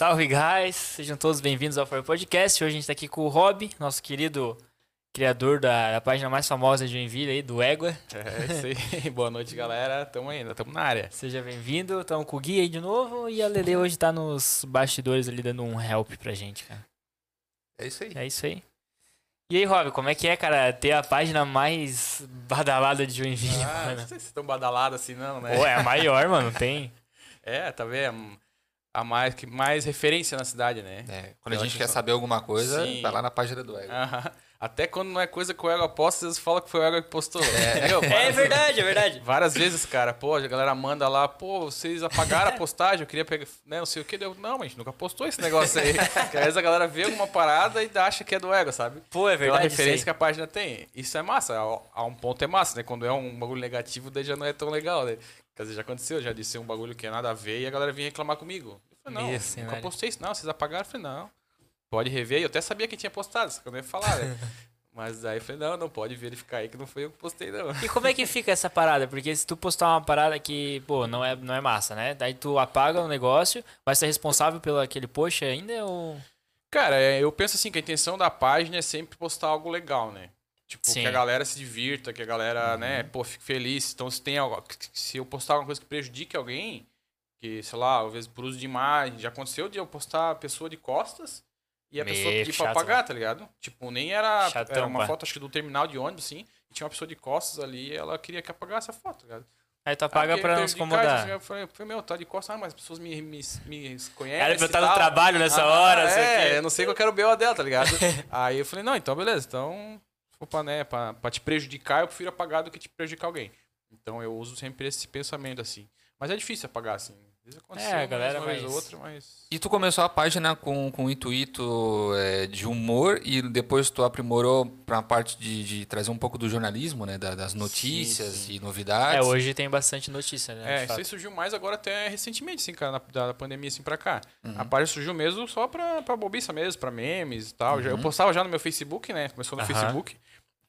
Salve, guys! Sejam todos bem-vindos ao For Podcast. Hoje a gente tá aqui com o Rob, nosso querido criador da, da página mais famosa de Joinville aí, do Égua. É isso aí. Boa noite, galera. Tamo ainda, tamo na área. Seja bem-vindo. Estamos com o Gui aí de novo e a Lele hoje tá nos bastidores ali dando um help pra gente, cara. É isso aí. É isso aí. E aí, Rob, como é que é, cara, ter a página mais badalada de Joinville, Ah, mano? não sei se tão badalado assim, não, né? Pô, é a maior, mano, tem. É, tá vendo? A mais, que mais referência na cidade, né? É, quando a Eu gente acho quer só- saber alguma coisa, Sim. vai lá na página do Ego. Aham. Até quando não é coisa que o Ego aposta, às vezes fala que foi o Ego que postou. É Várias- verdade, é verdade. Várias vezes, cara, pô, a galera manda lá, pô, vocês apagaram a postagem, eu queria pegar, né, não sei o que, deu. Não, mas a gente nunca postou esse negócio aí. Porque às vezes a galera vê alguma parada e acha que é do Ego, sabe? Pô, é verdade. referência isso que a página tem. Isso é massa. A, a um ponto é massa, né? Quando é um bagulho negativo, daí já não é tão legal, né? Quer dizer, já aconteceu, já disse um bagulho que é nada a ver e a galera vinha reclamar comigo. Eu falei, não, Isso, nunca velho. postei isso, não. Vocês apagaram? Eu falei, não. Pode rever. Eu até sabia que tinha postado, só que eu não ia falar, né? Mas daí eu falei, não, não pode verificar aí que não foi eu que postei, não. E como é que fica essa parada? Porque se tu postar uma parada que, pô, não é, não é massa, né? Daí tu apaga o negócio, vai ser responsável pelo aquele post ainda ou... Cara, é, eu penso assim que a intenção da página é sempre postar algo legal, né? Tipo, Sim. que a galera se divirta, que a galera, né, pô, fique feliz. Então, se tem algo, se eu postar alguma coisa que prejudique alguém, que, sei lá, às vezes por uso de imagem, já aconteceu de eu postar a pessoa de costas e a Meio pessoa pedir pra apagar, tá ligado? Tipo, nem era, Chatão, era uma pá. foto, acho que do terminal de ônibus, assim, e tinha uma pessoa de costas ali e ela queria que apagasse a foto, tá ligado? Aí tu apaga Ah, pra não se incomodar. caixa, Eu falei, meu, tá de costas, ah, mas as pessoas me, me, me conhecem. Era pra eu estar no trabalho nessa Ah, hora, sei o É, quê. eu não sei qual que era o BO dela, tá ligado? Aí eu falei, não, então beleza, então, for pra, né, pra, pra te prejudicar, eu prefiro apagar do que te prejudicar alguém. Então eu uso sempre esse pensamento, assim. Mas é difícil apagar, assim. Às vezes aconteceu É, a uma galera vez, uma vez mais- ou outra, mas... E tu começou a página com, com o intuito é, de humor e depois tu aprimorou pra uma parte de, de trazer um pouco do jornalismo, né? da- das notícias sim. e novidades. É, hoje tem bastante notícia, né? É, isso aí surgiu mais agora até recentemente, assim, cara, na, da pandemia, assim, pra cá. Uhum. A página surgiu mesmo só pra, pra bobiça mesmo, pra memes e tal. Já- eu postava já no meu Facebook, né? Começou no Uhum. Facebook.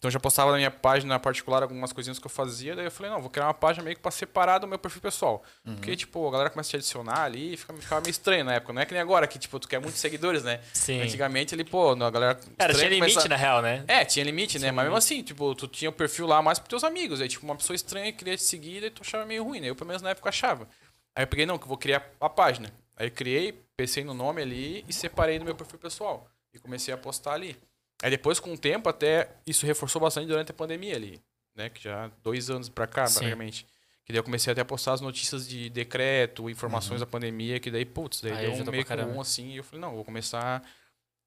Então eu já postava na minha página particular algumas coisinhas que eu fazia. Daí eu falei, não, vou criar uma página meio que pra separar do meu perfil pessoal. Uhum. Porque, tipo, a galera começa a te adicionar ali e fica, ficava meio estranho na época. Não é que nem agora, que, tipo, tu quer muitos seguidores, né? Sim. Antigamente ele, pô, a galera. Cara, tinha limite começar- na real, né? é, tinha limite, né? Mas mesmo assim, tipo, tu tinha o perfil lá mais pros teus amigos. Aí, tipo, uma pessoa estranha queria te seguir e tu achava meio ruim, né? Eu, pelo menos, na época, achava. Aí eu peguei, não, que eu vou criar a página. Aí eu criei, pensei no nome ali e separei do meu perfil pessoal. E comecei a postar ali. Aí depois, com o tempo, até isso reforçou bastante durante a pandemia ali, né? Que já dois anos pra cá, Sim. praticamente. Que daí eu comecei até a postar as notícias de decreto, informações da pandemia, que daí, putz, daí Aí deu um meio que um assim, e eu falei, não, vou começar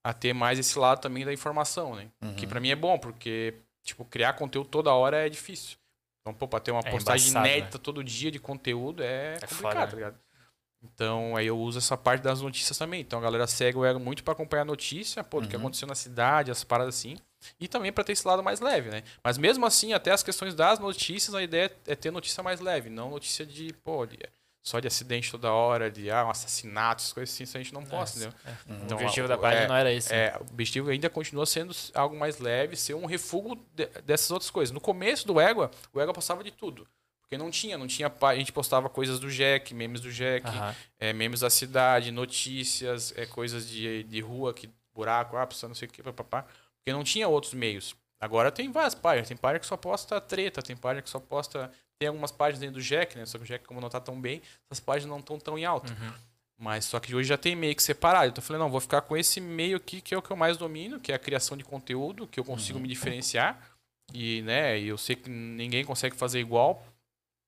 a ter mais esse lado também da informação, né? Que pra mim é bom, porque, tipo, criar conteúdo toda hora é difícil. Então, pô, pra ter uma É postagem embaçado, inédita todo dia de conteúdo é, É complicado, foda, né? tá ligado? Então, aí eu uso essa parte das notícias também. Então, a galera segue o Ego muito pra acompanhar a notícia, pô, do que aconteceu na cidade, as paradas assim. E também pra ter esse lado mais leve, né? Mas mesmo assim, até as questões das notícias, a ideia é ter notícia mais leve, não notícia de, pô, de- só de acidente toda hora, de ah, um assassinato, essas coisas assim, isso a gente não posta, entendeu? o Então, objetivo a- da página é- não era esse. né? É, o objetivo ainda continua sendo algo mais leve, ser um refúgio de- dessas outras coisas. No começo do Égua, o Égua postava de tudo. Porque não tinha, não tinha. A gente postava coisas do Jack, memes do Jack, Aham. é, memes da cidade, notícias, é, coisas de, de rua, que, buraco, ah, não sei o que, papapá. Porque não tinha outros meios. Agora tem várias páginas. Tem página que só posta treta, tem página que só posta. Tem algumas páginas dentro do Jack, né? Só que o Jack, como não tá tão bem, essas páginas não estão tão em alta. Uhum. Mas só que hoje já tem meio que separado. Então eu falei, não, vou ficar com esse meio aqui que é o que eu mais domino, que é a criação de conteúdo, que eu consigo me diferenciar. E, né, e eu sei que ninguém consegue fazer igual.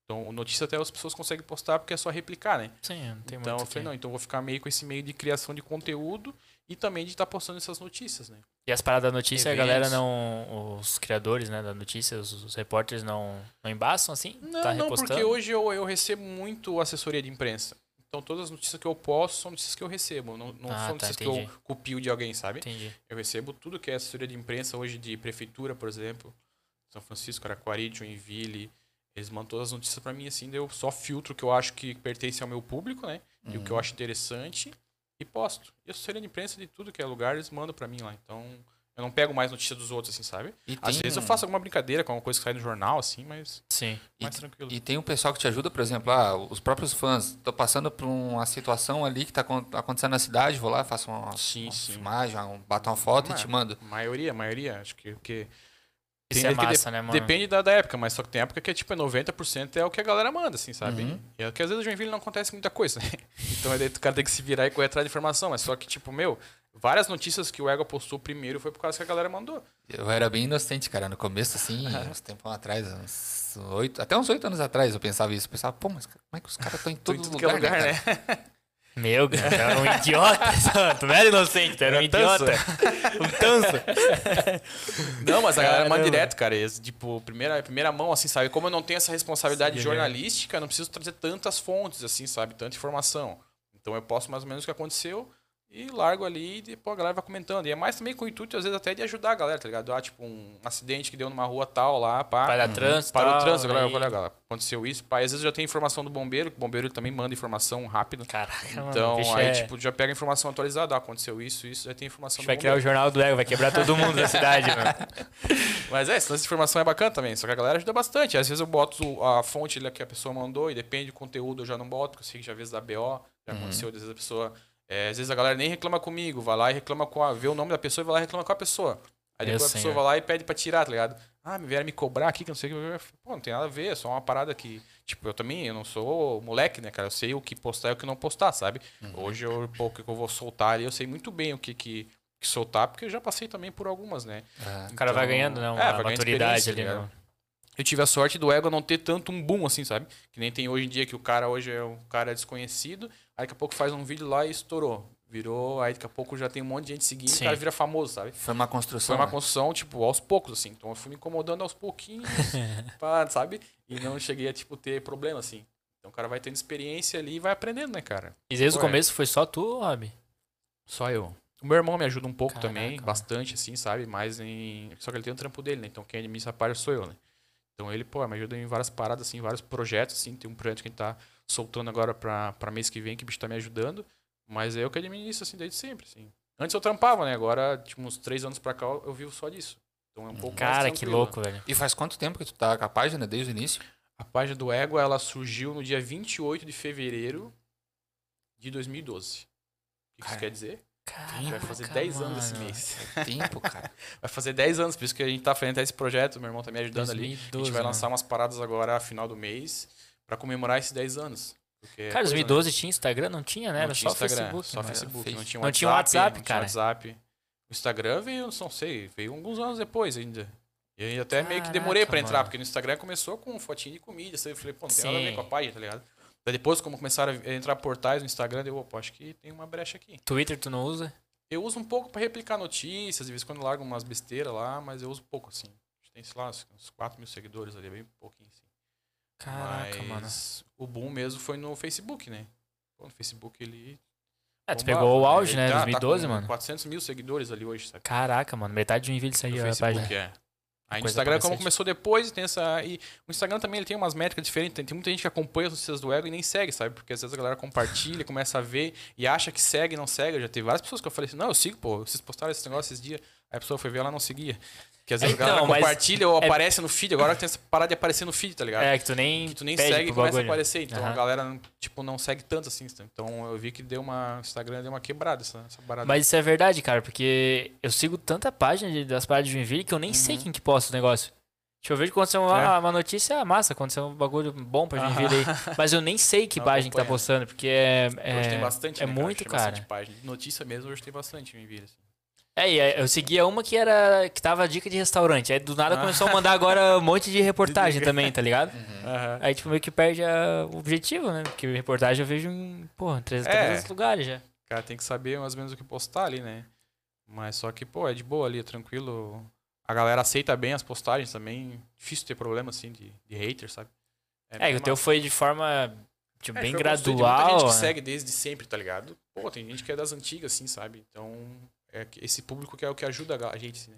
Então, notícia até as pessoas conseguem postar porque é só replicar, né? Sim, não tem então muito eu falei, não, então eu vou ficar meio com esse meio de criação de conteúdo e também de estar postando essas notícias, né? E as paradas da notícia, a galera Eventos. não. Os criadores, né, da notícia, os, os repórteres não, não embaçam assim? Não, tá não, porque hoje eu, eu recebo muito assessoria de imprensa. Então todas as notícias que eu posto são notícias que eu recebo, não, não Ah, são tá, notícias que entendi. eu copio de alguém, sabe? Entendi. Eu recebo tudo que é assessoria de imprensa hoje de prefeitura, por exemplo. São Francisco, Araquari, Joinville. Eles mandam todas as notícias pra mim, assim, eu só filtro o que eu acho que pertence ao meu público, né? E o que eu acho interessante e posto. E assessoria de imprensa de tudo que é lugar, eles mandam pra mim lá. Então, Eu não pego mais notícia dos outros, assim, sabe? E Às tem vezes eu faço alguma brincadeira com alguma coisa que sai no jornal, assim, mas Sim. E, mais tranquilo. e tem um pessoal que te ajuda, por exemplo, ah, os próprios fãs. Tô passando por uma situação ali que tá acon- acontecendo na cidade, vou lá, faço uma, Sim, uma sim. filmagem, um, bato uma foto e te mando. Maioria, maioria. Acho que. que Isso tem é que de- massa, né, mano? Depende da, da época, mas só que tem época que é tipo é 90% é o que a galera manda, assim, sabe? Uhum. E é que às vezes o Joinville não acontece muita coisa, né? Então aí o cara tem que se virar e correr atrás de informação. Mas só que, tipo, meu, várias notícias que o Ego postou primeiro foi por causa que a galera mandou. Eu era bem inocente, cara. No começo, assim, uns tempos atrás, uns oito, até uns oito anos atrás, eu pensava isso. Eu pensava, pô, mas como é que os caras estão em todo em tudo lugar, é lugar, né? né? Meu, cara, tu era um idiota. tu não era inocente, tu era um Era tanso. idiota. um tanso. Não, mas a galera manda direto, cara. E, tipo, primeira, primeira mão, assim, sabe? Como eu não tenho essa responsabilidade Sim, jornalística, eu não preciso trazer tantas fontes, assim, sabe? Tanta informação. Então eu posto mais ou menos o que aconteceu e largo ali e depois a galera vai comentando. E é mais também com o intuito, às vezes, até de ajudar a galera, tá ligado? Ah, tipo, um acidente que deu numa rua tal lá, pá. Vai dar trânsito. Parou o trânsito, aí- olha, galera, aconteceu isso. Pá, e às vezes já tenho informação do bombeiro, que o bombeiro também manda informação rápida. Caraca, mano. Então, o bicho aí, é- tipo, já pega a informação atualizada, ah, aconteceu isso, isso, já tem informação do vai criar o jornal do Ego, vai quebrar todo mundo da cidade, mano. Mas é, essa informação é bacana também, só que a galera ajuda bastante. Às vezes eu boto a fonte que a pessoa mandou e depende do conteúdo eu já não boto, porque eu sei que já às vezes da BO, já Uhum. aconteceu, às vezes a pessoa... é, às vezes a galera nem reclama comigo, vai lá e reclama com a... vê o nome da pessoa e vai lá e reclama com a pessoa. Aí Meu depois a pessoa vai lá e pede pra tirar, tá ligado? Ah, me vieram me cobrar aqui, que não sei o que. Pô, não tem nada a ver, é só uma parada que... Tipo, eu também, eu não sou moleque, né, cara? Eu sei o que postar e o que não postar, sabe? Uhum. Hoje, eu, pô, o que eu vou soltar ali, eu sei muito bem o que, que, que soltar, porque eu já passei também por algumas, né? Ah, O cara vai Então, ganhando, né? Uma é, vai ganhando maturidade experiência, ali, tá né? Eu tive a sorte do ego não ter tanto um boom, assim, sabe? Que nem tem hoje em dia, que o cara hoje é um cara desconhecido, aí daqui a pouco faz um vídeo lá e estourou. Virou, aí daqui a pouco já tem um monte de gente seguindo, Sim. o cara vira famoso, sabe? Foi uma Foi construção. uma né? construção, tipo, aos poucos, assim. Então eu fui me incomodando aos pouquinhos, pra, sabe? E não cheguei a, tipo, ter problema, assim. Então o cara vai tendo experiência ali e vai aprendendo, né, cara? E desde o Ué. começo foi só tu, Rob? Só eu. O meu irmão me ajuda um pouco Caraca, também, bastante, assim, sabe? Mas em. Só que ele tem o trampo dele, né? Então quem administra a parte sou eu, né? Então ele, pô, me ajuda em várias paradas, assim, vários projetos, assim. Tem um projeto que a gente tá soltando agora pra, pra mês que vem, que o bicho tá me ajudando. Mas é eu que administro, assim, desde sempre, assim. Antes eu trampava, né? Agora, tipo, uns três anos pra cá, eu vivo só disso. Então é um pouco mais Cara, que louco, velho. E faz quanto tempo que tu tá com a página, desde o início? A página do Ego, ela surgiu no dia 28 de fevereiro de 2012. O que que isso Cara, quer dizer? Caraca, Vai fazer 10 anos esse mês. Tempo, cara. Vai fazer 10 anos, por isso que a gente tá fazendo até esse projeto, meu irmão tá me ajudando ali. A 2012, gente vai mano. lançar umas paradas agora final do mês pra comemorar esses 10 anos. Porque é Cara, coisa, 2012 tinha Instagram? Não tinha, né? Não Era tinha só Instagram, Facebook. Só né? Facebook, Face- não tinha Não WhatsApp. tinha WhatsApp, não cara. Tinha WhatsApp. O Instagram veio, não sei, veio alguns anos depois ainda. E aí até meio que demorei Caraca, pra entrar, mano. porque no Instagram começou com fotinho de comida. Eu falei, pô, não tem nada a ver com a página, tá ligado? Daí depois, como começaram a entrar portais no Instagram, eu, opa, acho que tem uma brecha aqui. Twitter tu não usa? Eu uso um pouco pra replicar notícias, de vez em quando eu largo umas besteiras lá, mas eu uso pouco, assim. Acho que Tem, sei lá, uns uns 4 mil seguidores ali, bem pouquinho, assim. Caraca, mano. mas o boom mesmo foi no Facebook, né? Pô, no Facebook ele. É, tu bombava, pegou o né? auge, Ele né? tá- tá 2012, com mano. 400 mil seguidores ali hoje, sabe? Caraca, mano. Metade de um vídeo saiu a página. é. Aí no Instagram, como começou depois, tem essa. E o Instagram também ele tem umas métricas diferentes. Tem, tem muita gente que acompanha as notícias do ego e nem segue, sabe? Porque às vezes a galera compartilha, começa a ver e acha que segue e não segue. Eu já teve várias pessoas que eu falei assim: não, eu sigo, pô, vocês postaram esse negócio esses dias. Aí a pessoa foi ver ela não seguia. Que às vezes Então, a galera mas compartilha ou é- aparece no feed. Agora tem essa parada de aparecer no feed, tá ligado? É, que tu nem. que tu nem segue e começa a aparecer. Então a Aham. galera, tipo, não segue tanto assim. Então eu vi que deu uma. O Instagram deu uma quebrada essa, essa parada. Mas isso é verdade, cara, porque eu sigo tanta página de- das paradas de Joinville que eu nem sei quem que posta o negócio. Tipo, eu vejo que aconteceu uma, Uhum. É. uma notícia, ah, massa, aconteceu um bagulho bom pra Joinville aí. Mas eu nem sei que Não página que tá acompanha. postando, porque é. hoje é- tem bastante, é né, muito, Tem cara. bastante página. Notícia mesmo, hoje tem bastante em Envia, assim. É, e é, eu seguia uma que era. que tava dica de restaurante. Aí do nada Ah. começou a mandar agora um monte de reportagem também, tá ligado? Aham. Aí, tipo, meio que perde a- o objetivo, né? Porque reportagem eu vejo em, porra, 300 É. lugares já. O cara tem que saber mais ou menos o que postar ali, né? Mas só que, pô, é de boa ali, é tranquilo. A galera aceita bem as postagens também. Difícil ter problema, assim, de, de hater, sabe? É, e o teu foi de forma, tipo, É, bem gradual. Muita gente que né? segue desde sempre, tá ligado? Pô, tem gente que é das antigas, assim, sabe? Então, é esse público que é o que ajuda a gente, né?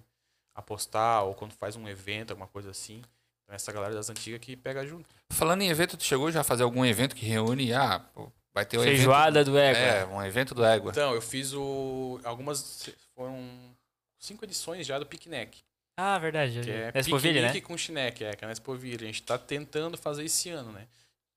A postar, ou quando faz um evento, alguma coisa assim. Então, essa galera das antigas que pega junto. Falando em evento, tu chegou já a fazer algum evento que reúne, ah, pô, vai ter o Feijoada do evento... Ego. É, um evento do Égua. Então, eu fiz o... Algumas foram cinco edições já do Picnic. Ah, verdade. Que é piquenique né? com chineque, é, que é na Expovilha. A gente tá tentando fazer esse ano, né?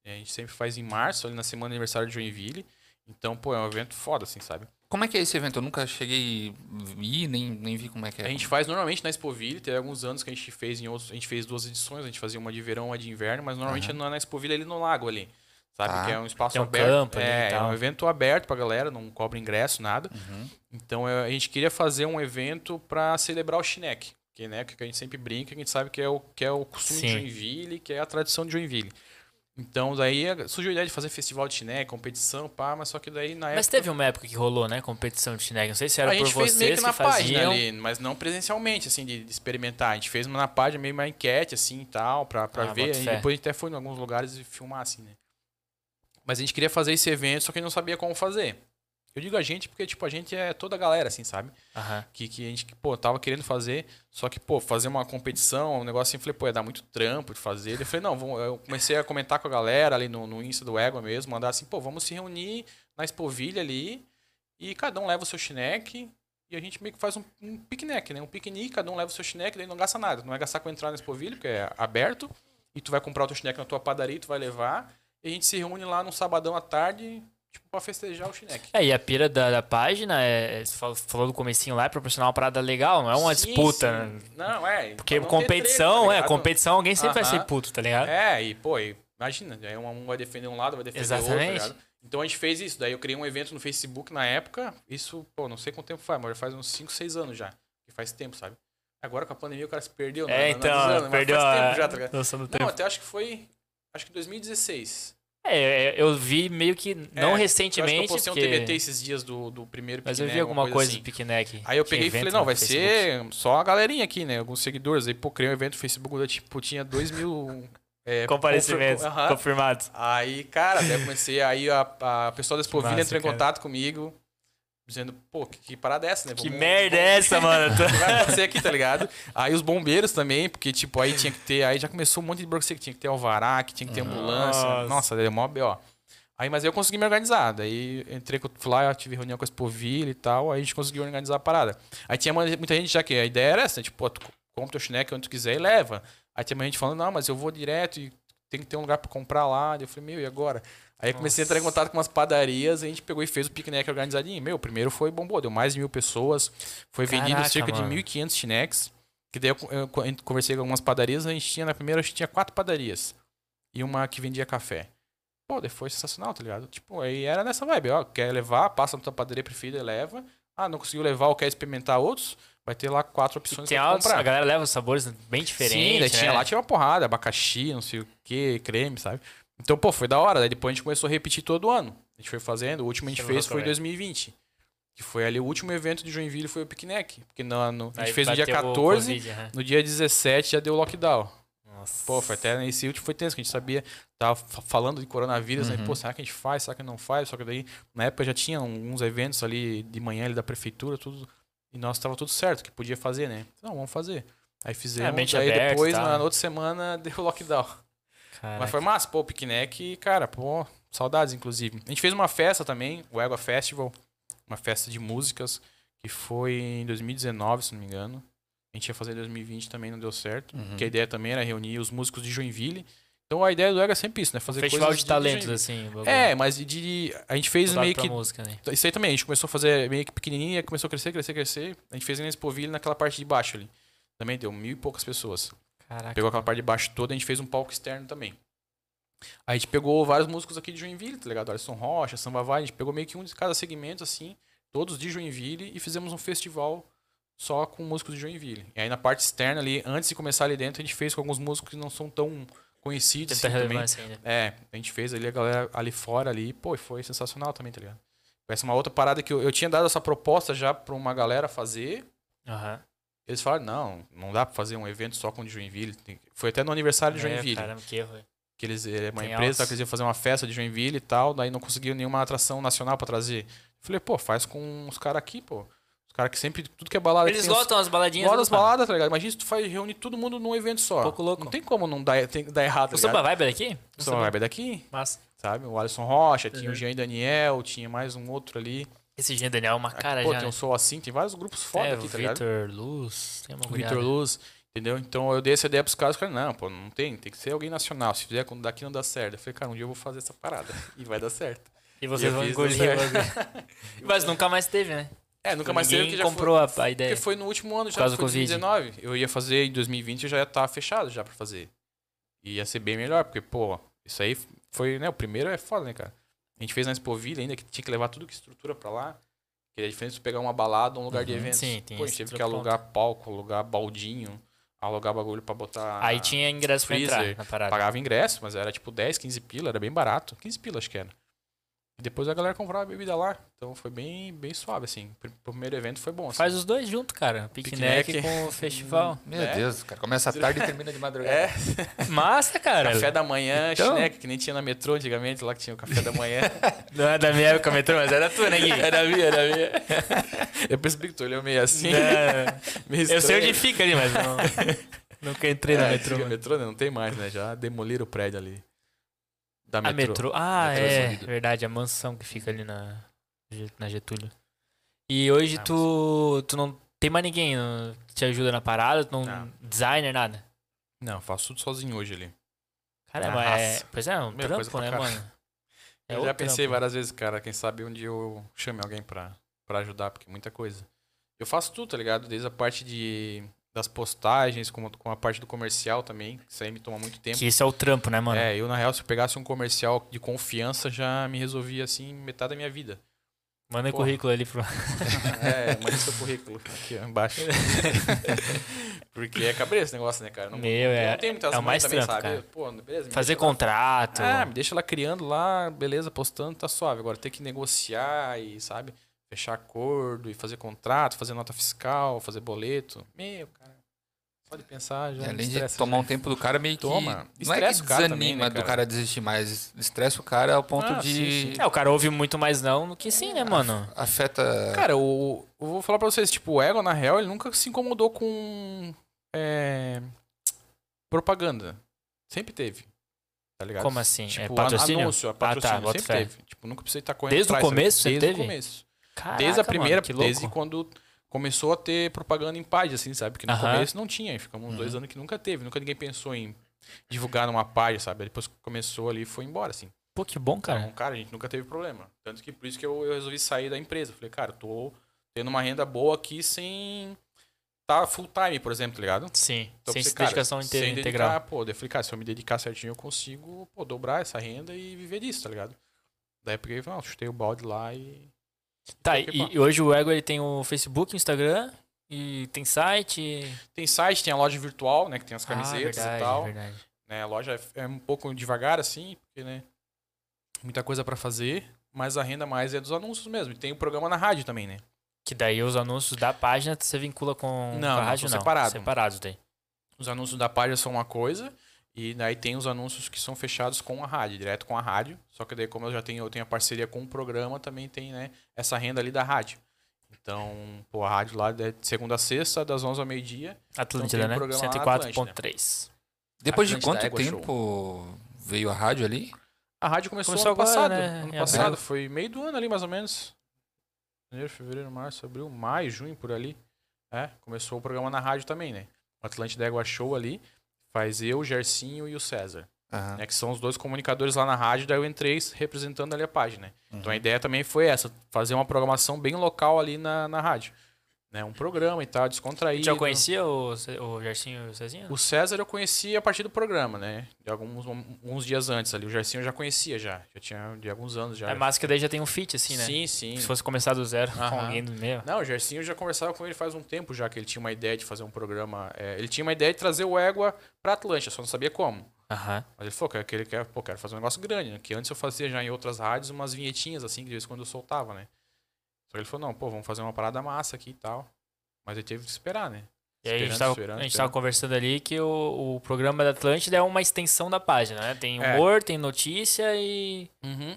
A gente sempre faz em março, ali na semana do aniversário de Joinville. Então, pô, é um evento foda, assim, sabe? Como é que é esse evento? Eu nunca cheguei a ir, nem, nem vi como é que é. A gente faz normalmente na Expoville, tem alguns anos que a gente fez em outros. A gente fez duas edições, a gente fazia uma de verão e uma de inverno, mas normalmente é na Expoville ali no lago ali. Sabe? Tá. Que é um espaço Tem um aberto. campo ali é, é um evento aberto pra galera, não cobra ingresso, nada. Uhum. Então é, a gente queria fazer um evento pra celebrar o Chineque. Que, né, que a gente sempre brinca, que a gente sabe que é o, que é o costume de Sim. Joinville, que é a tradição de Joinville. Então daí eh, surgiu a ideia de fazer festival de chineque, competição, pá, mas só que daí na Mas época. teve uma época que rolou, né? Competição de chineque. Não sei se era a por gente fez vocês meio que que na página faziam. ali, mas não presencialmente, assim, de, de experimentar. A gente fez uma na página, meio uma enquete, assim, e tal, pra, pra Ah, ver. E depois a gente até foi em alguns lugares e filmar, assim, né? Mas a gente queria fazer esse evento, só que a gente não sabia como fazer. Eu digo a gente porque, tipo, a gente é toda a galera, assim, sabe? Aham. Que, que a gente, pô, tava querendo fazer, só que, pô, fazer uma competição, um negócio assim, eu falei, pô, ia dar muito trampo de fazer. Eu falei, não, vamos, eu comecei a comentar com a galera ali no, no Insta do Égua mesmo, mandar assim, pô, vamos se reunir na Expovilha ali e cada um leva o seu chineque e a gente meio que faz um, um piquenique, né? Um piquenique, cada um leva o seu chineque, daí não gasta nada. Não vai gastar com entrar na Expovilha, porque é aberto, e tu vai comprar o teu chineque na tua padaria, tu vai levar, e a gente se reúne lá num sabadão à tarde, tipo, pra festejar o chineque. É, e a pira da, da página, é, você falou, falou do comecinho lá, é proporcionar uma parada legal, não é uma Sim, disputa. sim. né? Não, é. Porque não competição, treta, tá é, competição alguém sempre vai Aham. ser puto, tá ligado? É, e pô, imagina, aí um vai defender um lado, vai defender o outro, tá Exatamente. ligado? Então a gente fez isso, daí eu criei um evento no Facebook na época, isso, pô, não sei quanto tempo faz, mas faz uns 5, 6 anos já, que faz tempo, sabe? Agora com a pandemia o cara se perdeu, É, né? então, anos, perdeu faz a tempo já, tá ligado? Não, tempo. até acho que foi, acho que 2016. É, eu vi meio que, não É, recentemente, Eu acho que eu postei porque... um TBT esses dias do, do primeiro mas eu vi alguma coisa, assim. do piquenique. Aí eu peguei e falei, não, vai ser só a galerinha aqui, né? Alguns seguidores. Aí, pô, criei um evento no Facebook, onde, tipo, tinha 2 mil... É, Comparecimentos confirmados. Aí, cara, daí eu comecei, aí a, a pessoa da Expoville massa, entrou em contato comigo, dizendo, pô, que, que parada é essa, né? Que Vamos- merda é essa, mano? O que vai acontecer aqui, tá ligado? Aí os bombeiros também, porque, tipo, aí tinha que ter, aí já começou um monte de burocracia, que tinha que ter alvará, que tinha que ter ambulância. Nossa. Deu mó B.O. Aí, mas aí eu consegui me organizar. Daí entrei com lá, eu tive reunião com a Expoville e tal, aí a gente conseguiu organizar a parada. Aí tinha muita gente já que a ideia era essa, né? tipo, pô, tu compra teu chineque onde tu quiser e leva. Aí tinha uma gente falando, não, mas eu vou direto e tem que ter um lugar pra comprar lá. Daí eu falei, meu, e agora? Aí comecei a entrar em contato com umas padarias, a gente pegou e fez o piquenique organizadinho. Meu, o primeiro foi bombou, deu mais de mil pessoas. Foi vendido Caraca, cerca mano. de 1.500 chineques. Que daí eu, eu, eu conversei com algumas padarias, a gente tinha na primeira, acho que tinha quatro padarias. E uma que vendia café. Pô, daí foi sensacional, tá ligado? Tipo, aí era nessa vibe, ó, quer levar, passa na tua padaria preferida e leva. Ah, não conseguiu levar ou quer experimentar outros, vai ter lá quatro opções Tem pra comprar. a galera leva sabores bem diferentes, Sim, daí tinha né? lá, tinha uma porrada, abacaxi, não sei o que, creme, sabe? Então, pô, foi da hora. Daí depois a gente começou a repetir todo ano. A gente foi fazendo, o último a gente Você fez foi em velho. 2020. Que foi ali o último evento de Joinville, foi o piquenique. Porque no, no- a gente fez no dia bateu o 14, Covid, aham. no dia 17 já deu lockdown. Nossa. Pô, foi até nesse último foi tenso, que a gente sabia, tava fa- falando de coronavírus, né? Uhum. Pô, será que a gente faz, será que não faz? Só que daí, na época já tinha uns eventos ali de manhã ali da prefeitura, tudo, e nós tava tudo certo, que podia fazer, né? Não, vamos fazer. Aí fizemos, ambiente aí aberto depois, tal, na né? outra semana, deu lockdown. Caraca. Mas foi massa, pô, o piquenique, cara, pô, saudades, inclusive. A gente fez uma festa também, o Égua Festival, uma festa de músicas, que foi em 2019, se não me engano. A gente ia fazer em 2020 também, não deu certo. Uhum. Porque a ideia também era reunir os músicos de Joinville. Então a ideia do Égua é sempre isso, né? Fazer Festival coisas de talentos, Joinville. assim. bagulho. É, mas de, de- a gente fez meio que música, né? isso aí também, a gente começou a fazer meio que pequenininho, e começou a crescer, crescer, crescer. A gente fez em Expoville naquela parte de baixo ali. Também deu mil e poucas pessoas. Caraca. Pegou aquela parte de baixo toda, a gente fez um palco externo também. Aí a gente pegou vários músicos aqui de Joinville, tá ligado? Alisson Rocha, Samba Vai, a gente pegou meio que um de cada segmento, assim, todos de Joinville, e fizemos um festival só com músicos de Joinville. E aí na parte externa ali, antes de começar ali dentro, a gente fez com alguns músicos que não são tão conhecidos assim, também. ainda. É, a gente fez ali a galera ali fora ali, pô, foi sensacional também, tá ligado? Essa é uma outra parada que eu, eu tinha dado essa proposta já pra uma galera fazer. Aham. Eles falaram, não, não dá pra fazer um evento só com o de Joinville. Foi até no aniversário de É, Joinville. caramba, que erro. que eles é uma Tem empresa altos. que eles iam fazer uma festa de Joinville e tal, daí não conseguiram nenhuma atração nacional pra trazer. Falei, pô, faz com os caras aqui, pô. Os caras que sempre, tudo que é balada Eles tem os- lotam as baladinhas. Lotam as mano. baladas, tá ligado? Imagina se tu faz, reúne todo mundo num evento só. Pouco louco. Não tem como não dar, tem, dar errado, tá O Samba? Vibe é daqui? O Samba Vibe é daqui, Massa. sabe? O Alisson Rocha, tinha Uhum. o Jean Daniel, tinha mais um outro ali. Esse Jean Daniel é uma cara Pô, já. tem né? um Soul Assim, tem vários grupos foda é, aqui, tá ligado? Vitor Luz, tem uma Vitor. Luz, entendeu? Então eu dei essa ideia pros caras, os caras, não, pô, não tem, tem que ser alguém nacional. Se fizer quando daqui não dá certo. Eu falei, cara, um dia eu vou fazer essa parada e vai dar certo. E vocês eu vão engolir. Mas nunca mais teve, né? É, nunca mais teve Ninguém que já comprou foi, a, ideia. Porque foi no último ano, Por já causa foi do Covid. 2019. Eu ia fazer em 2020 eu já ia estar fechado já pra fazer. E ia ser bem melhor, porque, pô, isso aí foi, né, o primeiro é foda, né, cara? A gente fez na Expoville ainda, que tinha que levar tudo que estrutura pra lá. Que é diferente de pegar uma balada ou um lugar de Uhum, eventos. sim, tem pô, a gente teve que alugar palco, alugar baldinho, alugar bagulho pra botar... Aí tinha ingresso pra freezer, entrar na parada. Pagava ingresso, mas era tipo 10, 15 pila, era bem barato. 15 pila, acho que era. Depois a galera comprava bebida lá. Então foi bem, bem suave, assim. O primeiro evento foi bom. Assim. Faz os dois junto, cara. Piquenique, Piquenique. com o festival. Meu É. Deus, cara. Começa à tarde e termina de madrugada. É, Massa, cara. café da manhã, Então- chineca, que nem tinha na metrô antigamente, lá que tinha o café da manhã. Não é da minha época, metrô, mas era tua, né, Gui? era minha, era minha. Eu percebi que tu olhou meio assim. É, meio eu sei onde fica ali, mas não, nunca entrei na É, metrô. antiga metrô, né? Não tem mais, né? Já demoliram o prédio ali. Da A metrô. metrô. Ah, Metrô é. Zumbido. Verdade, a mansão que fica ali na, na Getúlio. E hoje Ah, tu, tu não tem mais ninguém que te ajuda na parada, tu não. Não. Designer, nada. Não, eu faço tudo sozinho hoje ali. Caramba, é. Pois é, um Meu, trampo, né, mano? É eu já pensei trampo. várias vezes, cara, quem sabe um dia eu chame alguém pra, pra ajudar, porque é muita coisa. Eu faço tudo, tá ligado? Desde a parte de, das postagens, com, com a parte do comercial também, isso aí me toma muito tempo. Que isso é o trampo, né, mano? É, eu na real, se eu pegasse um comercial de confiança, já me resolvia, assim, metade da minha vida. Manda Porra. currículo ali pro. É, manda seu currículo aqui ó, embaixo. Porque é cabeça esse negócio, né, cara? Não, Meu, não, é- não tem muitas é o mais também, trampo, sabe? cara. Pô, beleza, Fazer deixa lá- contrato. Ah, me deixa lá criando lá, beleza, postando, tá suave. Agora ter que negociar e, sabe, fechar acordo e fazer contrato, fazer nota fiscal, fazer boleto. Meu, cara. Só de pensar já. É, me além de tomar já. um tempo do cara, meio que. Toma. Não é que Estressa o cara desanima também, né, do cara? desistir mais. Estressa o cara ao ponto Ah, de. sim, sim. É, o cara ouve muito mais não do que sim, né, mano? Afeta. Cara, o, eu vou falar pra vocês, tipo, o Ego, na real, ele nunca se incomodou com é, propaganda. Sempre teve. Tá ligado? Como assim? Tipo, é patrocínio? anúncio, ah, patrocínio, tá, bota sempre fé. teve. Tipo, nunca precisei estar correndo Desde o atrás, sabe? começo sempre Desde teve? o começo. Caraca, desde a primeira, mano, que louco. desde quando começou a ter propaganda em página, assim, sabe? Porque no Aham. começo não tinha, ficamos uns dois anos que nunca teve, nunca ninguém pensou em divulgar numa página, sabe? Depois que começou ali, foi embora, assim. Pô, que bom, cara. Então, cara, a gente nunca teve problema. Tanto que por isso que eu, eu resolvi sair da empresa. Falei, cara, tô tendo uma renda boa aqui sem tá full time, por exemplo, tá ligado? Sim, Então, sem você, cara, dedicação inte- sem integral. Dedicar, pô, daí eu falei, cara, se eu me dedicar certinho, eu consigo, pô, dobrar essa renda e viver disso, tá ligado? Daí eu peguei, não, chutei o balde lá e Tá, e, e hoje o Ego ele tem o Facebook, o Instagram e tem site. Tem site, tem a loja virtual, né? Que tem as Ah, camisetas verdade, e tal. verdade. Né, a loja é um pouco devagar, assim, porque, né? Muita coisa pra fazer, mas a renda mais é dos anúncios mesmo. E tem o programa na rádio também, né? Que daí os anúncios da página você vincula com, Não, com a rádio, não. separados. Separados daí. Os anúncios da página são uma coisa, e daí tem os anúncios que são fechados com a rádio, direto com a rádio. Só que daí, como eu já tenho, eu tenho a parceria com o programa, também tem, né, essa renda ali da rádio. Então, pô, a rádio lá é de segunda a sexta, das 11 ao meio-dia. Atlântida, tem o né? programa na 104.3. Depois de quanto Égua tempo veio a rádio ali? A rádio começou, Começou ano agora, passado. né, Ano passado, foi meio do ano ali, mais ou menos. Janeiro, fevereiro, março, abril, maio, junho, por ali. É, começou o programa na rádio também, né? O Atlântida Égua Show ali, faz eu, o Gercinho e o César. Aham. né, que são os dois comunicadores lá na rádio, daí eu entrei representando ali a página. né? Uhum. Então a ideia também foi essa, fazer uma programação bem local ali na, na rádio. Né? Um programa e tal, descontraído. Já conhecia o, o Gersinho e o Cezinha? O César eu conhecia a partir do programa, né? De alguns, alguns dias antes ali. O Gercinho eu já conhecia já. Já tinha de alguns anos já. É massa que daí já tem um fit, assim, né? Sim, sim. Se fosse começar do zero com Aham. alguém do meio. Não, o Gercinho eu já conversava com ele faz um tempo já, que ele tinha uma ideia de fazer um programa. é, ele tinha uma ideia de trazer o Égua pra Atlântica, só não sabia como. Aham. Mas ele falou que que ele quer, pô, quero fazer um negócio grande, né? Que antes eu fazia já em outras rádios umas vinhetinhas assim, de vez em quando eu soltava, né? Só que ele falou, não, pô, vamos fazer uma parada massa aqui e tal. Mas ele teve que esperar, né? E aí a gente, Esperando, tava, esperando, a gente esperando. tava conversando ali que o, o programa da Atlântida é uma extensão da página, né? Tem É. humor, tem notícia e.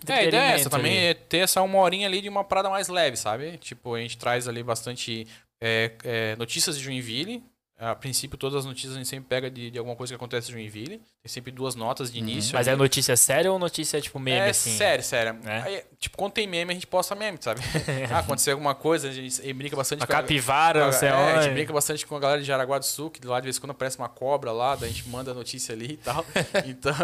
É, a ideia é essa também, é ter essa uma horinha ali de uma parada mais leve, sabe? Tipo, a gente traz ali bastante é, é, notícias de Joinville, A princípio, todas as notícias a gente sempre pega de, de alguma coisa que acontece em Joinville. Tem sempre duas notas de início. Mas é notícia séria ou notícia tipo meme, é assim? sério, sério. É? Aí, tipo, quando tem meme, a gente posta meme, sabe? ah, aconteceu alguma coisa, a gente, a brinca bastante A com a- capivara, não sei é, a gente onde. brinca bastante com a galera de Jaraguá do Sul, que lá de vez em quando aparece uma cobra lá, daí a gente manda a notícia ali e tal. Então,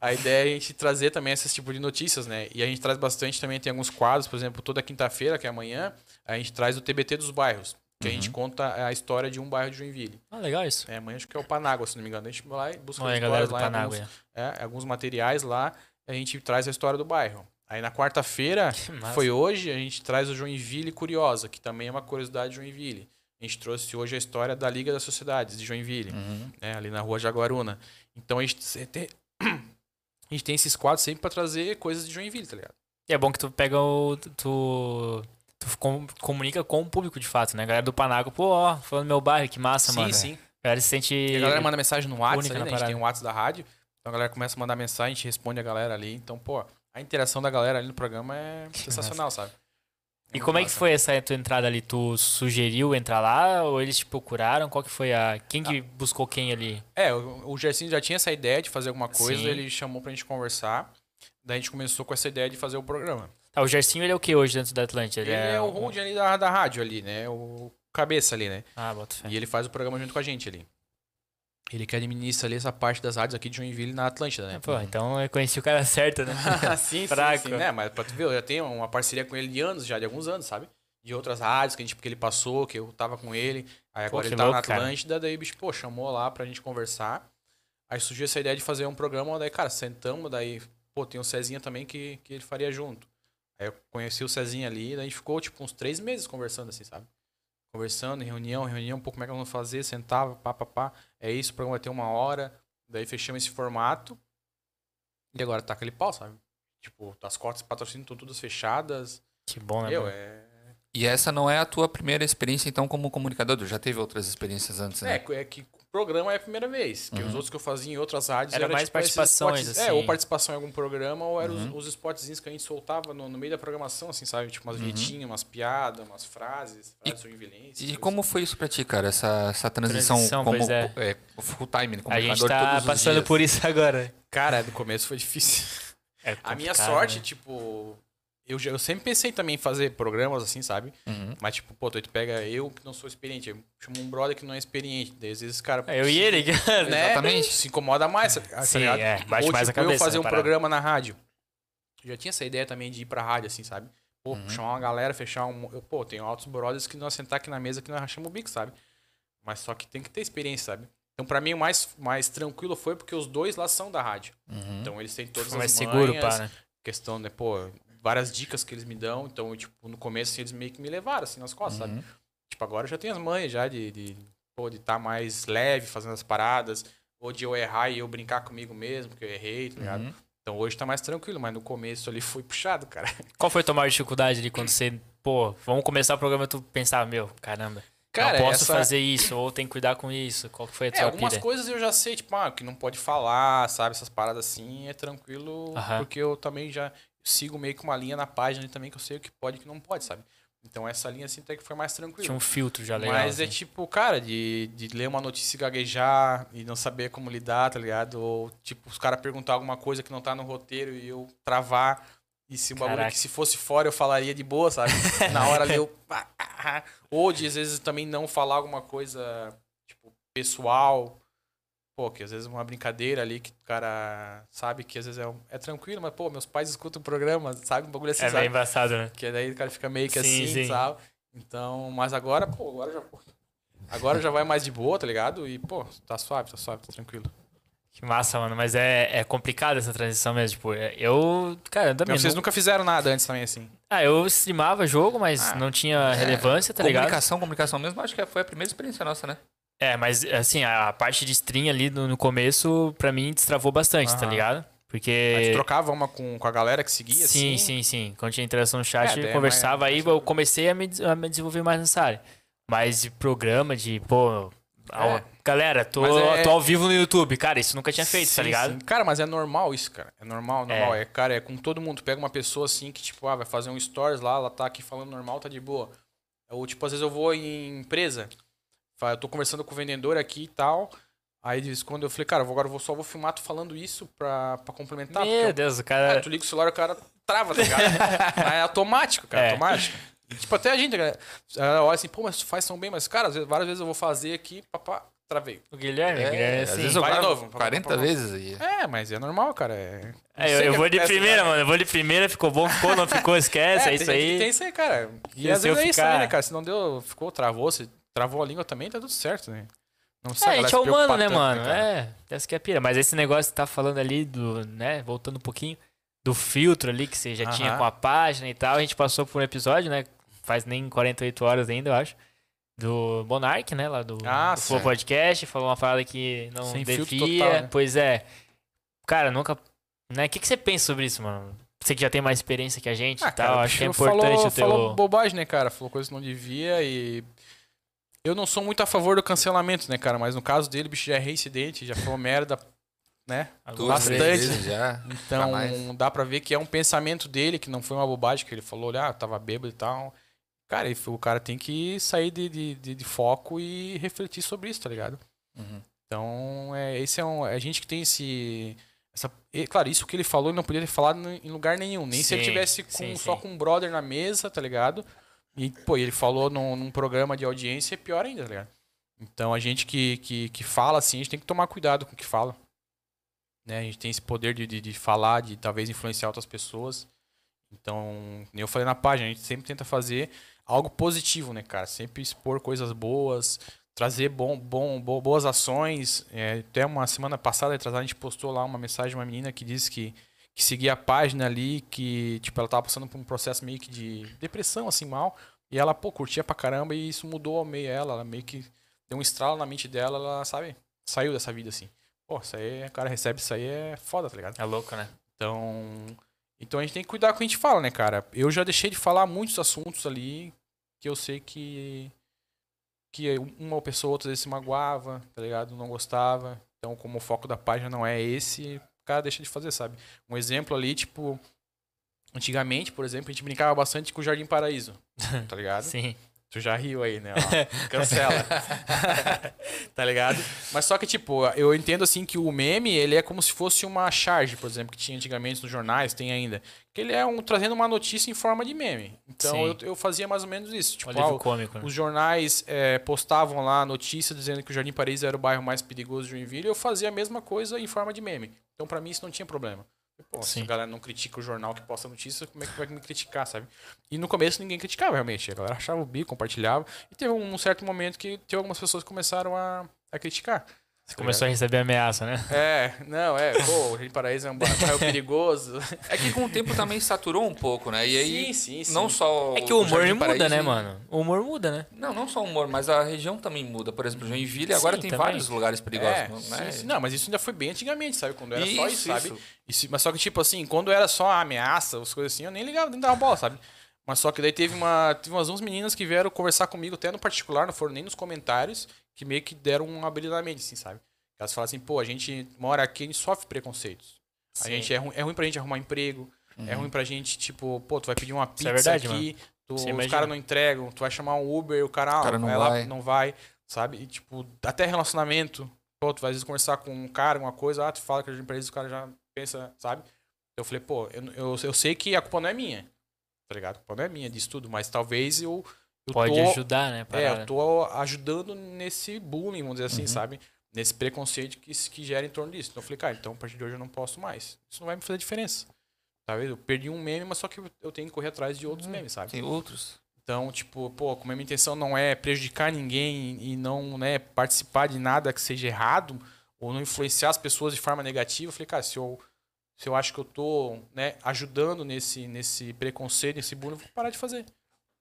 a ideia é a gente trazer também esse tipo de notícias, né? E a gente traz bastante também, tem alguns quadros, por exemplo, toda quinta-feira, que é amanhã, a gente traz o TBT dos bairros, que a gente conta a história de um bairro de Joinville. Ah, legal isso. É, amanhã acho que é o Panágua, se não me engano. A gente vai lá e busca Olha histórias lá, Panágua. alguns, é, alguns materiais lá, a gente traz a história do bairro. Aí na quarta-feira, foi hoje, a gente traz o Joinville Curiosa, que também é uma curiosidade de Joinville. A gente trouxe hoje a história da Liga das Sociedades de Joinville, Uhum. né, ali na rua Jaguaruna. Então a gente tem, a gente tem esses quadros sempre pra trazer coisas de Joinville, tá ligado? E é bom que tu pega o. Tu, tu com- comunica com o público de fato, né? A galera do Panágua, pô, ó, falando do meu bairro, que massa, sim, mano. sim. A galera se sente. E a galera manda mensagem no WhatsApp, né? a gente tem o WhatsApp da rádio. Então a galera começa a mandar mensagem, a gente responde a galera ali. Então, pô, a interação da galera ali no programa é sensacional, sabe? E como é que foi essa tua entrada ali? Tu sugeriu entrar lá ou eles te procuraram? Qual que foi a. Quem que buscou quem ali? É, o, o Gersinho já tinha essa ideia de fazer alguma coisa, Sim. ele chamou pra gente conversar. Daí a gente começou com essa ideia de fazer o programa. Ah, o Gersinho, ele é o que hoje dentro da Atlântida? Ele é o hold ali da, da rádio ali, né? O cabeça ali, né? Ah, bota fé. E ele faz o programa junto com a gente ali. Ele que administra ali essa parte das rádios aqui de Joinville na Atlântida, né? Pô, então eu conheci o cara certo, né? sim, Fraco. sim, sim, né? Mas pra tu ver, eu já tenho uma parceria com ele de anos já, de alguns anos, sabe? De outras rádios que, a gente, que ele passou, que eu tava com ele. Aí Pô, agora que ele tá louco, na cara. Atlântida, daí o bicho, pô, chamou lá pra gente conversar. Aí surgiu essa ideia de fazer um programa, daí, cara, sentamos, daí, pô, tem o Cezinha também que, que ele faria junto. Aí eu conheci o Cezinha ali, daí a gente ficou, tipo, uns três meses conversando, assim, sabe? Conversando, em reunião, reunião, pô, como é que nós vamos fazer? Sentava, pá, pá, pá. É isso, o programa vai ter uma hora. Daí fechamos esse formato. E agora tá aquele pau, sabe? Tipo, as cotas de patrocínio estão todas fechadas. Que bom, né? Meu, é. E essa não é a tua primeira experiência, então, como comunicador? Tu já teve outras experiências antes, né? É, é que programa é a primeira vez. Que os outros que eu fazia em outras rádios Era mais esses participações, spots- assim. É, ou participação em algum programa, ou eram os, os spotzinhos que a gente soltava no, no meio da programação, assim, sabe? Tipo umas vinhetinhas, umas piadas, umas frases, frases joinvilenses. E como foi isso pra ti, cara? Essa, essa transição, Transição, como pois é. é, full time, A comunicador gente tá passando dias. por isso agora. Cara, no começo foi difícil. É A minha sorte, né? tipo. Eu, eu sempre pensei também em fazer programas assim, sabe? Uhum. Mas, tipo, pô, tu pega eu que não sou experiente, eu chamo um brother que não é experiente. Daí, às vezes, cara. É, eu e ele, né? Exatamente. Se incomoda mais, tá Sim, ligado? é, bate Ou, mais a tipo, eu cabeça, fazer né, um parada. programa na rádio. Eu já tinha essa ideia também de ir pra rádio, assim, sabe? Pô, Uhum. chamar uma galera, fechar um. Eu, pô, tem altos brothers que nós sentar aqui na mesa que nós rachamos o bico, sabe? Mas só que tem que ter experiência, sabe? Então, pra mim, o mais, mais tranquilo foi porque os dois lá são da rádio. Uhum. Então, eles têm todas Foi mais as seguro, manhas, pá, né? questão, né, pô, várias dicas que eles me dão. Então, tipo, no começo, assim, eles meio que me levaram, assim, nas costas, sabe? Uhum. Tipo, agora eu já tenho as manhas já de, de, estar mais leve fazendo as paradas. Ou de eu errar e eu brincar comigo mesmo, que eu errei, tá ligado? Uhum. Então hoje tá mais tranquilo, mas no começo ali foi puxado, cara. Qual foi a tua maior dificuldade ali quando você, pô, vamos começar o programa e tu pensava, meu, caramba, Cara, não posso essa- fazer isso, ou tem que cuidar com isso. Qual que foi a É, tua algumas pira? coisas eu já sei, tipo, ah, que não pode falar, sabe? Essas paradas assim, é tranquilo, Aham. porque eu também já sigo meio que uma linha na página também que eu sei o que pode e o que não pode, sabe? Então essa linha assim até que foi mais tranquilo. Tinha um filtro já legal. Mas é assim. tipo, cara, de, de ler uma notícia e gaguejar e não saber como lidar, tá ligado? Ou, tipo, os caras perguntar alguma coisa que não tá no roteiro e eu travar. E se o bagulho Caraca. que se fosse fora eu falaria de boa, sabe? Na hora ali eu. Ou de às vezes também não falar alguma coisa, tipo, pessoal. Pô, que às vezes uma brincadeira ali que o cara sabe que às vezes é, um- é tranquilo, mas, pô, meus pais escutam o programa, sabe? Um bagulho assim, É sabe? bem embaçado, né? Que daí o cara fica meio que Sim, assim, sim. sabe? Então, mas agora, pô, agora já. Agora já vai mais de boa, tá ligado? E, pô, tá suave, tá suave, tá tranquilo. Que massa, mano. Mas é, é complicado essa transição mesmo. Tipo, é- eu. Cara, eu também. Mas vocês não- nunca fizeram nada antes também, assim. Ah, eu streamava jogo, mas Ah, não tinha relevância, tá ligado? Comunicação, comunicação mesmo, acho que foi a primeira experiência nossa, né? É, mas assim, a parte de stream ali no, no começo, pra mim, destravou bastante, tá ligado? Porque. trocava uma com, com a galera que seguia, Sim, assim. sim, sim. Quando tinha interação no chat, É, daí é conversava, mais- aí eu comecei a me, des- a me desenvolver mais nessa área. Mas de programa, de, pô. ao- Galera, tô, Mas é- tô ao vivo no YouTube. Cara, isso nunca tinha feito, tá Sim, ligado? sim. Cara, mas é normal isso, cara. É normal, normal. É. É. cara, é com todo mundo. Pega uma pessoa assim que, tipo, ah, vai fazer um stories lá, ela tá aqui falando normal, tá de boa. Ou, tipo, às vezes eu vou em empresa, Fala, Eu tô conversando com o vendedor aqui e tal. Aí de vez em quando eu falei, cara, agora eu vou, só vou filmar tu falando isso pra, pra complementar. Meu eu- Deus, o Cara, cara. tu liga o celular, o cara trava, tá ligado? É automático, cara, É. automático. E, tipo, até a gente, cara, ela olha assim, pô, mas tu faz tão bem, mas, cara, às vezes- várias vezes eu vou fazer aqui, papá, travei. O Guilherme, o Guilherme é às assim. vezes eu vai de gravo novo. 40 vezes aí. É, mas é normal, cara. É, É, eu, eu vou de primeira, né? mano. Eu vou de primeira, ficou bom, ficou, não ficou, esquece, é, tem isso aí. Tem isso aí, cara. E, E às vezes é isso ficar- aí, né, cara? Se não deu, ficou, travou, se travou a língua também, tá tudo certo, né? Não É, precisa a gente é humano, né, tanto, mano? cara? É, essa que é a pira. Mas esse negócio que tá falando ali do, né, voltando um pouquinho, do filtro ali que você já tinha Aham. com a página e tal, a gente passou por um episódio, né, faz nem 48 horas ainda, eu acho, do Monark, né, lá do, Ah, do Flow. Podcast, falou uma parada que não Sem devia, total, né? pois é. Cara, nunca, né, o que, que você pensa sobre isso, mano? Você que já tem mais experiência que a gente Ah, e tal, cara, acho que é importante falou, o teu... falou bobagem, né, cara? Falou coisas que não devia e. Eu não sou muito a favor do cancelamento, né, cara? Mas no caso dele, o bicho já é reincidente, já falou merda, né? Duas, Bastante. já. Então, Jamais. dá pra ver que é um pensamento dele, que não foi uma bobagem, que ele falou, olha, ah, tava bêbado e tal. Cara, o cara tem que sair de, de, de- de foco e refletir sobre isso, tá ligado? Uhum. Então, é, esse é um, é a gente que tem esse. Essa, e, claro, isso que ele falou ele não podia ter falado em lugar nenhum. Nem se ele Sim, tivesse com, sim, só sim. com um brother na mesa, tá ligado? E, pô, ele falou num, num programa de audiência, é pior ainda, tá ligado? Então a gente que, que, que fala assim, a gente tem que tomar cuidado com o que fala. Né? A gente tem esse poder de, de, de falar, de talvez influenciar outras pessoas. Então, eu falei na página, a gente sempre tenta fazer algo positivo, né, cara? Sempre expor coisas boas, trazer bom, bom, bo- boas ações. É, até uma semana passada, atrasada, a gente postou lá uma mensagem de uma menina que disse que, que seguia a página ali, que tipo, ela tava passando por um processo meio que de depressão, assim, mal. E ela, pô, curtia pra caramba e isso mudou meio ela. Ela meio que deu um estralo na mente dela, ela, sabe, saiu dessa vida, assim. Pô, isso aí, o cara recebe isso aí, é foda, tá ligado? É louco, né? Então, então a gente tem que cuidar com o que a gente fala, né, cara? Eu já deixei de falar muitos assuntos ali que eu sei que que uma pessoa ou outra vezes se magoava, tá ligado? Não gostava. Então, como o foco da página não é esse, o cara deixa de fazer, sabe? Um exemplo ali, tipo, antigamente, por exemplo, a gente brincava bastante com o Jardim Paraíso, tá ligado? Sim. Tu já riu aí, né? Ó, cancela. tá ligado? Mas só que, tipo, eu entendo assim que o meme, ele é como se fosse uma charge, por exemplo, que tinha antigamente nos jornais, tem ainda. Que ele é um trazendo uma notícia em forma de meme. Então eu, eu fazia mais ou menos isso. Tipo, ah, cômico, né? os jornais é, postavam lá notícia dizendo que o Jardim Paraíso era o bairro mais perigoso de Joinville, eu fazia a mesma coisa em forma de meme. Então, pra mim, isso não tinha problema. Pô, se a galera não critica o jornal que posta notícia, como é que vai me criticar, sabe? E no começo ninguém criticava, realmente. A galera achava o bico, compartilhava. E teve um certo momento que teve algumas pessoas que começaram a, a criticar. Você começou a receber ameaça, né? É, não, é, pô, o Jardim Paraíso é um bairro perigoso. É que com o tempo também saturou um pouco, né? E aí, sim, sim, sim. não só. É que o humor muda, Paraíso né, mano? O humor muda, né? Não, não só o humor, mas a região também muda. Por exemplo, Joinville agora Sim, tem também. vários lugares perigosos. É, né? sim. não, mas isso ainda foi bem antigamente, sabe? Quando era só isso, Isso, sabe? isso. Isso- mas só que, tipo assim, quando era só a ameaça, as coisas assim, eu nem ligava, nem dava bola, sabe? Mas só que daí teve, uma, teve umas 11 meninas que vieram conversar comigo, até no particular, não foram nem nos comentários, que meio que deram um habilidamente, assim, sabe? Elas falam assim, pô, a gente mora aqui, a gente sofre preconceitos. A Sim. gente é, ru- é ruim pra gente arrumar emprego, é ruim pra gente, tipo, pô, tu vai pedir uma pizza é verdade, aqui, tu- os caras não entregam, tu vai chamar um Uber, o cara, ah, cara não vai lá, vai. não vai, sabe? E, tipo, até relacionamento, pô, tu vai às vezes conversar com um cara, uma coisa, ah, tu fala que é de empresa, o cara já pensa, sabe? Eu falei, pô, eu, eu, eu sei que a culpa não é minha, tá ligado? A culpa não é minha disso tudo, mas talvez eu, eu Pode tô, ajudar, né? é, parada. eu tô ajudando nesse bullying, vamos dizer assim, Uhum. sabe? Nesse preconceito que, que gera em torno disso. Então eu falei, cara, então a partir de hoje eu não posso mais. Isso não vai me fazer diferença. Talvez eu perdi um meme, mas só que eu- tenho que correr atrás de outros memes, sabe? Tem outros. Então, tipo, pô, como a minha intenção não é prejudicar ninguém e não, né, participar de nada que seja errado ou não influenciar as pessoas de forma negativa, eu falei, cara, se eu, se eu acho que eu tô, né, ajudando nesse, nesse preconceito, nesse bullying, eu vou parar de fazer.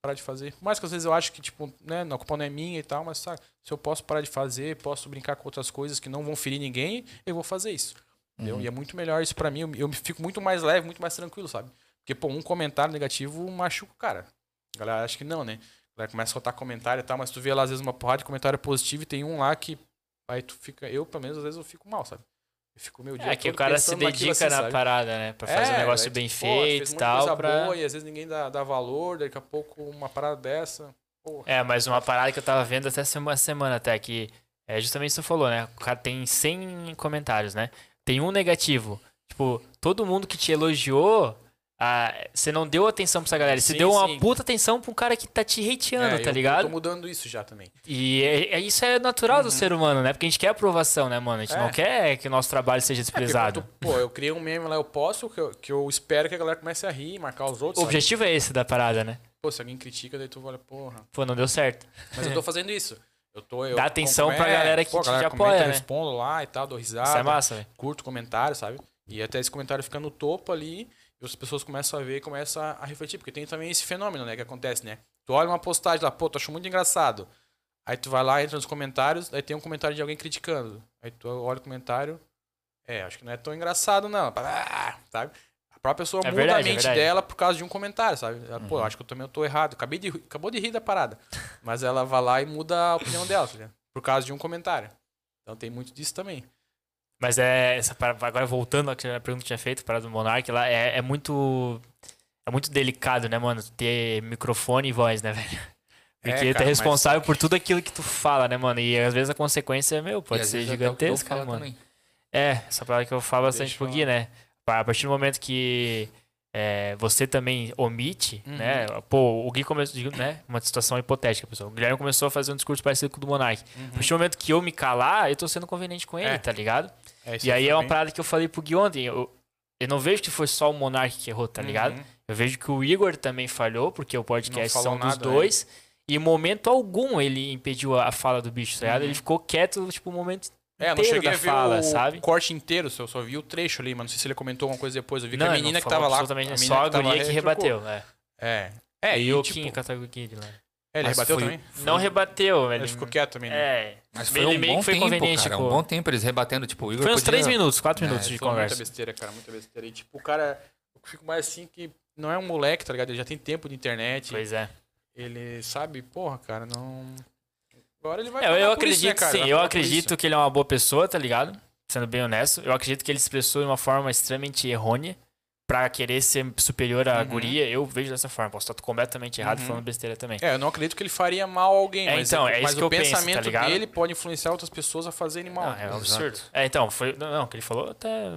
Parar de fazer. Mais que às vezes eu acho que, tipo, né, a culpa não é minha e tal, mas sabe, se eu posso parar de fazer, posso brincar com outras coisas que não vão ferir ninguém, eu vou fazer isso. Entendeu? E é muito melhor isso pra mim. Eu, eu me fico muito mais leve, muito mais tranquilo, sabe? Porque, pô, um comentário negativo machuca o cara. A galera acha que não, né? A galera começa a soltar comentário e tal, mas tu vê lá às vezes uma porrada de comentário positivo e tem um lá que. Aí tu fica. Eu, pelo menos, às vezes eu fico mal, sabe? Eu fico meu dia É que o cara se dedica assim, na parada, né? Pra fazer um É, negócio aí, bem tipo, feito e tal. coisa Pra... boa e às vezes ninguém dá, dá valor, daqui a pouco uma parada dessa. Porra. É, mas uma parada que eu tava vendo até semana, semana até que é justamente isso que você falou, né? O cara tem 100 comentários, né? Tem um negativo. Tipo, todo mundo que te elogiou, ah, você não deu atenção pra essa galera. Você Sim, deu uma sim. puta atenção pra um cara que tá te hateando, É, tá eu ligado? tô mudando isso já também. E é- é- isso é natural do ser humano, né? Porque a gente quer aprovação, né, mano? A gente Uhum. É. não quer que o nosso trabalho seja É, porque desprezado. tu- pô, eu criei um meme lá, eu posto, que eu, que eu espero que a galera comece a rir, marcar os o outros. sabe? objetivo é esse da parada, né? Pô, se alguém critica, daí tu olha, porra. Pô, não deu certo. Mas eu tô fazendo isso. Eu tô, eu Dá atenção pra é, galera que pô, a te galera apoia, comenta, eu né? respondo lá e tal, dou risada. Isso é massa, velho. curto comentário, sabe? E até esse comentário fica no topo ali, e as pessoas começam a ver e começam a, refletir, porque tem também esse fenômeno, né, que acontece, né? Tu olha uma postagem lá, pô, tu achou muito engraçado. Aí tu vai lá, entra nos comentários, aí tem um comentário de alguém criticando. Aí tu olha o comentário, é, acho que não é tão engraçado não, sabe? A própria pessoa É muda verdade, a é mente verdade. dela por causa de um comentário, sabe? Ela, Pô, eu acho que eu também tô errado. Acabei de, acabou de rir da parada. Mas ela vai lá e muda a opinião dela, por causa de um comentário. Então tem muito disso também. Mas é. Essa, agora voltando à pergunta que tinha feito, para do Monark lá, é, é muito. É muito delicado, né, mano? Ter microfone e voz, né, velho? É, Porque tu é cara, mas- responsável por tudo aquilo que tu fala, né, mano? E às vezes a consequência, meu, pode ser eu gigantesca, né, mano? também. É, essa palavra que eu falo bastante Deixa pro Gui, né? A partir do momento que é, você também omite, Uhum. né? Pô, o Gui começou, né? Uma situação hipotética, pessoal. O Guilherme começou a fazer um discurso parecido com o do Monark. A partir do momento que eu me calar, eu tô sendo conveniente com ele, É. tá ligado? É, E aí é uma parada que eu falei pro Gui ontem. Eu, eu não vejo que foi só o Monark que errou, tá ligado? Uhum. Eu vejo que o Igor também falhou, porque o podcast são dos né? dois. E em momento algum ele impediu a a fala do bicho, tá ligado? Uhum. Ele ficou quieto, tipo, o momento É, eu não cheguei da a ver fala, o sabe? corte inteiro, só, só vi o trecho ali, mas não sei se ele comentou alguma coisa depois. Eu vi que não, a ele menina que tava lá. absolutamente a só a guria que rebateu. É. É. É, e e, o tipo, Kim Kataguiri lá. É, ele Mas rebateu foi- também? Não rebateu, Ele ele ficou quieto também, né? É. Mas foi ele um meio bom foi tempo, conveniente cara. com... Um bom tempo eles rebatendo. Tipo, o Igor Foi uns podia... 3 minutos, 4 É, minutos de Foi muita conversa. besteira, cara, muita besteira. E, tipo, o cara, eu fico mais assim que não é um moleque, tá ligado? Ele já tem tempo de internet. Pois é. Ele sabe, porra, cara, não. Agora ele vai É, eu acredito, isso, né, sim. Vai Eu acredito isso. que ele é uma boa pessoa, tá ligado? Sendo bem honesto. Eu acredito que ele se expressou de uma forma extremamente errônea pra querer ser superior à Uhum. guria. Eu vejo dessa forma. Posso estar completamente errado Uhum. falando besteira também. É, eu não acredito que ele faria mal a alguém, É, mas, então, é isso mas que o eu penso, tá pensamento dele pode influenciar outras pessoas a fazerem mal. Não, é um absurdo. É, então, foi. Não, o que ele falou até.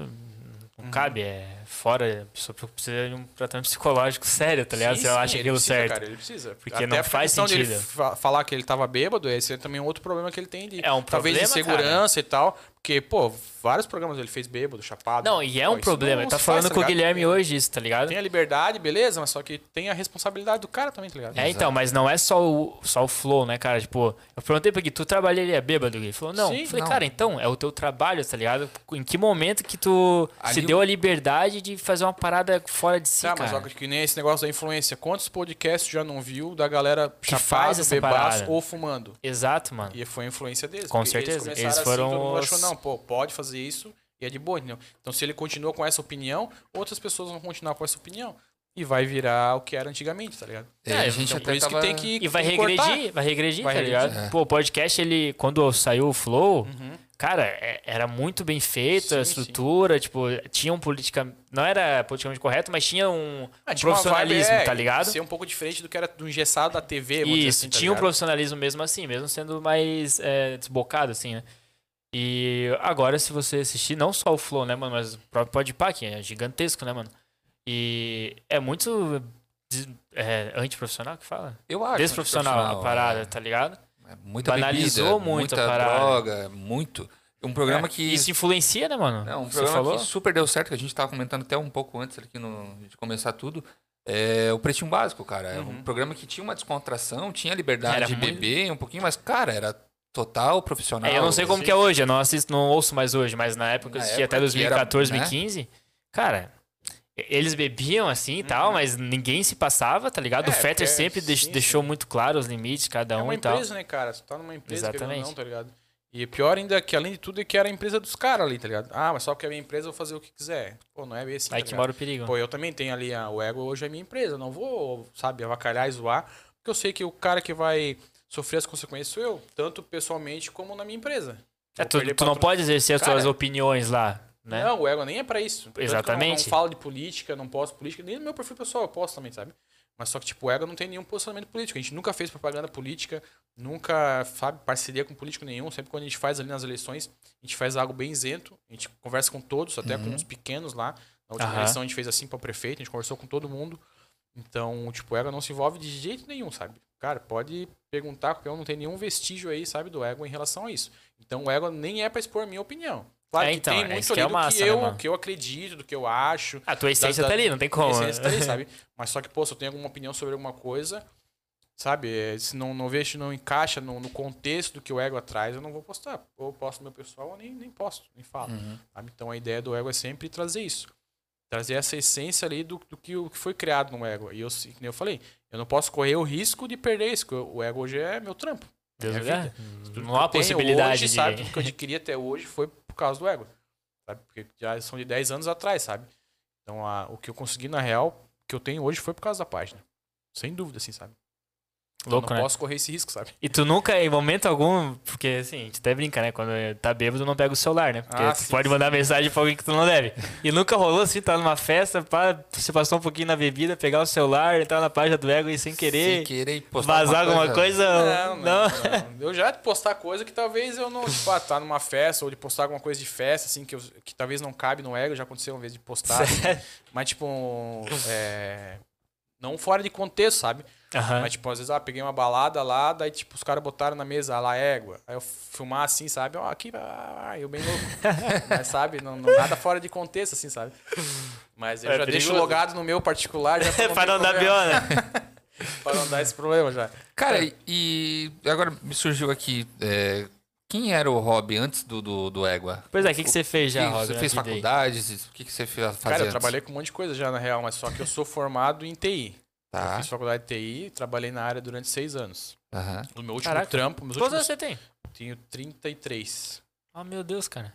Não Uhum. cabe, é fora. A pessoa precisa de um tratamento psicológico sério, tá ligado? Sim, acha ele aquilo certo. Cara, ele precisa. Porque Até não faz dele sentido. fa- falar que ele tava bêbado, esse é também um outro problema que ele tem de É um talvez de problema, segurança e tal. Porque, pô, vários programas ele fez bêbado, chapado. Não, e é um problema. Ele tá se falando faz, tá com o? Guilherme hoje isso, tá ligado? Tem a liberdade, beleza, mas só que tem a responsabilidade do cara também, tá ligado? É, então, mas não é só o, só o flow, né, cara? Tipo, eu perguntei pra Gui, tu trabalharia bêbado, Gui? Ele falou, não. Sim, eu falei, não. cara, então, é o teu trabalho, tá ligado? Em que momento que tu se Ali deu o- a liberdade de fazer uma parada fora de si, Tá, mas cara? ó, que nem esse negócio da influência. Quantos podcasts já não viu da galera Que chapado, faz essa bebaço parada. ou fumando? Exato, mano. E foi a influência deles. Com certeza. Eles, Eles começaram foram assim, todo mundo os- achou, não, pô, pode fazer isso e é de boa, entendeu? Então se ele continua com essa opinião, outras pessoas vão continuar com essa opinião. E vai virar o que era antigamente, tá ligado? É, É, a gente Então por até isso tava... que tem que E vai cortar. regredir, vai regredir, Vai tá regredir. ligado? É. Pô, o podcast, ele, quando saiu o Flow, Uhum. cara, é- era muito bem feito, a Sim, sim. estrutura, tipo, tinha um política. Não era politicamente correto, mas tinha um, Ah, um tinha uma vibe, profissionalismo, é, tá ligado? Ser um pouco diferente do que era do engessado da TV, Isso, assim, tá tinha um ligado? profissionalismo mesmo assim, mesmo sendo mais é, desbocado, assim, né? E agora, se você assistir, não só o Flow, né, mano, mas o próprio Podpah, que é gigantesco, né, mano? E é muito é, antiprofissional que fala? Eu acho. Desprofissional a parada, é. tá ligado? É Muita Banalizou bebida, muito a muita parada. droga, muito. Um programa É, que... Isso influencia, né, mano? É um Você programa falou? que super deu certo, que a gente tava comentando até um pouco antes aqui no, de começar tudo. É o Pretinho Básico, cara. É um Uhum. programa que tinha uma descontração, tinha liberdade Era de muito- beber um pouquinho, mas, cara, era total profissional. É, eu não sei como sim. que é hoje, eu não assisto, não ouço mais hoje, mas na época eu Na assisti até época que era, 2014, né? 2015, cara, eles bebiam assim e tal, mas ninguém se passava, tá ligado? Uhum. É, o Fetter porque- sempre deix- sim, deixou muito claro os limites, cada É um uma e tal. empresa, né, cara? Você tá numa empresa, Exatamente. não, tá ligado? E pior ainda que, além de tudo, é que era a empresa dos caras ali, tá ligado? Ah, mas só porque é a minha empresa eu vou fazer o que quiser. Pô, não é bem assim, Aí tá que mora o perigo. Pô, eu também tenho ali a, o ego hoje é minha empresa. Não vou, sabe, avacalhar e zoar. Porque eu sei que o cara que vai sofrer as consequências sou eu. Tanto pessoalmente como na minha empresa. É, Vou tu, tu não pode exercer as Cara, suas opiniões lá, né? Não, o ego nem é pra isso. Que eu não- Exatamente. Não, falo de política, não posto política. Nem no meu perfil pessoal eu posto também, sabe? Mas só que, tipo, o ego não tem nenhum posicionamento político. A gente nunca fez propaganda política, nunca, sabe, parceria com político nenhum. Sempre quando a gente faz ali nas eleições, a gente faz algo bem isento. A gente conversa com todos, até com os pequenos lá. Na última Aham. eleição a gente fez assim para prefeito, a gente conversou com todo mundo. Então, tipo, o ego não se envolve de jeito nenhum, sabe? Cara, pode perguntar, porque eu não tem nenhum vestígio aí, sabe, do ego em relação a isso. Então, o ego nem é para expor a minha opinião. Claro É, que então, tem é muito isso ali que é do massa, que, né, eu, que eu acredito, do que eu acho. A tua essência da- tá ali, não tem como. Essência tá ali, sabe? Mas só que, pô, se eu tenho alguma opinião sobre alguma coisa, sabe? é, Se não, não vejo, não encaixa no, no contexto do que o ego traz, eu não vou postar. Ou posto meu pessoal, ou nem, nem posto, nem falo. Uhum. sabe? Então a ideia do ego é sempre trazer isso. Trazer essa essência ali do, do que, o que foi criado no ego. E eu, que nem eu falei, eu não posso correr o risco de perder isso, o ego hoje é meu trampo. Deus é Não há possibilidade hoje, de. sabe? Tudo que eu adquiri até hoje foi por causa do ego. Sabe? Porque já são de 10 anos atrás, sabe? Então a, o que eu consegui na real, que eu tenho hoje foi por causa da página. Sem dúvida, assim, sabe? Louco, eu não né? posso correr esse risco, sabe? E tu nunca, em momento algum, porque assim, a gente até brinca, né? Quando tá bêbado, não pega o celular, né? Porque Ah, tu sim, pode sim. mandar mensagem pra alguém que tu não deve. E nunca rolou assim, tá numa festa, pá, você passou um pouquinho na bebida, pegar o celular, entrar na página do ego e sem querer Sem querer postar vazar alguma coisa. Não, não, não. Eu já de postar coisa que talvez eu não, tipo, ah, tá numa festa, ou de postar alguma coisa de festa, assim, que, eu- que talvez não cabe no ego, já aconteceu uma vez de postar. assim, mas, tipo, é, não fora de contexto, sabe? Aham. Mas, tipo, às vezes, ah, peguei uma balada lá, daí, tipo, os caras botaram na mesa, ah, lá, égua. Aí eu filmar assim, sabe? Ó, aqui, ah, eu bem louco. Mas, sabe? Não, não- nada fora de contexto, assim, sabe? Mas eu É já deixo perigoso. logado no meu particular, já pra não, pra ter não dar né? Pra não dar esse problema já. Cara, e- e agora me surgiu aqui. é, quem era o hobby antes do, do, do Égua? Pois é, o que, que você fez já, Rob? Você fez faculdades? O que, que você fez, Cara, eu antes? trabalhei com um monte de coisa já, na real, mas só que eu sou formado em TI. Eu Tá. fiz faculdade de TI, trabalhei na área durante seis anos. aham. No meu último Caraca. trampo, meus Quantos anos últimos... você tem? Tenho 33. Oh, meu Deus, cara.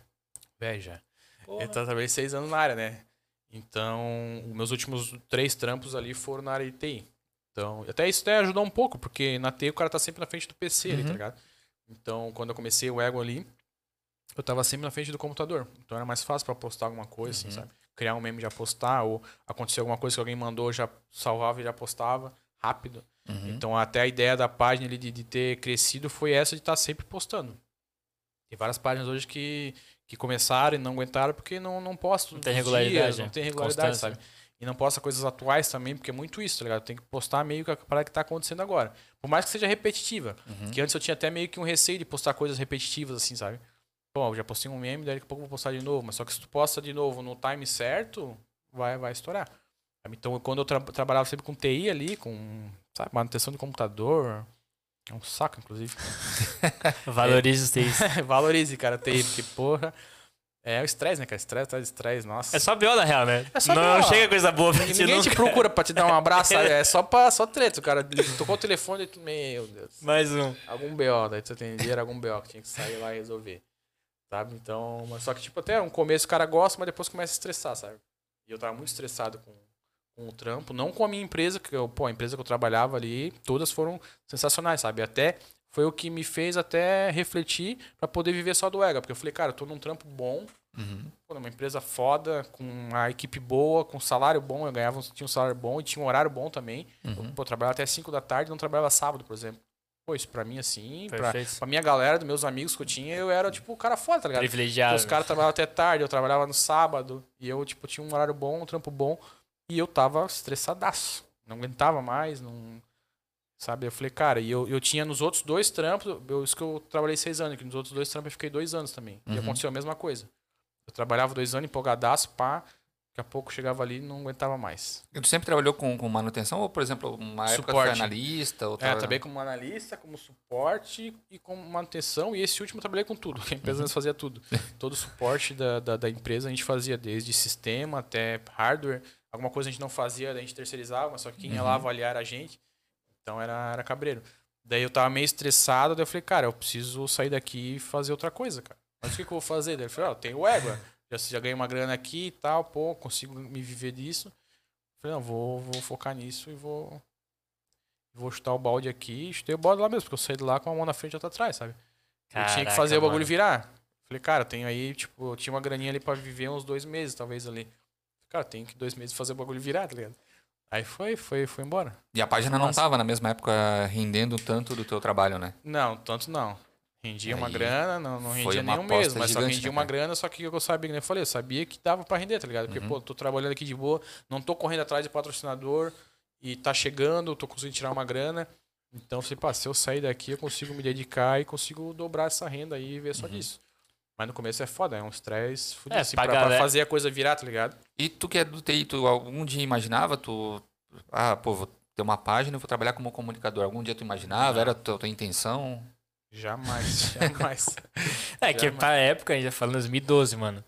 Veja. Porra. Eu trabalhei seis anos na área, né? Então, os meus últimos três trampos ali foram na área de TI. Então, até isso até ajudou um pouco, porque na TI o cara tá sempre na frente do PC ali, Uhum. tá ligado? Então, quando eu comecei o Ego ali, eu tava sempre na frente do computador. Então era mais fácil pra postar alguma coisa, assim, Uhum. sabe? Criar um meme e já postar, ou acontecer alguma coisa que alguém mandou, já salvava e já postava rápido. Uhum. Então, até a ideia da página ali de, de ter crescido foi essa de estar sempre postando. Tem várias páginas hoje que, que começaram e não aguentaram porque não, não postam. Não tem nos regularidade, dias, né? não tem regularidade, Constância. sabe? E não posta coisas atuais também, porque é muito isso, tá ligado? Tem que postar meio que a parada que tá acontecendo agora. Por mais que seja repetitiva. Uhum. Que antes eu tinha até meio que um receio de postar coisas repetitivas, assim, sabe? Pô, eu já postei um meme, daí daqui a pouco eu vou postar de novo. Mas só que se tu posta de novo no time certo, vai, vai estourar. Então, quando eu tra- trabalhava sempre com TI ali, com sabe, manutenção de computador, é um saco, inclusive. Valorize os teus. Valorize, cara, TI, porque, porra, é o estresse, né, cara? Estresse, tá estresse, nossa. É só BO, na real, né? É só não BO. chega coisa boa pra Ninguém nunca. te procura pra te dar um abraço? É só, pra, só treta. O cara tocou o telefone e tu, meu Deus. Mais um. Algum BO, daí tu atendia, era algum BO que tinha que sair lá e resolver. Sabe? Então, mas só que, tipo, até no começo o cara gosta, mas depois começa a estressar, sabe? E eu tava muito estressado com, com o trampo, não com a minha empresa, que eu, pô, a empresa que eu trabalhava ali, todas foram sensacionais, sabe? Até foi o que me fez até refletir pra poder viver só do EGA, porque eu falei, cara, eu tô num trampo bom, Uhum. pô, numa empresa foda, com uma equipe boa, com salário bom, eu ganhava, tinha um salário bom e tinha um horário bom também. Eu, Uhum. pô, eu trabalhava até 5 da tarde, não trabalhava sábado, por exemplo. Pô, isso pra mim, assim, pra, Perfeito. pra minha galera, dos meus amigos que eu tinha, eu era, tipo, o cara foda, tá ligado? Porque Privilegiado. os caras trabalhavam até tarde, eu trabalhava no sábado, e eu, tipo, tinha um horário bom, um trampo bom, e eu tava estressadaço. Não aguentava mais, não... Sabe? Eu falei, cara, e eu, eu tinha nos outros dois trampos, eu, isso que eu trabalhei seis anos, que nos outros dois trampos eu fiquei dois anos também. E Uhum. aconteceu a mesma coisa. Eu trabalhava dois anos, empolgadaço, pá, daqui a pouco chegava ali e não aguentava mais. E Tu sempre trabalhou com, com manutenção ou, por exemplo, uma época foi Suporte. analista? Ou É, trabalhei como analista, como suporte e como manutenção. E esse último eu trabalhei com tudo. A empresa fazia tudo. Todo o suporte da, da, da empresa a gente fazia, desde sistema até hardware. Alguma coisa a gente não fazia, a gente terceirizava, mas só que quem ia lá avaliar era a gente. Então era, era cabreiro. Daí eu tava meio estressado, daí eu falei, cara, eu preciso sair daqui e fazer outra coisa, cara. Mas o que, que eu vou fazer? Daí ele falou, ó, tem o Égua. Já, já ganhei uma grana aqui e tal, pô, consigo me viver disso. Falei, não, vou, vou focar nisso e vou, vou chutar o balde aqui. E chutei o balde lá mesmo, porque eu saí de lá com a mão na frente e outra atrás, sabe? eu tinha que Caraca, fazer o bagulho mano. virar. Falei, cara, tenho aí, tipo, eu tinha uma graninha ali pra viver uns dois meses, talvez ali. Cara, tenho que dois meses fazer o bagulho virar, tá ligado? Aí foi, foi, foi embora. E a página não tava na mesma época rendendo tanto do teu trabalho, né? Não, tanto não. Rendia uma Aí grana, não, não rendia uma nenhum mesmo, mas só gigante, rendia né, uma grana, só que eu sabia, que nem eu falei, eu sabia que dava pra render, tá ligado? Porque, Uhum. pô, tô trabalhando aqui de boa, não tô correndo atrás de patrocinador e tá chegando, tô conseguindo tirar uma grana. Então, falei, pá, se eu sair daqui, eu consigo me dedicar e consigo dobrar essa renda aí e ver Uhum. só disso. Mas no começo é foda, é um estresse fudido, É, assim, pra pra, fazer a coisa virar, tá ligado? E tu que é do TI, tu algum dia imaginava, tu... Ah, pô, vou ter uma página e vou trabalhar como comunicador. Algum dia tu imaginava? Não. Era a tua, tua intenção? Jamais, jamais. É, que Jamais. pra época, a gente tá falando 2012, mano.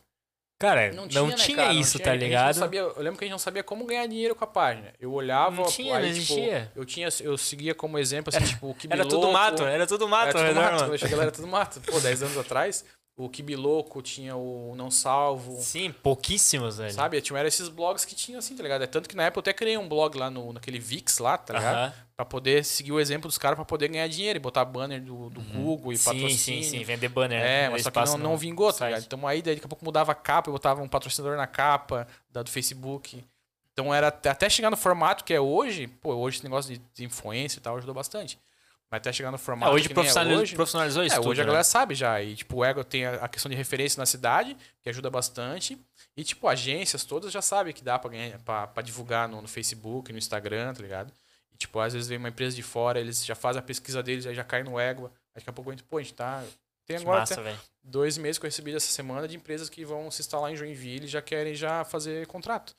Cara, não tinha, né, cara? Não isso, tinha- tá não ligado? sabia- eu lembro que a gente não sabia como ganhar dinheiro com a página. Eu olhava, Não tinha, aí, não tipo, existia. eu tinha, eu seguia como exemplo, assim, tipo, o Era tudo mato, era tudo mato, Era tudo né, mato, mano? quando eu cheguei lá era tudo mato. Pô, 10 anos atrás, o Kibiloco tinha o Não Salvo, Sim, pouquíssimos, velho. sabe? Tinha, era esses blogs que tinham assim, tá ligado? É tanto que na época eu até criei um blog lá no, naquele VIX lá, tá ligado? Aham. Pra poder seguir o exemplo dos caras pra poder ganhar dinheiro e botar banner do, do Google e Sim, patrocínio. sim, sim, vender banner. É, mas só que não, não vingou, tá ligado? Então aí daí daqui a pouco mudava a capa, eu botava um patrocinador na capa da, do Facebook. Então era até até chegar no formato que é hoje, pô, hoje esse negócio de, de influência e tal ajudou bastante. Mas até chegar no formato hoje, que nem é profissionalizou, hoje, profissionalizou isso é, tudo, hoje a né? galera sabe já. E, tipo, o Ego tem a, a questão de referência na cidade, que ajuda bastante. E, tipo, agências todas já sabem que dá pra, ganhar, pra, pra divulgar no, no Facebook, no Instagram, tá ligado? E, tipo, às vezes vem uma empresa de fora, eles já fazem a pesquisa deles, aí já cai no Ego. Daqui a pouco a gente, pô, a gente tá... Tem agora massa, dois meses que eu recebi essa semana de empresas que vão se instalar em Joinville e já querem já fazer contrato.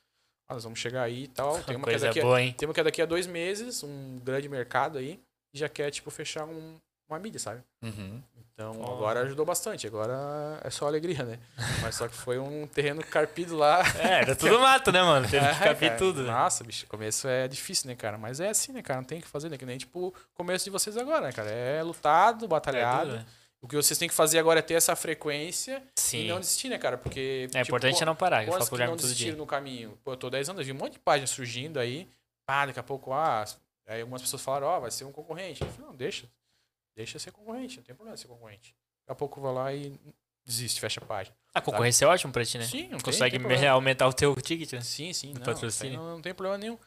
Ah, nós vamos chegar aí e tal. Tem uma, que é daqui a, boa, hein? tem uma que é daqui a dois meses, um grande mercado aí, e já quer, tipo, fechar um- uma mídia, sabe? Uhum. Então Ó. agora ajudou bastante. Agora é só alegria, né? Mas só que foi um terreno carpido lá. É, era tudo mato, né, mano? Teve que É, capir cara. tudo, né? Nossa, bicho, começo é difícil, né, cara? Mas é assim, né, cara? Não tem o que fazer, né? Que nem, tipo, o começo de vocês agora, né, cara? É lutado, É batalhado. tudo, né? o que vocês têm que fazer agora é ter essa frequência Sim. e não desistir, né, cara? Porque. É importante é não parar, eu falo pro que não todo dia. no caminho? Pô, eu tô 10 anos, eu vi um monte de páginas surgindo aí. Pá, daqui a pouco, ah, aí algumas pessoas falaram, ó, vai ser um concorrente. Eu falei, não, deixa. Deixa ser concorrente, não tem problema ser concorrente. Daqui a pouco vai lá e desiste, fecha a página. A concorrência é ótima pra ti, né? Sim, não tem- Consegue tem problema. aumentar o teu ticket, né? Sim, sim, não, patrocínio. não, não tem problema nenhum.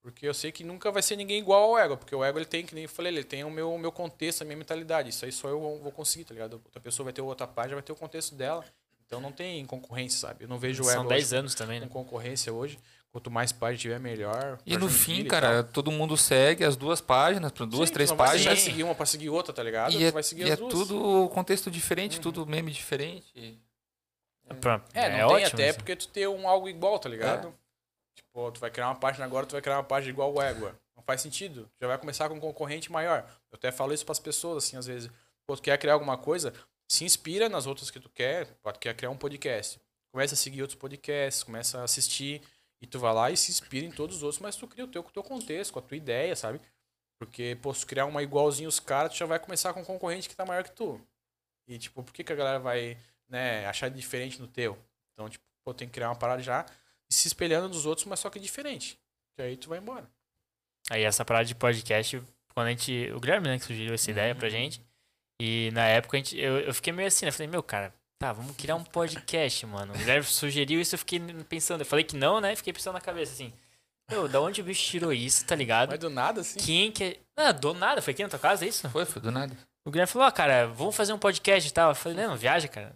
Porque eu sei que nunca vai ser ninguém igual ao Ego, porque o Ego ele tem, que nem eu falei, ele tem o meu, o meu contexto, a minha mentalidade. Isso aí só eu vou conseguir, tá ligado? Outra pessoa vai ter outra página, vai ter o contexto dela. Então não tem concorrência, sabe? Eu não vejo o Ego São hoje 10 anos também, com né? concorrência hoje. Quanto mais página tiver, melhor. E no fim, e cara, todo mundo segue as duas páginas, duas, Sim, três tu não vai páginas. de seguir uma pra seguir outra, tá ligado? E tu é, vai seguir e as é duas. tudo contexto diferente, Uhum. tudo meme diferente. Pronto. É, não tem ótimo. até assim. porque tu ter um algo igual, tá É. ligado? Tipo, tu vai criar uma página agora, tu vai criar uma página igual o Égua. Não faz sentido. Já vai começar com um concorrente maior. Eu até falo isso pras pessoas, assim, às vezes. Pô, tu quer criar alguma coisa, se inspira nas outras que tu quer. Tu quer criar um podcast. Começa a seguir outros podcasts, começa a assistir. E tu vai lá e se inspira em todos os outros, mas tu cria o teu, com o teu contexto, com a tua ideia, sabe? Porque, pô, se tu criar uma igualzinho os caras, tu já vai começar com um concorrente que tá maior que tu. E, tipo, por que, que a galera vai, né, achar diferente no teu? Então, tipo, pô, tem que criar uma parada já e se espelhando dos outros, mas só que diferente. Que aí tu vai embora. Aí essa parada de podcast, quando a gente. O Guilherme, né, que sugeriu essa ideia Uhum. pra gente. E na época a gente, eu, eu fiquei meio assim, né? Falei, meu, cara, tá, vamos criar um podcast, mano. O Guilherme sugeriu isso, eu fiquei pensando. Eu falei que não, né? Fiquei pensando na cabeça assim. Meu, da onde o bicho tirou isso, tá ligado? Mas do nada, assim. Quem que é. Ah, do nada, foi aqui na tua casa, é isso? Foi, foi do nada. O Guilherme falou, ó, cara, vamos fazer um podcast e tal. Eu falei, não, viaja, cara.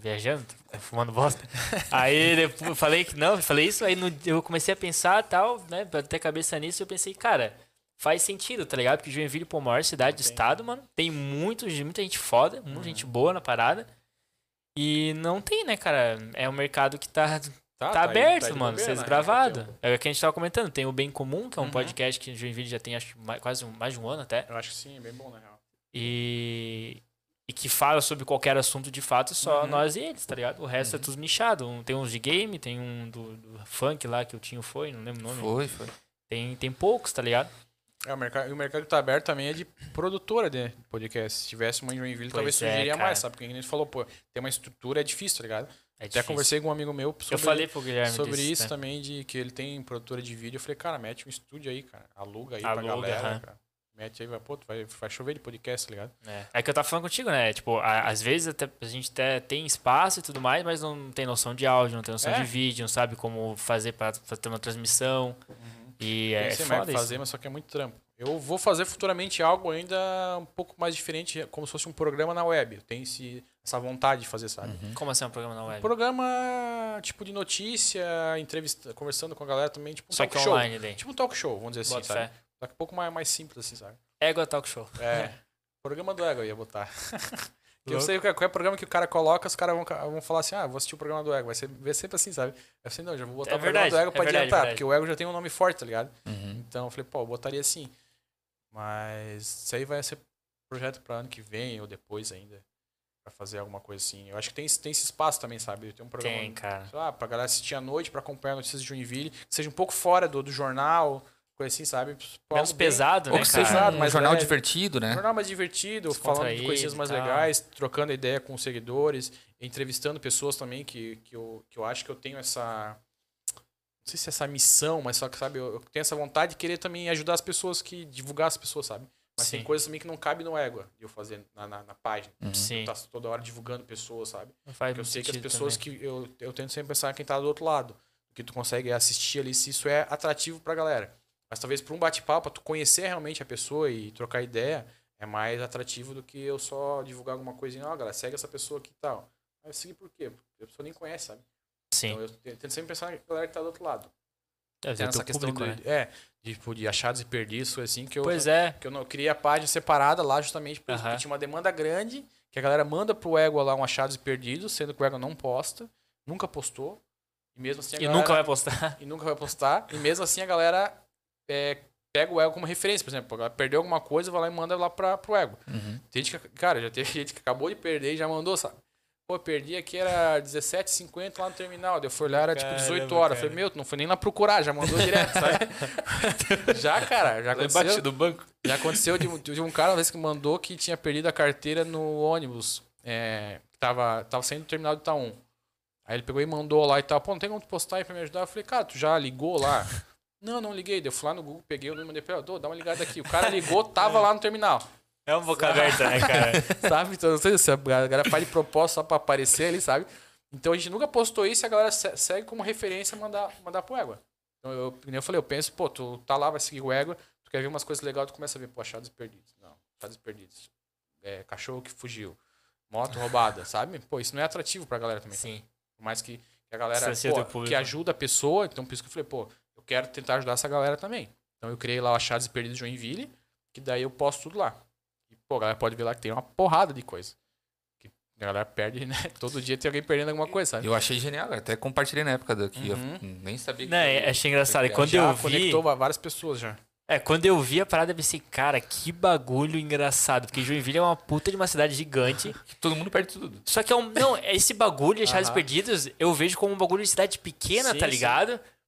Viajando, tô fumando bosta. Aí depois eu falei que não, eu falei isso, aí no- eu comecei a pensar e tal, né, pra ter cabeça nisso, eu pensei, cara, faz sentido, tá ligado? Porque Joinville, pô, a maior cidade do estado, mano, tem muito, muita gente foda, muita gente boa na parada. E não tem, né, cara? É um mercado que tá, tá, aí, aberto, de mano, vocês né? gravado. Porque É o que a gente tava comentando, tem o Bem Comum, que é um Uhum. podcast que Joinville já tem, acho mais, quase um- mais de um ano até. Eu, acho que sim, é bem bom, na real. E, e que fala sobre qualquer assunto de fato, só Uhum. nós e eles, tá ligado? O resto é tudo nichado. Um- tem uns de game, tem um do, do funk lá que o Tinho foi, não lembro o nome. Foi, foi. Tem, tem poucos, tá ligado? É, o mercado, o mercado que tá aberto também é de produtora de podcast. Se tivesse uma em Joinville, Pois talvez é, surgiria cara. mais, sabe? Porque a gente falou, pô, tem uma estrutura, é difícil, tá ligado? É Até difícil. conversei com um amigo meu sobre, Eu falei pro Guilherme sobre isso né? também, de que ele tem produtora de vídeo. Eu falei, cara, mete um estúdio aí, cara. Aluga aí Aluga, pra galera, aham. cara. Mete aí, vai, pô, vai, vai chover de podcast, tá ligado? É. é que eu tava falando contigo, né? Tipo, a- às vezes até, a gente até tem espaço e tudo mais, mas não tem noção de áudio, não tem noção É. de vídeo, não sabe como fazer pra, pra ter uma transmissão. Uhum. E é Pensei foda mais em isso. fazer, mas só que é muito trampo. Eu vou fazer futuramente algo ainda um pouco mais diferente, como se fosse um programa na web. Eu tenho esse, essa vontade de fazer, sabe? Como assim um programa na Um web? programa tipo de notícia, entrevista, conversando com a galera também, tipo um Só talk que show. online daí. Tipo um talk show, vamos dizer assim, Bota sabe? fé. Só que um pouco mais, mais simples, assim, sabe? Égua Talk Show. É. programa do Ego eu ia botar. que eu sei qual é, qual é o programa que o cara coloca, os caras vão, vão falar assim, ah, vou assistir o programa do Ego. Vai ser, vai sempre assim, sabe? Eu falei, não, já vou botar É o programa verdade, do Ego é pra verdade, adiantar, verdade. porque o Ego já tem um nome forte, tá ligado? Uhum. Então eu falei, pô, eu botaria assim. Mas isso aí vai ser projeto pra ano que vem ou depois ainda. Pra fazer alguma coisa assim. Eu acho que tem, esse- tem esse espaço também, sabe? Tem um programa. Tem, cara. sei lá, pra galera assistir à noite, pra acompanhar notícias de Joinville, que seja um pouco fora do, do jornal, coisa assim, sabe? Menos bem- pesado, né, cara? Pesado, um mais jornal leve. divertido, né? Um jornal mais divertido, falando de coisinhas e mais legais, trocando ideia com os seguidores, entrevistando pessoas também que, que, eu, que eu acho que eu tenho essa. Não sei se é essa missão, mas só que, sabe, eu, eu tenho essa vontade de querer também ajudar as pessoas, que divulgar as pessoas, sabe? Mas tem Sim. coisas também que não cabe no égua de eu fazer na, na, na página. Uhum. Sim. Tá toda hora divulgando pessoas, sabe? Faz Porque eu sei que as pessoas também. que. Eu, eu tento sempre pensar quem tá do outro lado. O que tu consegue assistir ali, se isso é atrativo pra galera. Mas talvez pra um bate-papo, tu conhecer realmente a pessoa e trocar ideia, é mais atrativo do que eu só divulgar alguma coisinha. Ó, galera, segue essa pessoa aqui e tal. Mas seguir por quê? Porque a pessoa nem conhece, sabe? Sim. Então eu tento sempre pensar na galera que tá do outro lado. Deve Tem essa questão público, de, né? é, de, tipo, de achados e perdidos, assim, que eu, Pois é. que eu não eu criei a página separada lá justamente porque tinha uma demanda grande, que a galera manda pro Égua lá um achados e perdidos, sendo que o Égua não posta, nunca postou, e mesmo assim a E galera, nunca vai postar. e nunca vai postar, e mesmo assim a galera é, pega o Égua como referência, por exemplo, ela perdeu alguma coisa, vai lá e manda lá pra, pro Égua. Uhum. Tem gente que, cara, já teve gente que acabou de perder e já mandou, sabe? Pô, eu perdi aqui, era 17h50 lá no terminal. Eu fui olhar, era tipo 18 Caramba, horas. Eu falei, meu, tu não foi nem lá procurar, já mandou direto, sabe? já, cara, já aconteceu. do banco. Já aconteceu de, um- de um cara uma vez que mandou que tinha perdido a carteira no ônibus. É, tava, tava saindo do terminal do Itaú. Aí ele pegou e mandou lá e tal. Pô, não tem como tu postar aí pra me ajudar? Eu falei, cara, tu já ligou lá? Não, não liguei. Daí eu fui lá no Google, peguei o número, mandei pra ele, "Dô, dá uma ligada aqui. O cara ligou, tava lá no terminal. É uma boca aberta, né, cara? sabe? Então, não sei se a galera faz de propósito só pra aparecer ali, sabe? Então a gente nunca postou isso e a galera se- segue como referência mandar, mandar pro Égua. Então eu, eu falei, eu penso, pô, tu tá lá, vai seguir o Égua, tu quer ver umas coisas legais, tu começa a ver, pô, achados perdidos. Não, achados perdidos. É, cachorro que fugiu. Moto roubada, sabe? Pô, isso não é atrativo pra galera também. Sim. Por mais que, que a galera pô, que ajuda a pessoa, então por isso que eu falei, pô, quero tentar ajudar essa galera também. Então eu criei lá o Achados e Perdidos Joinville, que daí eu posto tudo lá. E, pô, a galera pode ver lá que tem uma porrada de coisa. Que a galera perde, né? Todo dia tem alguém perdendo alguma coisa, sabe? Eu achei genial, até compartilhei na época do que Uhum. eu nem sabia que Não, é- achei engraçado. E quando já eu vi. conectou várias pessoas já. É, quando eu vi a parada, eu pensei, cara, que bagulho engraçado. Porque Joinville é uma puta de uma cidade gigante. todo mundo perde tudo. Só que é um. Não, esse bagulho de Achados Aham. Perdidos, eu vejo como um bagulho de cidade pequena, Sim, tá sim.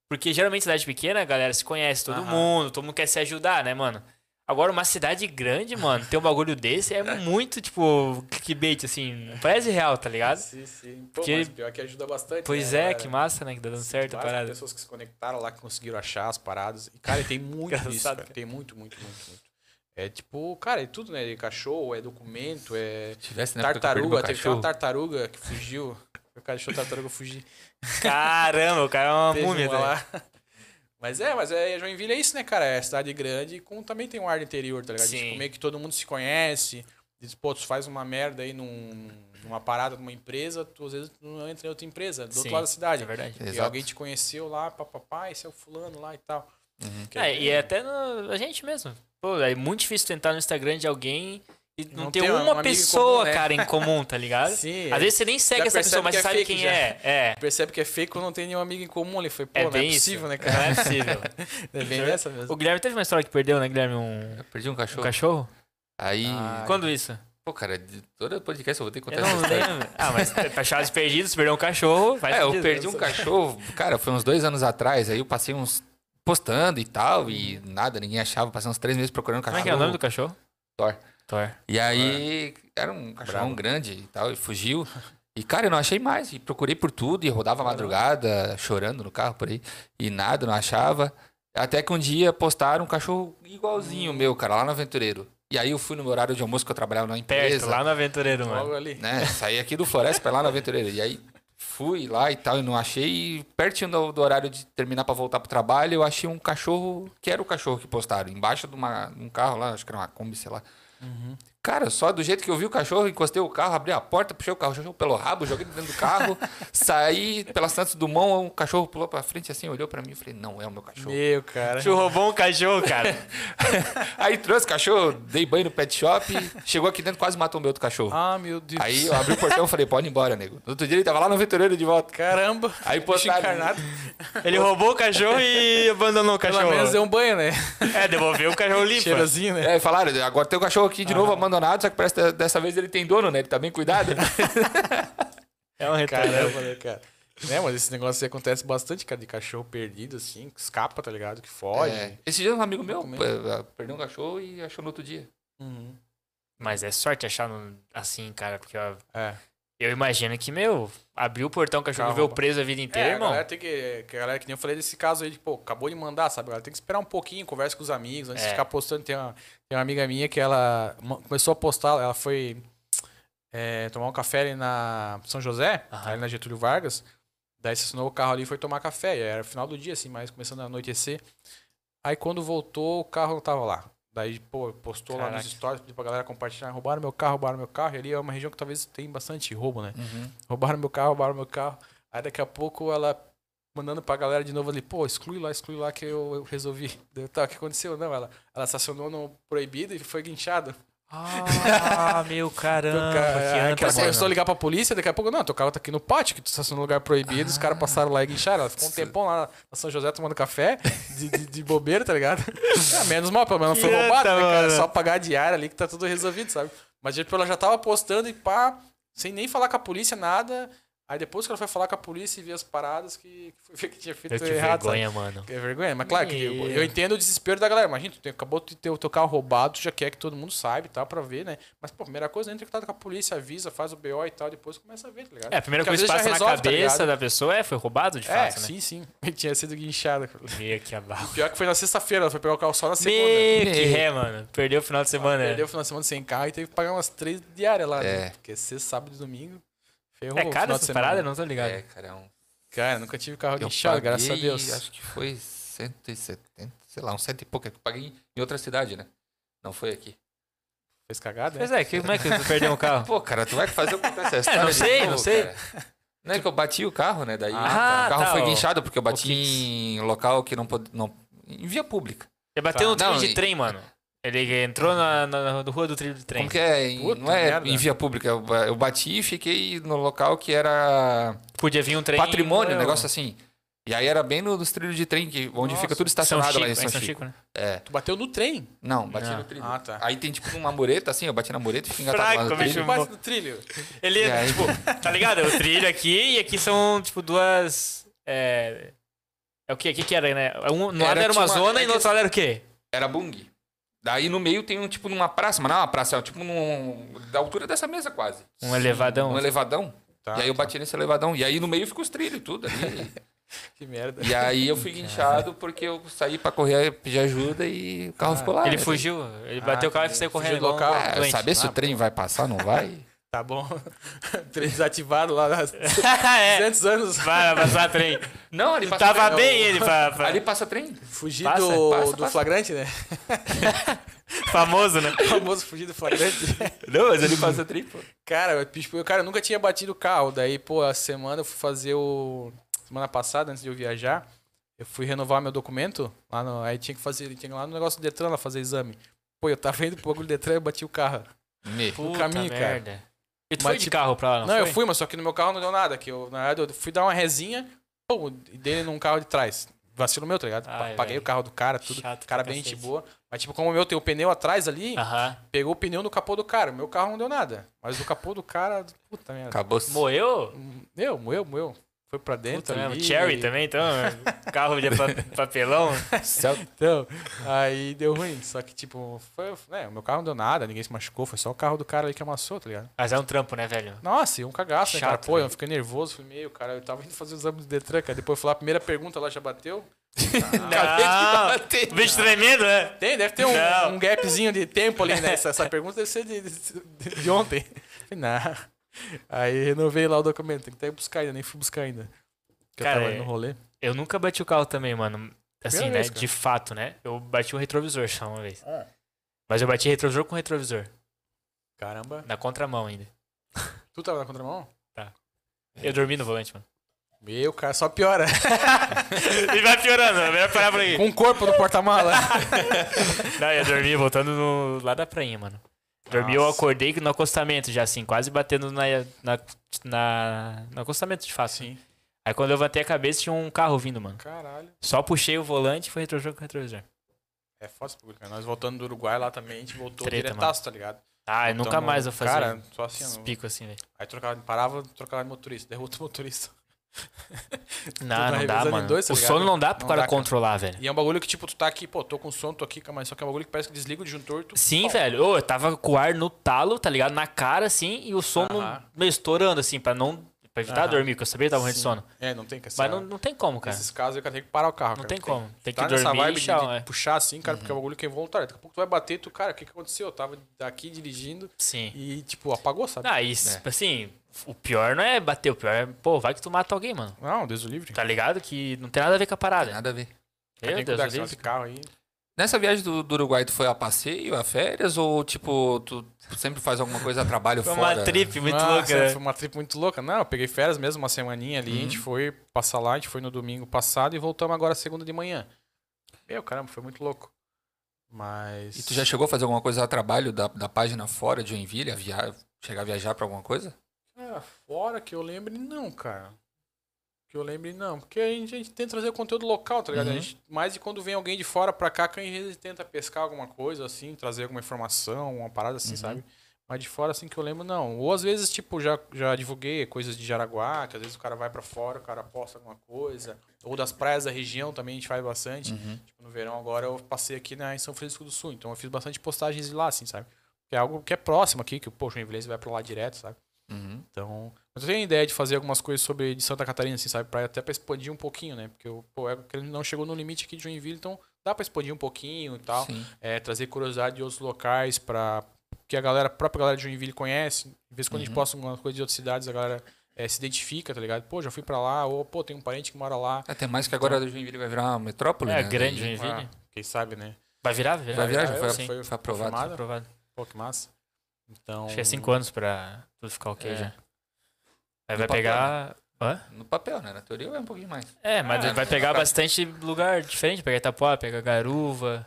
Porque geralmente cidade pequena, a galera se conhece, todo Aham. mundo, todo mundo quer se ajudar, né, mano? Agora, uma cidade grande, mano, ter um bagulho desse é muito, tipo, clickbait, assim. Parece real, tá ligado? Sim, sim. Pô, Porque- mas pior que ajuda bastante. Pois né, é, galera? que massa, né? Que tá dando certo a parada. pessoas que se conectaram lá, que conseguiram achar as paradas. E, cara, tem muito disso, Engraçado, cara. Tem muito, muito, muito, muito. É tipo, cara, é tudo, né? É cachorro, é documento, é Se tivesse perdi tartaruga. Teve uma tartaruga que fugiu. O cara deixou a tartaruga fugir. Caramba, o cara é uma Teve múmia, uma né? lá. Mas é, mas é, Joinville é isso, né, cara? É cidade grande com também tem um ar do interior, tá ligado? Sim. Tipo, meio que todo mundo se conhece. Diz, pô, tu faz uma merda aí num, numa parada numa empresa, tu às vezes tu não entra em outra empresa, do Sim, outro lado da cidade. É verdade. E Exato. alguém te conheceu lá, papapá, esse é o fulano lá e tal. Uhum. É, e é até no- a gente mesmo. Pô, é muito difícil tu entrar no Instagram de alguém e não, Não ter um uma pessoa, comum, né? cara, em comum, tá ligado? Sim, Às vezes você nem segue já essa pessoa, mas você é sabe quem já. é. É. percebe que é fake quando não tem nenhum amigo em comum ali. Foi, pô, É não é bem possível, isso. né, Não cara? é possível. É bem dessa mesmo. O Guilherme teve uma história que perdeu, né, Guilherme? Um, Eu perdi um um cachorro. cachorro? Aí. Ah, Quando isso? Pô, cara, de todo podcast eu vou ter que contar Eu essa não história. lembro. Ah, mas achados perdidos, perdeu um cachorro. Faz É, eu sentido. perdi um cachorro, cara, foi uns dois anos atrás. Aí eu passei uns postando e tal, e nada, ninguém achava. Passei uns três meses procurando Como cachorro. é que é o nome do cachorro? Thor. Thor. E aí, era um cachorrão Bravo. grande e tal, e fugiu. E, cara, eu não achei mais. E procurei por tudo, e rodava a madrugada, chorando no carro por aí. E nada, não achava. Até que um dia postaram um cachorro igualzinho o meu, cara, lá no Aventureiro. E aí eu fui no meu horário de almoço que eu trabalhava na Perto, empresa. lá no Aventureiro, Logo mano. ali. né? Saí aqui do Floresta pra ir lá no Aventureiro. E aí Fui lá e tal, e não achei. E pertinho do, do horário de terminar pra voltar pro trabalho, eu achei um cachorro, que era o cachorro que postaram, embaixo de, uma, de um carro lá, acho que era uma Kombi, sei lá. Mm-hmm. Cara, só do jeito que eu vi o cachorro, encostei o carro, abri a porta, puxei o cachorro pelo rabo, joguei dentro do carro, saí pela Santos Dumont, o cachorro pulou pra frente assim, olhou pra mim e falei, não é o meu cachorro. Meu, cara. Tu roubou um cachorro, cara. Aí trouxe o cachorro, dei banho no pet shop, chegou aqui dentro, quase matou o meu outro cachorro. Ah, meu Deus. Aí eu abri o portão e falei, pode ir embora, nego. No outro dia ele tava lá no veterinário de volta. Caramba. Aí postaram- encarnado. Ele roubou o cachorro e abandonou o Pelo cachorro. menos deu um banho, né? É, devolveu o cachorro limpo. Cheirosinho, né? É, falaram, agora tem o cachorro aqui de novo abandonado, só que parece que dessa vez ele tem dono, né? Ele tá bem cuidado. É um. Caramba, né, cara? É, mas esse negócio aí acontece bastante, cara, de cachorro perdido, assim, que escapa, tá ligado? Que foge. É. Esse dia um amigo meu pô, perdeu um cachorro e achou no outro dia. Uhum. Mas é sorte achar no- assim, cara, porque ó, É. eu imagino que, meu, abriu o portão, o cachorro rouba. preso a vida inteira, É, a irmão. galera tem que. Que a galera, que nem eu falei desse caso aí, de, pô, acabou de mandar, sabe? A galera tem que esperar um pouquinho, conversa com os amigos, antes É. de ficar postando. Tem uma, tem uma amiga minha que ela começou a postar, ela foi é, tomar um café ali na São José, Aham. ali na Getúlio Vargas. Daí estacionou o carro ali e foi tomar café. E era final do dia, assim, mas começando a anoitecer. Aí quando voltou, o carro não tava lá. Daí, pô, postou lá Caraca. nos stories, pediu pra galera compartilhar. Roubaram meu carro, roubaram meu carro. E ali é uma região que talvez tem bastante roubo, né? Roubaram meu carro, roubaram meu carro. Aí daqui a pouco ela mandando pra galera de novo ali, pô, exclui lá, exclui lá que eu, eu resolvi. Daí, tá, o que aconteceu? Não, ela, ela estacionou no proibido e foi guinchada. Ah, meu caramba. Cara, que aí anta, que ela mano. começou a ligar pra polícia, daqui a pouco, não, teu carro tá aqui no pátio, que tu estacionou no lugar proibido, os caras passaram lá e guincharam. Ela ficou um tempão lá na São José tomando café, de, de, de bobeira, tá ligado? É, menos mal, pelo menos não foi roubado, né, cara? mano. Só pagar a diária ali que tá tudo resolvido, sabe? Mas tipo, ela já tava postando e pá, sem nem falar com a polícia, nada. Aí depois que ela foi falar com a polícia e ver as paradas, que, que foi ver que tinha feito Meu, que errado, sabe? vergonha, mano. É vergonha, mas claro que eu, eu entendo o desespero da galera. Imagina, tu tem- acabou de ter o teu carro roubado, tu já quer que todo mundo saiba e tal, pra ver, né? Mas, pô, primeira coisa, entra em contato com a polícia, avisa, faz o BO e tal, depois começa a ver, tá ligado? É, a primeira Porque coisa que passa já na resolve, tá cabeça ligado? da pessoa é, foi roubado de É, fato, né? sim, sim. Ele tinha sido guinchado. Meio que abaixo. Pior que foi na sexta-feira, ela foi pegar o carro só na segunda. Meio que ré, mano. Perdeu o final de semana. Perdeu o final de semana sem carro e teve que pagar umas três diárias lá, né? É. Porque sexta, sábado e domingo. Ferrou É o caro essas semana. paradas? Não tô ligado. É, cara, é um. Cara, nunca tive carro Eu guinchado, paguei, graças a Deus. Acho que foi 170, sei lá, uns cento e pouco. é que Eu paguei em outra cidade, né? Não foi aqui. Fez cagada? Pois é, que, como é que tu perdeu um carro? Pô, cara, tu vai fazer eu contar essa história. não de sei, novo, não sei. cara. Não é que eu bati o carro, né? Daí Ah, o carro tá, foi guinchado porque eu bati em local que não pode. Não, em via pública. Ele bateu no Tá. trilho Não, de trem, mano. Ele entrou na, na, na rua do trilho de trem. Como que é? Em- Puta não é merda. em via pública. Eu, eu bati e fiquei no local que era Podia vir um trem. patrimônio, um não, negócio assim. E aí era bem no, nos trilhos de trem, que, onde Nossa. fica tudo São estacionado Chico, lá em é São, São Chico. Chico, né? É. Tu bateu no trem. Não, bati Não. no trilho. Ah, tá. Aí tem tipo uma mureta, assim, eu bati na mureta e fiquei engatado Fraco, lá no trilho. Bate no trilho. Ele, aí? tipo, tá ligado? O trilho aqui e aqui são, tipo, duas. É. É o que? O que que era, né? Um, no Era, lado era uma uma- zona é e no que- outro lado era o quê? Era bung. Daí no meio tem um tipo numa praça, mas não é uma praça, é tipo num, da altura dessa mesa quase. Um elevadão. Um elevadão. Tá, e aí eu tá. bati nesse elevadão. E aí no meio ficou os trilhos e tudo ali. Que merda. e aí eu fui guinchado porque eu saí pra correr, pedir ajuda e o carro ficou lá. Ele né? fugiu. Ele bateu o carro e saiu fugiu correndo. local. É, saber se Ah, o trem vai passar, não vai. Tá bom. Trem desativado lá é. 200 anos. Vai passar trem. Não, ali passa Tava trem. bem ele, pra, pra- Ali passa trem. Fugir Passa, do, passa, do passa. flagrante, né? famoso, né? Famoso fugir do flagrante. Não, mas ali passa trem, pô. Cara, eu, cara, eu nunca tinha batido o carro. Daí, pô, a semana eu fui fazer o. Semana passada, antes de eu viajar, eu fui renovar meu documento. Lá no... Aí tinha que fazer. Tinha que ir lá no negócio do Detran lá fazer exame. Pô, eu tava indo pro bagulho do Detran e eu bati o carro. Me. Puta caminho, cara. E tu Mas, foi de tipo, carro pra lá, não, Não, eu foi? fui, mas só que no meu carro não deu nada. Que eu, na verdade, eu fui dar uma resinha, pô, e dele num carro de trás. Vacilo meu, tá ligado? Ai, Paguei velho. o carro do cara, tudo. Chato cara bem gente boa. Mas, tipo, como o meu tem o pneu atrás ali, Aham. pegou o pneu no capô do cara. Meu carro não deu nada. Mas o capô do cara, puta merda. Acabou. Moeu? Meu, moeu, moeu. Foi pra dentro Puta ali. Cherry também, então? Carro de pa- papelão. Céu- Então, aí deu ruim. Só que, tipo, foi, né, o meu carro não deu nada, ninguém se machucou. Foi só o carro do cara ali que amassou, tá ligado? Mas é um trampo, né, velho? Nossa, e um cagaço, né, cara? Chato, Pô, né? eu fiquei nervoso. Falei, meio, cara, eu tava indo fazer os exames do Detran, cara. Depois eu fui lá, a primeira pergunta lá já bateu. Não. Bicho tremendo, né? Tem, deve ter um, um gapzinho de tempo ali, né? Essa, essa pergunta deve ser de, de, de ontem. Falei, Não. Aí renovei lá o documento. Tem que até buscar ainda, nem fui buscar ainda. Porque Cara, eu tava é- no rolê. Eu nunca bati o carro também, mano. Assim, Primeira né? vez, de fato, né? Eu bati o retrovisor só uma vez. Ah. Mas eu bati retrovisor com retrovisor. Caramba. Na contramão ainda. Tu tava na contramão? Eu dormi no volante, mano. Meu, cara, só piora. E vai piorando, é melhor parar por aí. Com o corpo no porta-mala. Não, eu dormi voltando no, lá da prainha, mano. Dormi, eu acordei no acostamento já, assim, quase batendo na, na, na- no acostamento de fato. Sim. Aí quando eu levantei a cabeça, tinha um carro vindo, mano. Caralho. Só puxei o volante e foi retrovisor com retrovisor. É foda esse bagulho, cara. Nós voltando do Uruguai lá também, a gente voltou Treta, diretaço, tá ligado? Ah, eu nunca mais vou fazer Cara, só assim, pico assim, velho. Aí trocava, parava, trocava de motorista. Daí outro motorista. Não, não dá, mano. dois, tá o ligado? sono não dá pro Não cara dá, cara. controlar, velho. E é um bagulho que, tipo, tu tá aqui, pô, tô com sono, tô aqui, mas só que é um bagulho que parece que desliga o disjuntor. Tu... Sim, Pô, velho. Ô, eu tava com o ar no talo, tá ligado? Na cara, assim, e o sono Aham. meio estourando, assim, pra não. Pra evitar Aham. dormir, porque eu sabia que tava morrendo de sono. É, não tem que Mas não, não tem como, cara. Nesses casos, eu cara tem que parar o carro. Não cara. tem como. Tem que tá nessa dormir e vibe de, tchau, de é. puxar assim, cara, porque é um bagulho que é involuntário. Daqui a pouco tu vai bater, tu, cara, o que que aconteceu? Eu tava aqui dirigindo Sim. e, tipo, apagou, sabe? Ah, isso, assim, o pior não é bater, o pior é, pô, vai que tu mata alguém, mano. Não, Deus o livre. Tá ligado? Que não tem nada a ver com a parada. Tem nada a ver. Tem Meu que Deus, cuidar eu com esse livre. carro aí. Nessa viagem do, do Uruguai, tu foi a passeio, a férias, ou tipo, tu sempre faz alguma coisa a trabalho Foi fora? uma trip muito Nossa, louca, né? Foi uma trip muito louca. Não, eu peguei férias mesmo, uma semaninha ali. A gente foi passar lá, a gente foi no domingo passado e voltamos agora segunda de manhã. Meu, caramba, foi muito louco. Mas. E tu já chegou a fazer alguma coisa a trabalho da, da página fora de Joinville? A via... Chegar a viajar pra alguma coisa? Ah, fora que eu lembre, não, cara. Que eu lembre, não. Porque a gente, a gente tenta trazer o conteúdo local, tá ligado? A Uhum. gente, mais de quando vem alguém de fora pra cá, que a gente tenta pescar alguma coisa, assim, trazer alguma informação, uma parada assim, Uhum. sabe? Mas de fora, assim, que eu lembro, não. Ou às vezes, tipo, já, já divulguei coisas de Jaraguá, que às vezes o cara vai pra fora, o cara posta alguma coisa. Ou das praias da região também a gente faz bastante. Uhum. Tipo, no verão agora eu passei aqui na, em São Francisco do Sul, então eu fiz bastante postagens de lá, assim, sabe? Que é algo que é próximo aqui, que, poxa, o inglês vai pra lá direto, sabe? Uhum. Então, mas eu tenho ideia de fazer algumas coisas sobre de Santa Catarina, assim, sabe? Pra, até pra expandir um pouquinho, né? Porque o pô, ou não chegou no limite aqui de Joinville, então dá pra expandir um pouquinho e tal. É, trazer curiosidade de outros locais pra que a galera, a própria galera de Joinville conhece. De vez em quando a gente Uhum. posta alguma coisa de outras cidades, a galera é, se identifica, tá ligado? Pô, já fui pra lá, ou pô, tem um parente que mora lá. Até mais que agora o Joinville vai virar uma metrópole, É, né? grande Daí- Joinville. Ah, quem sabe, né? Vai virar? Vai virar? Vai virar, já foi, foi, foi- foi aprovado. confirmado. Aprovado. Pô, que massa. Então. Acho que é cinco anos pra tudo ficar ok É. já. Aí No vai papel, pegar. Hã? No papel, né? Na teoria é um pouquinho mais. É, mas Ah, vai pegar bastante lugar diferente. Pegar Itapuá, pegar Garuva.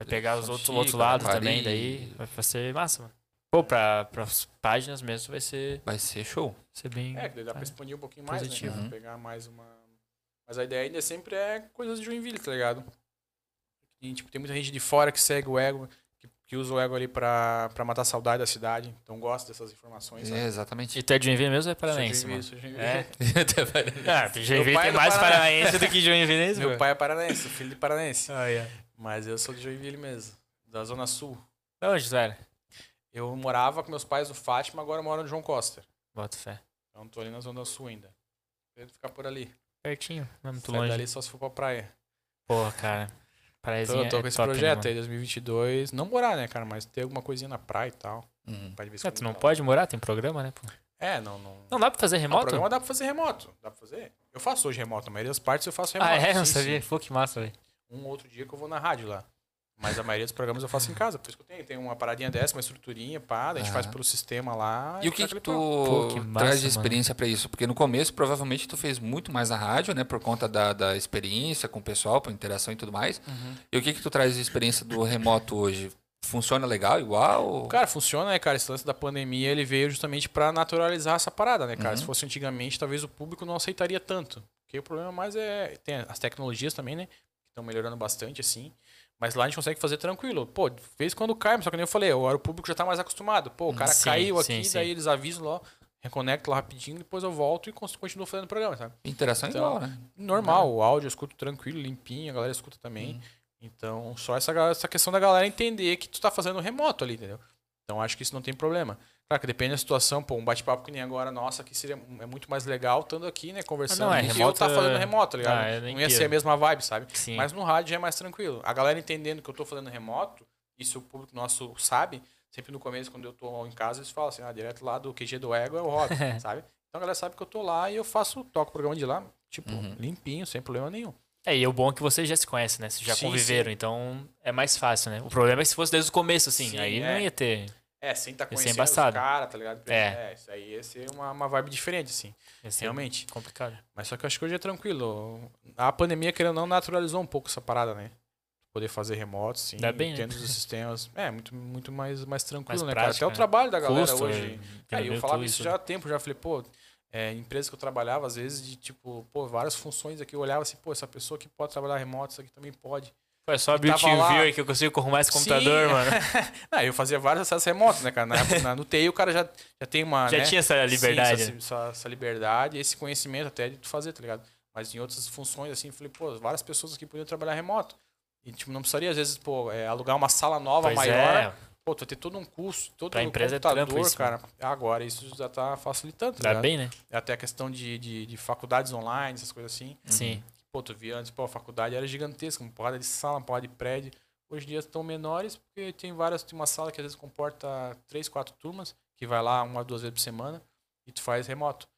Vai pegar os outros, outros lados também. Daí vai ser massa, mano. Pô, pra, pras páginas mesmo vai ser, Vai ser show. ser bem. É, que daí dá pra expandir um pouquinho mais, Positivo. né? Uhum. Pegar mais uma. Mas a ideia ainda sempre é coisas de Joinville, tá ligado? E, tipo, tem muita gente de fora que segue o ego, que, usa o ego ali pra, pra matar a saudade da cidade. Então gosta dessas informações. É, exatamente. E tu é de Joinville mesmo ou é Sou paranaense, Joinville, mano? sou Joinville. É? Ah, Joinville é mais paranaense do que Joinville, Meu pai é paranaense, filho de paranaense. Ah, é. Mas eu sou de Joinville mesmo, da Zona Sul. Da onde, velho? Eu morava com meus pais no Fátima, agora eu moro no João Costa. Bota fé. Então tô ali na Zona Sul ainda. Pretendo ficar por ali. Pertinho, não é muito Sai longe. dali só se for pra praia. Porra, cara. Praiazinha Tô, tô é com esse top, né, projeto aí, 2022. Não morar, né, cara? Mas ter alguma coisinha na praia e tal. Uhum. Quando tu não pode morar? Tem programa, né? Pô? É, não. Não, Não dá pra fazer Ah, o remoto? programa dá pra fazer remoto. Dá pra fazer. Eu faço hoje remoto. A maioria das partes eu faço remoto. ah, é? Não sim, sabia. sim. Pô, que massa, velho. Um outro dia que eu vou na rádio lá. Mas a maioria dos programas eu faço em casa. Por isso que eu tenho. Tem uma paradinha dessa, uma estruturinha, pá. A gente Ah. faz pelo sistema lá. E o que, que tu. Pô, que massa, traz de experiência pra isso? Porque no começo, provavelmente, tu fez muito mais na rádio, né? Por conta da, da experiência com o pessoal, por interação e tudo mais. Uhum. E o que que tu traz de experiência do remoto hoje? Funciona legal, igual? Cara, funciona, né, cara? Esse lance da pandemia, ele veio justamente pra naturalizar essa parada, né, cara? Uhum. Se fosse antigamente, talvez o público não aceitaria tanto. Porque o problema mais é... Tem as tecnologias também, né? Que estão melhorando bastante, assim. Mas lá a gente consegue fazer tranquilo. Pô, de vez quando cai, mas só que nem eu falei, agora o público já tá mais acostumado. Pô, o cara Sim, caiu sim, aqui, sim. daí eles avisam lá, reconecto lá rapidinho, depois eu volto e continuo fazendo o programa, sabe? Interação Então, igual, né? Normal, o áudio eu escuto tranquilo, limpinho, a galera escuta também. Então, só essa, essa questão da galera entender que tu tá fazendo remoto ali, entendeu? Então, acho que isso não tem problema. Claro que depende da situação, pô, um bate-papo que nem agora, nossa, aqui seria é muito mais legal estando aqui, né, conversando, Ah, não, é, que eu remoto tá fazendo é- remoto, tá ligado? Ah, não ia ser a mesma vibe, sabe? Sim. Mas no rádio já é mais tranquilo. A galera entendendo que eu tô fazendo remoto, isso o público nosso sabe, sempre no começo, quando eu tô em casa, eles falam assim, ah, direto lá do QG do Ego é o Rob, sabe? Então a galera sabe que eu tô lá e eu faço, toco o programa de lá, tipo, Uhum. limpinho, sem problema nenhum. É, e o bom é que vocês já se conhecem, né? Vocês já Sim, conviveram, então é mais fácil, né? O problema é que se fosse desde o começo, assim, Sim, aí é. não ia ter. É, sem estar tá ser conhecendo os caras, tá ligado? É. isso aí ia ser uma, uma vibe diferente, assim, realmente. complicado. Mas só que eu acho que hoje é tranquilo. A pandemia, querendo ou não, naturalizou um pouco essa parada, né? Poder fazer remoto, sim. Ainda bem, né? os sistemas. É, muito, muito mais, mais tranquilo, Mais né, prático, cara? Até o né? trabalho da galera Custo, hoje. é, Cara, eu falava isso isso. já há tempo, já falei, pô, é, empresa que eu trabalhava, às vezes, de tipo, pô, várias funções aqui, eu olhava assim, pô, essa pessoa que pode trabalhar remoto, isso aqui também pode. Pô, é só abrir o tava lá- TeamViewer que eu consigo arrumar esse computador, Sim. mano. Ah, eu fazia vários acessos remotos, né, cara? Na, na- no TI o cara já, já tem uma. Já né? tinha essa liberdade. Sim, essa, essa, essa liberdade, esse conhecimento até de tu fazer, tá ligado? Mas em outras funções, assim, eu falei, pô, várias pessoas aqui podiam trabalhar remoto. E, tipo, não precisaria, às vezes, pô, é, alugar uma sala nova Pois maior. é, Pô, tu vai ter todo um custo, todo Pra o empresa é computador, isso, cara. Agora, isso já tá facilitando, tá ligado? bem, né? Até a questão de, de, de faculdades online, essas coisas assim. Sim. Pô, tu via antes, pô, a faculdade era gigantesca, uma porrada de sala, uma porrada de prédio. Hoje em dia estão menores, porque tem várias, tem uma sala que às vezes comporta três, quatro turmas, que vai lá uma, duas vezes por semana, e tu faz remoto.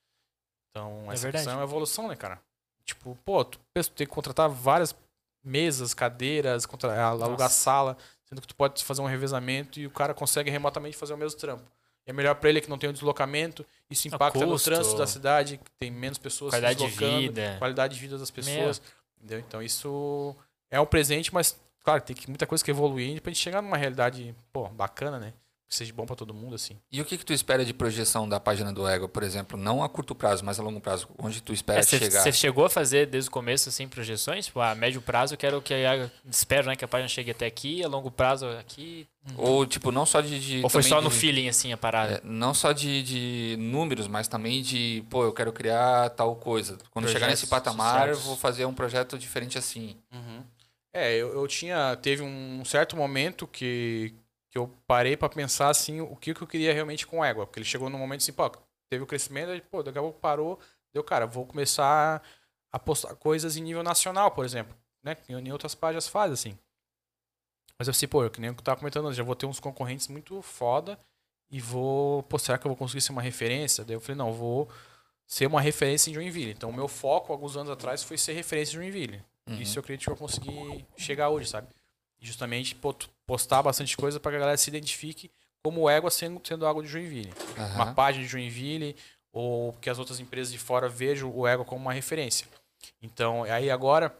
Então, É essa verdade. é uma evolução, né, cara? Tipo, pô, tu, tu tem que contratar várias mesas, cadeiras, contra, alugar Nossa. sala, sendo que tu pode fazer um revezamento e o cara consegue remotamente fazer o mesmo trampo. E é melhor pra ele que não tem um deslocamento, isso impacta no trânsito da cidade, que tem menos pessoas se Qualidade de deslocando vida. qualidade de vida das pessoas. Entendeu? Então isso é um presente, mas claro, tem que, muita coisa que evoluir pra gente chegar numa realidade, pô, bacana, né? Que seja bom pra todo mundo, assim. E o que, que tu espera de projeção da página do Ego, por exemplo? Não a curto prazo, mas a longo prazo. Onde tu espera É, Você chegar? você chegou a fazer desde o começo, assim, projeções? Tipo, a médio prazo eu quero que a, espero, né, que a página chegue até aqui, a longo prazo aqui. Ou, tipo, não só de. de Ou foi só no de- feeling, assim, a parada? É, não só de, de números, mas também de, pô, eu quero criar tal coisa. Quando chegar Projetos nesse patamar, eu vou fazer um projeto diferente assim. É, eu, eu tinha. Teve um certo momento que, que eu parei pra pensar assim, o que, que eu queria realmente com Égua. Porque ele chegou num momento assim, pô, teve o crescimento, aí, pô, daqui a pouco parou, deu, cara, vou começar a postar coisas em nível nacional, por exemplo. Né? Que em outras páginas faz, assim. Mas eu pensei, pô, que nem eu tava comentando já vou ter uns concorrentes muito foda e vou. Pô, será que eu vou conseguir ser uma referência? Daí eu falei, não, eu vou ser uma referência em Joinville. Então, o meu foco, alguns anos atrás, foi ser referência em Joinville. Uhum. Isso eu acredito que eu consegui chegar hoje, sabe? E justamente pô, tu- postar bastante coisa pra que a galera se identifique como égua sendo, sendo água de Joinville. Aham. Uma página de Joinville ou que as outras empresas de fora vejam o égua como uma referência. Então, aí agora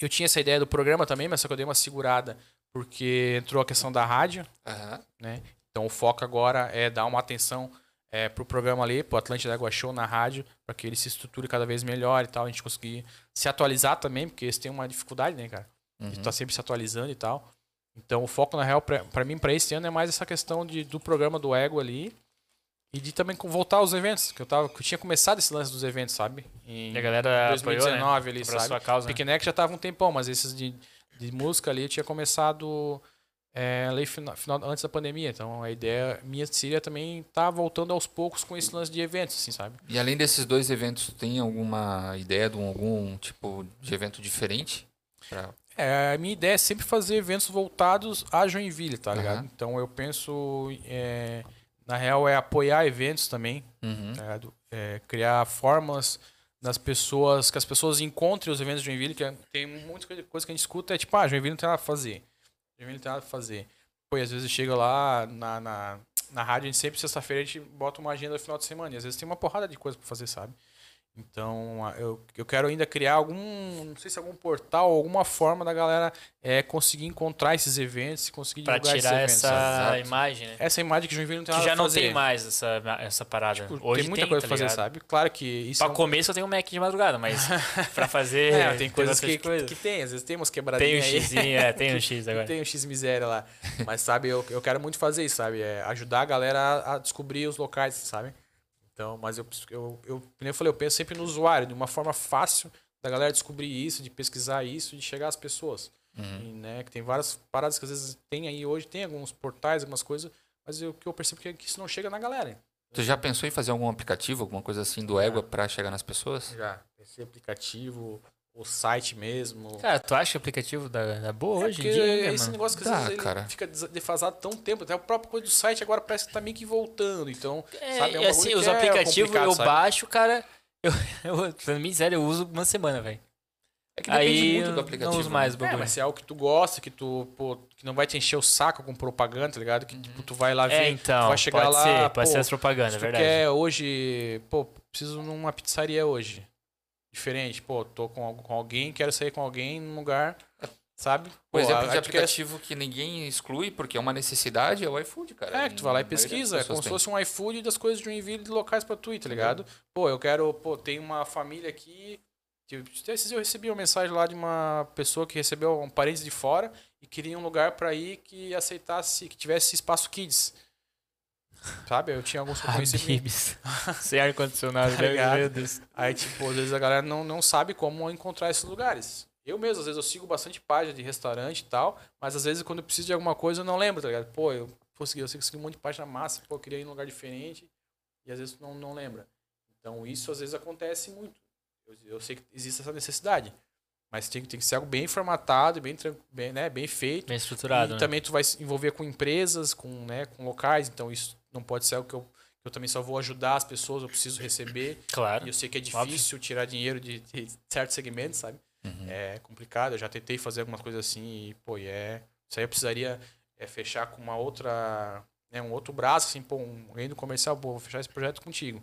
eu tinha essa ideia do programa também, mas só que eu dei uma segurada porque entrou a questão da rádio, Aham. né? Então o foco agora é dar uma atenção é, pro programa ali, pro Atlântida Água Show na rádio, para que ele se estruture cada vez melhor e tal, a gente conseguir se atualizar também, porque eles têm uma dificuldade, né, cara? Uhum. de tá sempre se atualizando e tal. Então o foco, na real, pra, pra mim, pra esse ano, é mais essa questão de, do programa do Ego ali. E de também com- voltar aos eventos, que eu, tava, que eu tinha começado esse lance dos eventos, sabe? Em E a galera apoiou, 2019 né? ali, Pra sabe? sua causa. né? Já tava um tempão, mas esses de, de música ali eu tinha começado é, ali final, final- antes da pandemia. Então a ideia minha seria também tá voltando aos poucos com esse lance de eventos, assim, sabe? E além desses dois eventos, tem alguma ideia de um- algum tipo de evento diferente? Pra- É, a minha ideia é sempre fazer eventos voltados a Joinville, tá ligado? Aham. Então eu penso, é, na real, é apoiar eventos também, Uhum. tá ligado? É, criar formas das pessoas, que as pessoas encontrem os eventos de Joinville, que é- tem muita coisa coisa que a gente escuta, é tipo, ah, Joinville não tem nada pra fazer. Joinville não tem nada pra fazer. Pô, e às vezes chega lá na, na, na rádio, a gente sempre, sexta-feira, a gente bota uma agenda no final de semana, e às vezes tem uma porrada de coisa pra fazer, sabe? Então, eu, eu quero ainda criar algum, não sei se algum portal, alguma forma da galera é, conseguir encontrar esses eventos conseguir Pra divulgar tirar esses eventos. essa? Exato. imagem, né? Essa imagem que Joinville não tem Que nada já não fazer. tem mais essa, essa parada. Tipo, Hoje tem muita tem, coisa tá pra fazer, ligado? sabe? Claro que isso Pra é um- começo eu tenho um Mac de madrugada, mas pra fazer. É, tem coisas que, bastante coisa. que tem, às vezes tem umas Tem quebradinhas um aí. Xzinho, é, tem um X agora. Tem um X miséria lá. Mas, sabe, eu, eu quero muito fazer isso, sabe? É ajudar a galera a, a descobrir os locais, sabe? Então, mas eu, eu, eu, eu falei, eu penso sempre no usuário, de uma forma fácil da galera descobrir isso, de pesquisar isso, de chegar às pessoas. Uhum. E, né, que tem várias paradas que às vezes tem aí hoje, tem alguns portais, algumas coisas, mas o que eu percebo que, é que isso não chega na galera. Tu já pensou em fazer algum aplicativo, alguma coisa assim do Égua pra chegar nas pessoas? Já, esse aplicativo, o site mesmo. Cara, tu acha que o aplicativo dá, dá boa É hoje em dia? é né, esse mano? negócio que às Dá, vezes ele cara. fica defasado tão tempo, até a própria coisa do site agora parece que tá meio que voltando, então, É, sabe, é um assim, os é aplicativos eu sabe? baixo, cara. Eu, eu, pra mim, sério, eu uso uma semana, velho. É que depende Aí muito do aplicativo. não uso né? mais o É, mas se é algo que tu gosta, que tu, pô, que não vai te encher o saco com propaganda, tá ligado? Que tipo, tu vai lá ver, É, então, tu vai chegar pode lá, ser, pode pô, ser as propagandas, se é verdade. quer hoje, pô, preciso numa pizzaria hoje. Diferente, pô, tô com, com alguém, quero sair com alguém num lugar, sabe? Por Pô, exemplo, de aplicativo que ninguém exclui porque é uma necessidade é o iFood, cara. É, que tu vai lá e pesquisa, é como se tem. fosse um iFood das coisas de Joinville de locais pra tu tá ligado? Pô, eu quero, pô, tem uma família aqui. que- esses eu recebi uma mensagem lá de uma pessoa que recebeu um parente de fora e queria um lugar pra ir que aceitasse, que tivesse espaço kids. Sabe? Eu tinha alguns que eu conheci. Habibs. Sem ar-condicionado, Tá meu Deus. Aí, tipo, às vezes a galera não, não sabe como encontrar esses lugares. Eu mesmo, às vezes, eu sigo bastante página de restaurante e tal, mas às vezes quando eu preciso de alguma coisa eu não lembro, tá ligado? Pô, eu consegui, eu sei que eu segui um monte de página massa, pô, eu queria ir em um lugar diferente e às vezes não, não lembra. Então isso às vezes acontece muito. Eu, eu sei que existe essa necessidade, mas tem, que- tem que ser algo bem formatado, bem, bem, né, bem feito. Bem estruturado, e né? também tu vai se envolver com empresas, com, né, com locais, então isso não pode ser algo que eu, eu também só vou ajudar as pessoas, eu preciso receber. Claro. E eu sei que é Óbvio. difícil tirar dinheiro de, de certos segmentos, sabe? Uhum. É complicado. Eu já tentei fazer algumas coisas assim e, pô, e é. Isso aí eu precisaria é, fechar com uma outra. Né, um outro braço, assim, pô, um, alguém do comercial, pô, vou fechar esse projeto contigo.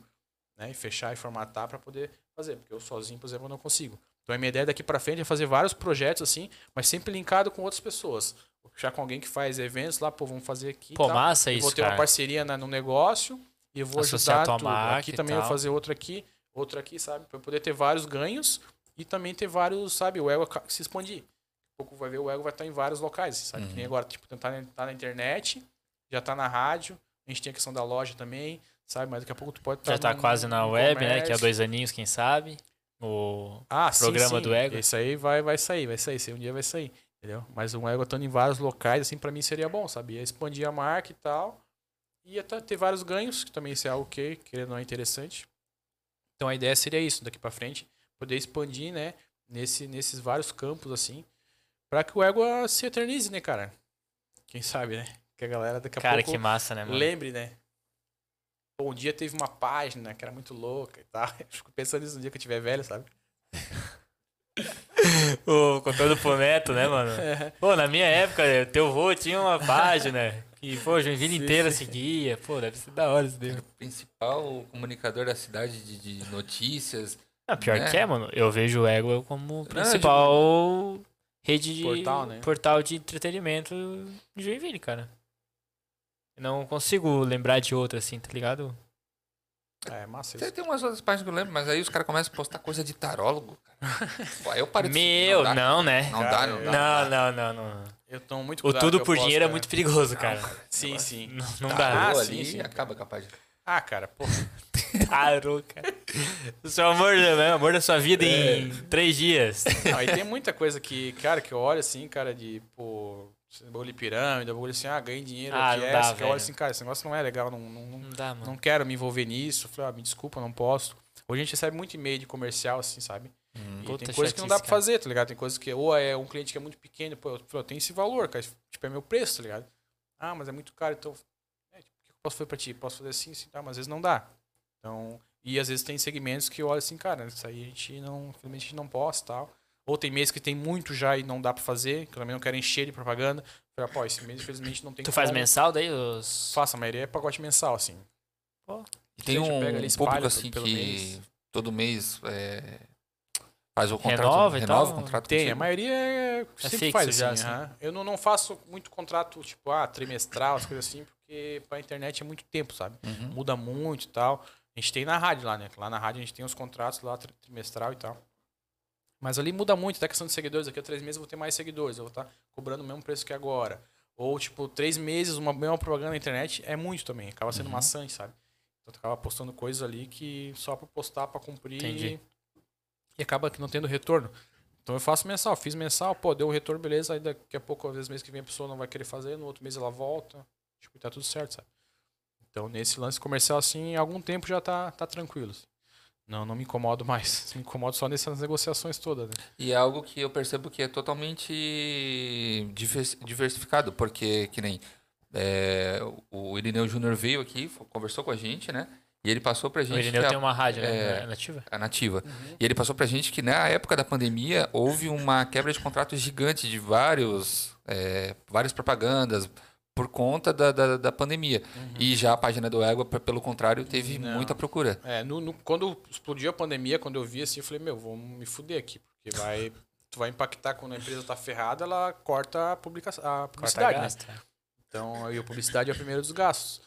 Né? E fechar e formatar para poder fazer. Porque eu sozinho, por exemplo, não consigo. Então a minha ideia daqui para frente é fazer vários projetos assim, mas sempre linkado com outras pessoas. Fechar com alguém que faz eventos lá, pô, vamos fazer aqui. Pô, tal. massa Eu isso, vou ter cara. uma parceria na- no negócio e eu vou Associar ajudar tua tudo. marca Aqui também eu tal. vou fazer outro aqui, outro aqui, sabe? Pra eu poder ter vários ganhos e também ter vários, sabe? O ego se expandir. A pouco vai ver, o ego vai estar em vários locais, sabe? Que nem agora, tipo, tá na, tá na internet, já tá na rádio, a gente tem a questão da loja também, sabe? Mas daqui a pouco tu pode estar Já tá quase na web, né? Que há dois aninhos, quem sabe. O... Ah, sim, programa sim. do ego. Isso aí vai, vai sair, vai sair. Esse um dia vai sair, entendeu? Mas um ego estando em vários locais, assim, pra mim seria bom, sabe? Ia expandir a marca e tal. E ia ter vários ganhos, que também isso é algo que, querendo ou não, é interessante. Então a ideia seria isso, daqui pra frente, poder expandir, né? Nesse, nesses vários campos, assim, pra que o ego se eternize, né, cara? Quem sabe, né? Que a galera daqui a Cara, pouco que massa, né, mano? lembre, né? Um dia teve uma página que era muito louca e tal. Eu fico pensando nisso no dia que eu tiver velho, sabe? O contando pro neto, né, mano? Pô, na minha época, teu vô tinha uma página que, pô, Joinville Sim, inteira sim. seguia. Pô, deve ser da hora isso daí. O principal comunicador da cidade de, de notícias. Ah, pior Né? que é, mano. Eu vejo o Ego como principal rede de... Portal, né? portal de entretenimento de Joinville, cara. Não consigo lembrar de outra, assim, tá ligado? É, massa Tem, isso. tem umas outras páginas que eu lembro, mas aí os caras começam a postar coisa de tarólogo. Cara. Pô, aí eu de seguir, Meu, dá. não, né? Não dá, não dá. Não, não, não, não. Eu tomo muito O cuidado tudo que eu por dinheiro é muito perigoso, cara. Sim, sim. Não, não Tarô dá. Ah, ali sim, sim. acaba com a página. Ah, cara, pô. Tarô, cara. O seu amor, né? O amor da sua vida É. em três dias. Não, e tem muita coisa que, cara, que eu olho assim, cara, de, pô, bagulho de pirâmide, bagulho assim, ah, ganhei dinheiro Ah, aqui, essa, que eu olho assim, cara, esse negócio não é legal, não, não, não, dá, não quero me envolver nisso. Eu falei, ah, me desculpa, não posso. Hoje a gente recebe muito e-mail de comercial, assim, sabe? Hum. E tem coisa que não dá pra cara. fazer, tá ligado? Tem coisa que, ou é um cliente que é muito pequeno, pô, eu, pô, tem esse valor, cara, tipo, é meu preço, tá ligado? Ah, mas é muito caro, então, é, tipo, o que eu posso fazer pra ti? Posso fazer assim, assim, tá, mas às vezes não dá. Então, e às vezes tem segmentos que eu olho assim, cara, isso aí a gente não, infelizmente a gente não posta e tal. Ou tem meses que tem muito já e não dá pra fazer, que eu também não quero encher de propaganda. Falei, pô, esse mês infelizmente não tem Tu faz como. mensal daí? Os... Faço, a maioria é pacote mensal, assim. E tem A gente um pega ali, público assim pelo que mês. todo mês é, faz o contrato. Renova renova tal? o contrato Tem, a contigo. maioria é, sempre fixo faz já, assim. assim. aham. Eu não, não faço muito contrato, tipo, ah, trimestral, as coisas assim, porque pra internet é muito tempo, sabe? Uhum. Muda muito e tal. A gente tem na rádio lá, né? Lá na rádio a gente tem os contratos lá, tri- trimestral e tal. Mas ali muda muito, até a questão de seguidores. Daqui a três meses eu vou ter mais seguidores, eu vou estar cobrando o mesmo preço que agora. Ou, tipo, três meses, uma mesma propaganda na internet é muito também. Acaba sendo Uhum. maçante, sabe? Então tu acaba postando coisas ali que só pra postar, pra cumprir. Entendi. E acaba que não tendo retorno. Então eu faço mensal, fiz mensal, pô, deu um retorno, beleza. Aí daqui a pouco, às vezes, mês que vem a pessoa não vai querer fazer, no outro mês ela volta. Tipo, tá tudo certo, sabe? Então nesse lance comercial, assim, há algum tempo já tá, tá tranquilo. assim. Não, não me incomodo mais. Me incomodo só nessas negociações todas, né? E é algo que eu percebo que é totalmente divers- diversificado, porque que nem é, o Irineu Júnior veio aqui, conversou com a gente, né? E ele passou pra O gente Irineu que a- tem uma rádio, né? é, Nativa. a nativa. E ele passou pra gente que na época da pandemia houve uma quebra de contratos gigante de vários, é, várias propagandas por conta da, da, da pandemia. E já a página do Égua, pelo contrário, teve Não. muita procura. É, no, no- quando explodiu a pandemia, quando eu vi assim, eu falei, meu, vou me fuder aqui, porque vai. Tu vai impactar quando a empresa tá ferrada, ela corta a, publica, a Corta publicidade. né? gasto. é. Então, aí a publicidade é o primeiro dos gastos.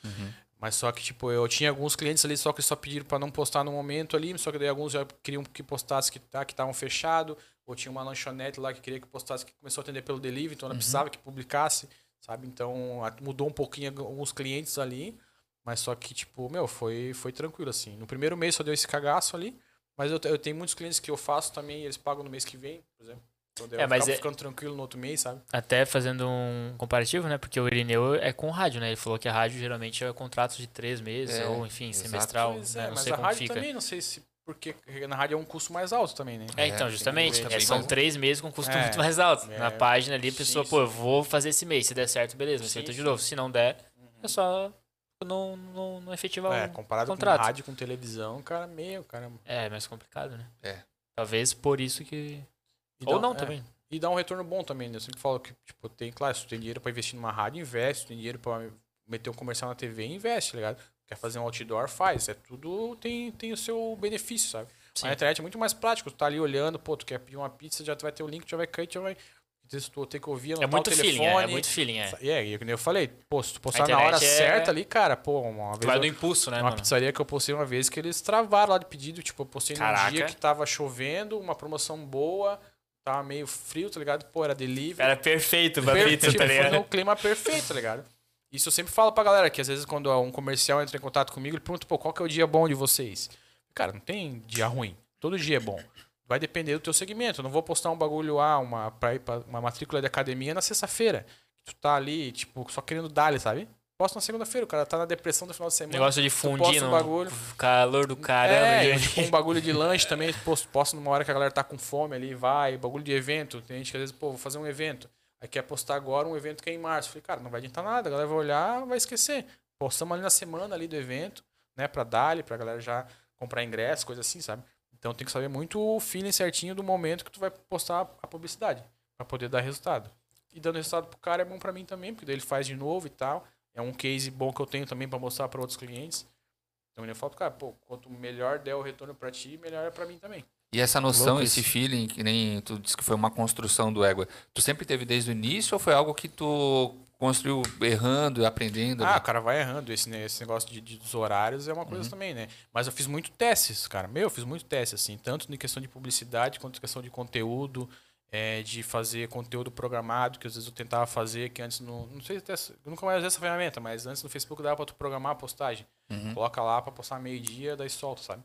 Mas só que, tipo, eu tinha alguns clientes ali só que só pediram pra não postar no momento ali, só que daí alguns já queriam que postasse que tá, que estavam fechado, ou tinha uma lanchonete lá que queria que postasse que começou a atender pelo delivery, então ela precisava que publicasse, sabe? Então, mudou um pouquinho alguns clientes ali, mas só que, tipo, meu, foi, foi tranquilo, assim. No primeiro mês só deu esse cagaço ali, mas eu, te- eu tenho muitos clientes que eu faço também, eles pagam no mês que vem, por exemplo. Então, É, eu mas é- ficando tranquilo no outro mês, sabe? Até fazendo um comparativo, né? Porque o Irineu é com rádio, né? Ele falou que a rádio geralmente é contratos de três meses, É, ou enfim, exato. semestral. Pois né? é, Não mas sei a como rádio fica. também, não sei se. Porque na rádio é um custo mais alto também, né? É, então, É, justamente. é, são mais- três meses com custo É, muito mais alto. é. Na página ali, a pessoa, sim. pô, eu vou fazer esse mês. Se der certo, beleza, acerta de novo. Se não der, é só não, não, não efetivar É, o comparado contrato. com rádio, com televisão, cara, meio, cara. É, mais complicado, né? É. Talvez por isso que. E Ou dá- não é, também. E dá um retorno bom também, né? Eu sempre falo que, tipo, tem, claro, se tu tem dinheiro pra investir numa rádio, investe. Se tu tem dinheiro pra meter um comercial na TV, investe, tá ligado? Quer fazer um outdoor, faz. É tudo tem, tem o seu benefício, sabe? Sim. A internet é muito mais prático. Tu tá ali olhando, pô, tu quer pedir uma pizza, já tu vai ter o link, tu já vai cair, tu já vai. Se tu ter que ouvir, É anotar muito o feeling, telefone. é, é muito feeling, é. E é, e como eu falei, pô, se tu postar na hora é- certa ali, cara, pô, uma Tu vez vai eu- do impulso, né, uma mano? pizzaria que eu postei uma vez que eles travaram lá de pedido. Tipo, eu postei num Caraca. dia que tava chovendo, uma promoção boa, tava meio frio, tá ligado? Pô, era delivery. Era perfeito pra Per- pizza, tipo, tá foi ligado? no clima perfeito, tá ligado? Isso eu sempre falo pra galera, que às vezes quando um comercial entra em contato comigo, ele pergunta, pô, qual que é o dia bom de vocês? Cara, não tem dia ruim. Todo dia é bom. Vai depender do teu segmento. Eu não vou postar um bagulho, ah, uma, pra ir pra uma matrícula de academia na sexta-feira. Tu tá ali, tipo, só querendo dar, sabe? Posta na segunda-feira, o cara tá na depressão do final de semana. Negócio de fundir um bagulho. calor do caramba. É, gente. tipo, um bagulho de lanche também, posto, posta numa hora que a galera tá com fome ali, vai, bagulho de evento. Tem gente que às vezes, pô, vou fazer um evento. Aí quer postar agora um evento que é em março. Falei, cara, não vai adiantar nada, a galera vai olhar, vai esquecer. Postamos ali na semana ali do evento, né, pra dar ali, pra galera já comprar ingresso, coisa assim, sabe? Então tem que saber muito o feeling certinho do momento que tu vai postar a publicidade, pra poder dar resultado. E dando resultado pro cara é bom pra mim também, porque daí ele faz de novo e tal. É um case bom que eu tenho também pra mostrar pra outros clientes. Então eu falo cara, pô, quanto melhor der o retorno pra ti, melhor é pra mim também. E essa noção, Louco esse isso. feeling, que nem tu disse que foi uma construção do Égua, tu sempre teve desde o início ou foi algo que tu construiu errando e aprendendo? Ah, né? o cara vai errando. Esse, né, esse negócio de, de- dos horários é uma coisa também, né? Mas eu fiz muito testes, cara. Meu, eu fiz muito testes, assim. Tanto em questão de publicidade, quanto em questão de conteúdo. é, de fazer conteúdo programado, que às vezes eu tentava fazer, que antes no. Não sei até. se- Eu nunca mais usei essa ferramenta, mas antes no Facebook dava pra tu programar a postagem. Uhum. Coloca lá pra postar meio-dia, daí solta, sabe?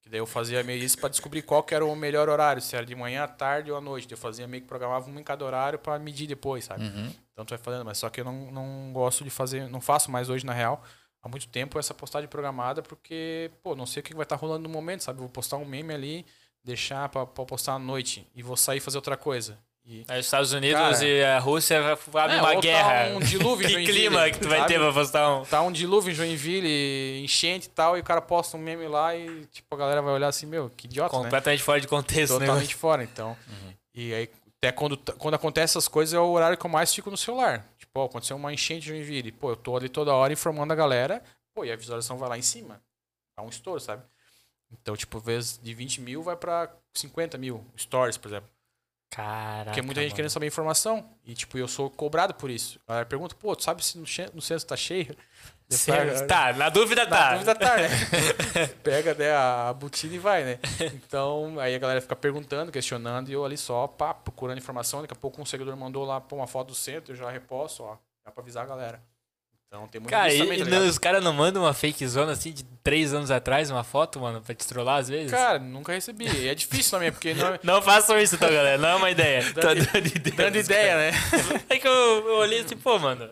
Que daí eu fazia meio isso pra descobrir qual que era o melhor horário, se era de manhã, à tarde ou à noite. Eu fazia meio que programava um em cada horário pra medir depois, sabe? Uhum. Então tu vai fazendo, mas só que eu não, não gosto de fazer, não faço mais hoje na real, há muito tempo essa postagem programada, porque, pô, não sei o que vai estar rolando no momento, sabe? Eu vou postar um meme ali, deixar pra postar à noite e vou sair fazer outra coisa. Os Estados Unidos Cara, e a Rússia vai abrir É, uma tá guerra. um dilúvio em que Joinville, clima que tu vai sabe? ter pra postar um. tá um dilúvio em Joinville, enchente e tal, e o cara posta um meme lá e, tipo, a galera vai olhar assim, meu, que idiota, né? Completamente fora de contexto, né? Totalmente fora, então. E aí, até quando, quando acontece essas coisas, é o horário que eu mais fico no celular. Tipo, ó, aconteceu uma enchente de Joinville. Pô, eu tô ali toda hora informando a galera. Pô, e a visualização vai lá em cima. Dá um estouro, sabe? Então, tipo, vez de 20 mil vai pra 50 mil stories, por exemplo. Caraca. Porque muita gente mano. querendo saber informação. E, tipo, eu sou cobrado por isso. A galera pergunta, pô, tu sabe se no, no centro tá cheio? Falo, Tá, na dúvida na tá. dúvida tá, né? Pega né, a botina e vai, né? Então, aí a galera fica perguntando, questionando, e eu ali só, pá, procurando informação. Daqui a pouco um seguidor mandou lá pô, uma foto do centro, eu já reposto, ó. Dá pra avisar a galera. Então tem muito Cara, disso e, também, tá ligado? os caras não mandam uma fake zona assim de três anos atrás, uma foto, mano, pra te trollar às vezes? Cara, nunca recebi. E é difícil também, porque não é... Não façam isso, tá, galera? Não é uma ideia. Tá Dando- dando ideia. Dando ideia, né? É que eu, eu olhei assim, pô, mano.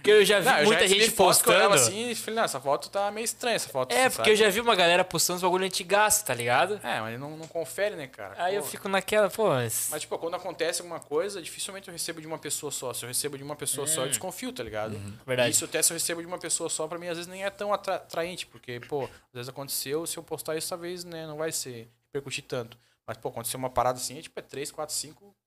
Porque eu já vi Não, eu muita já gente eu postando. assim e falei, não, essa foto tá meio estranha, essa foto. É, assim, porque eu sabe? já vi uma galera postando os bagulho antigaço, tá ligado? É, mas não, não confere, né, cara? Aí eu Pô. fico naquela, pô, mas... Mas, tipo, quando acontece alguma coisa, dificilmente eu recebo de uma pessoa só. Se eu recebo de uma pessoa só, eu desconfio, tá ligado? Hum. Uhum. Verdade. Isso até se eu recebo de uma pessoa só, pra mim, às vezes nem é tão atra- atraente, porque, pô, às vezes aconteceu, se eu postar isso, talvez, né, não vai ser, repercutir tanto. Mas, pô, aconteceu uma parada assim, é tipo, é 3, 4, 5, puf. Aí eu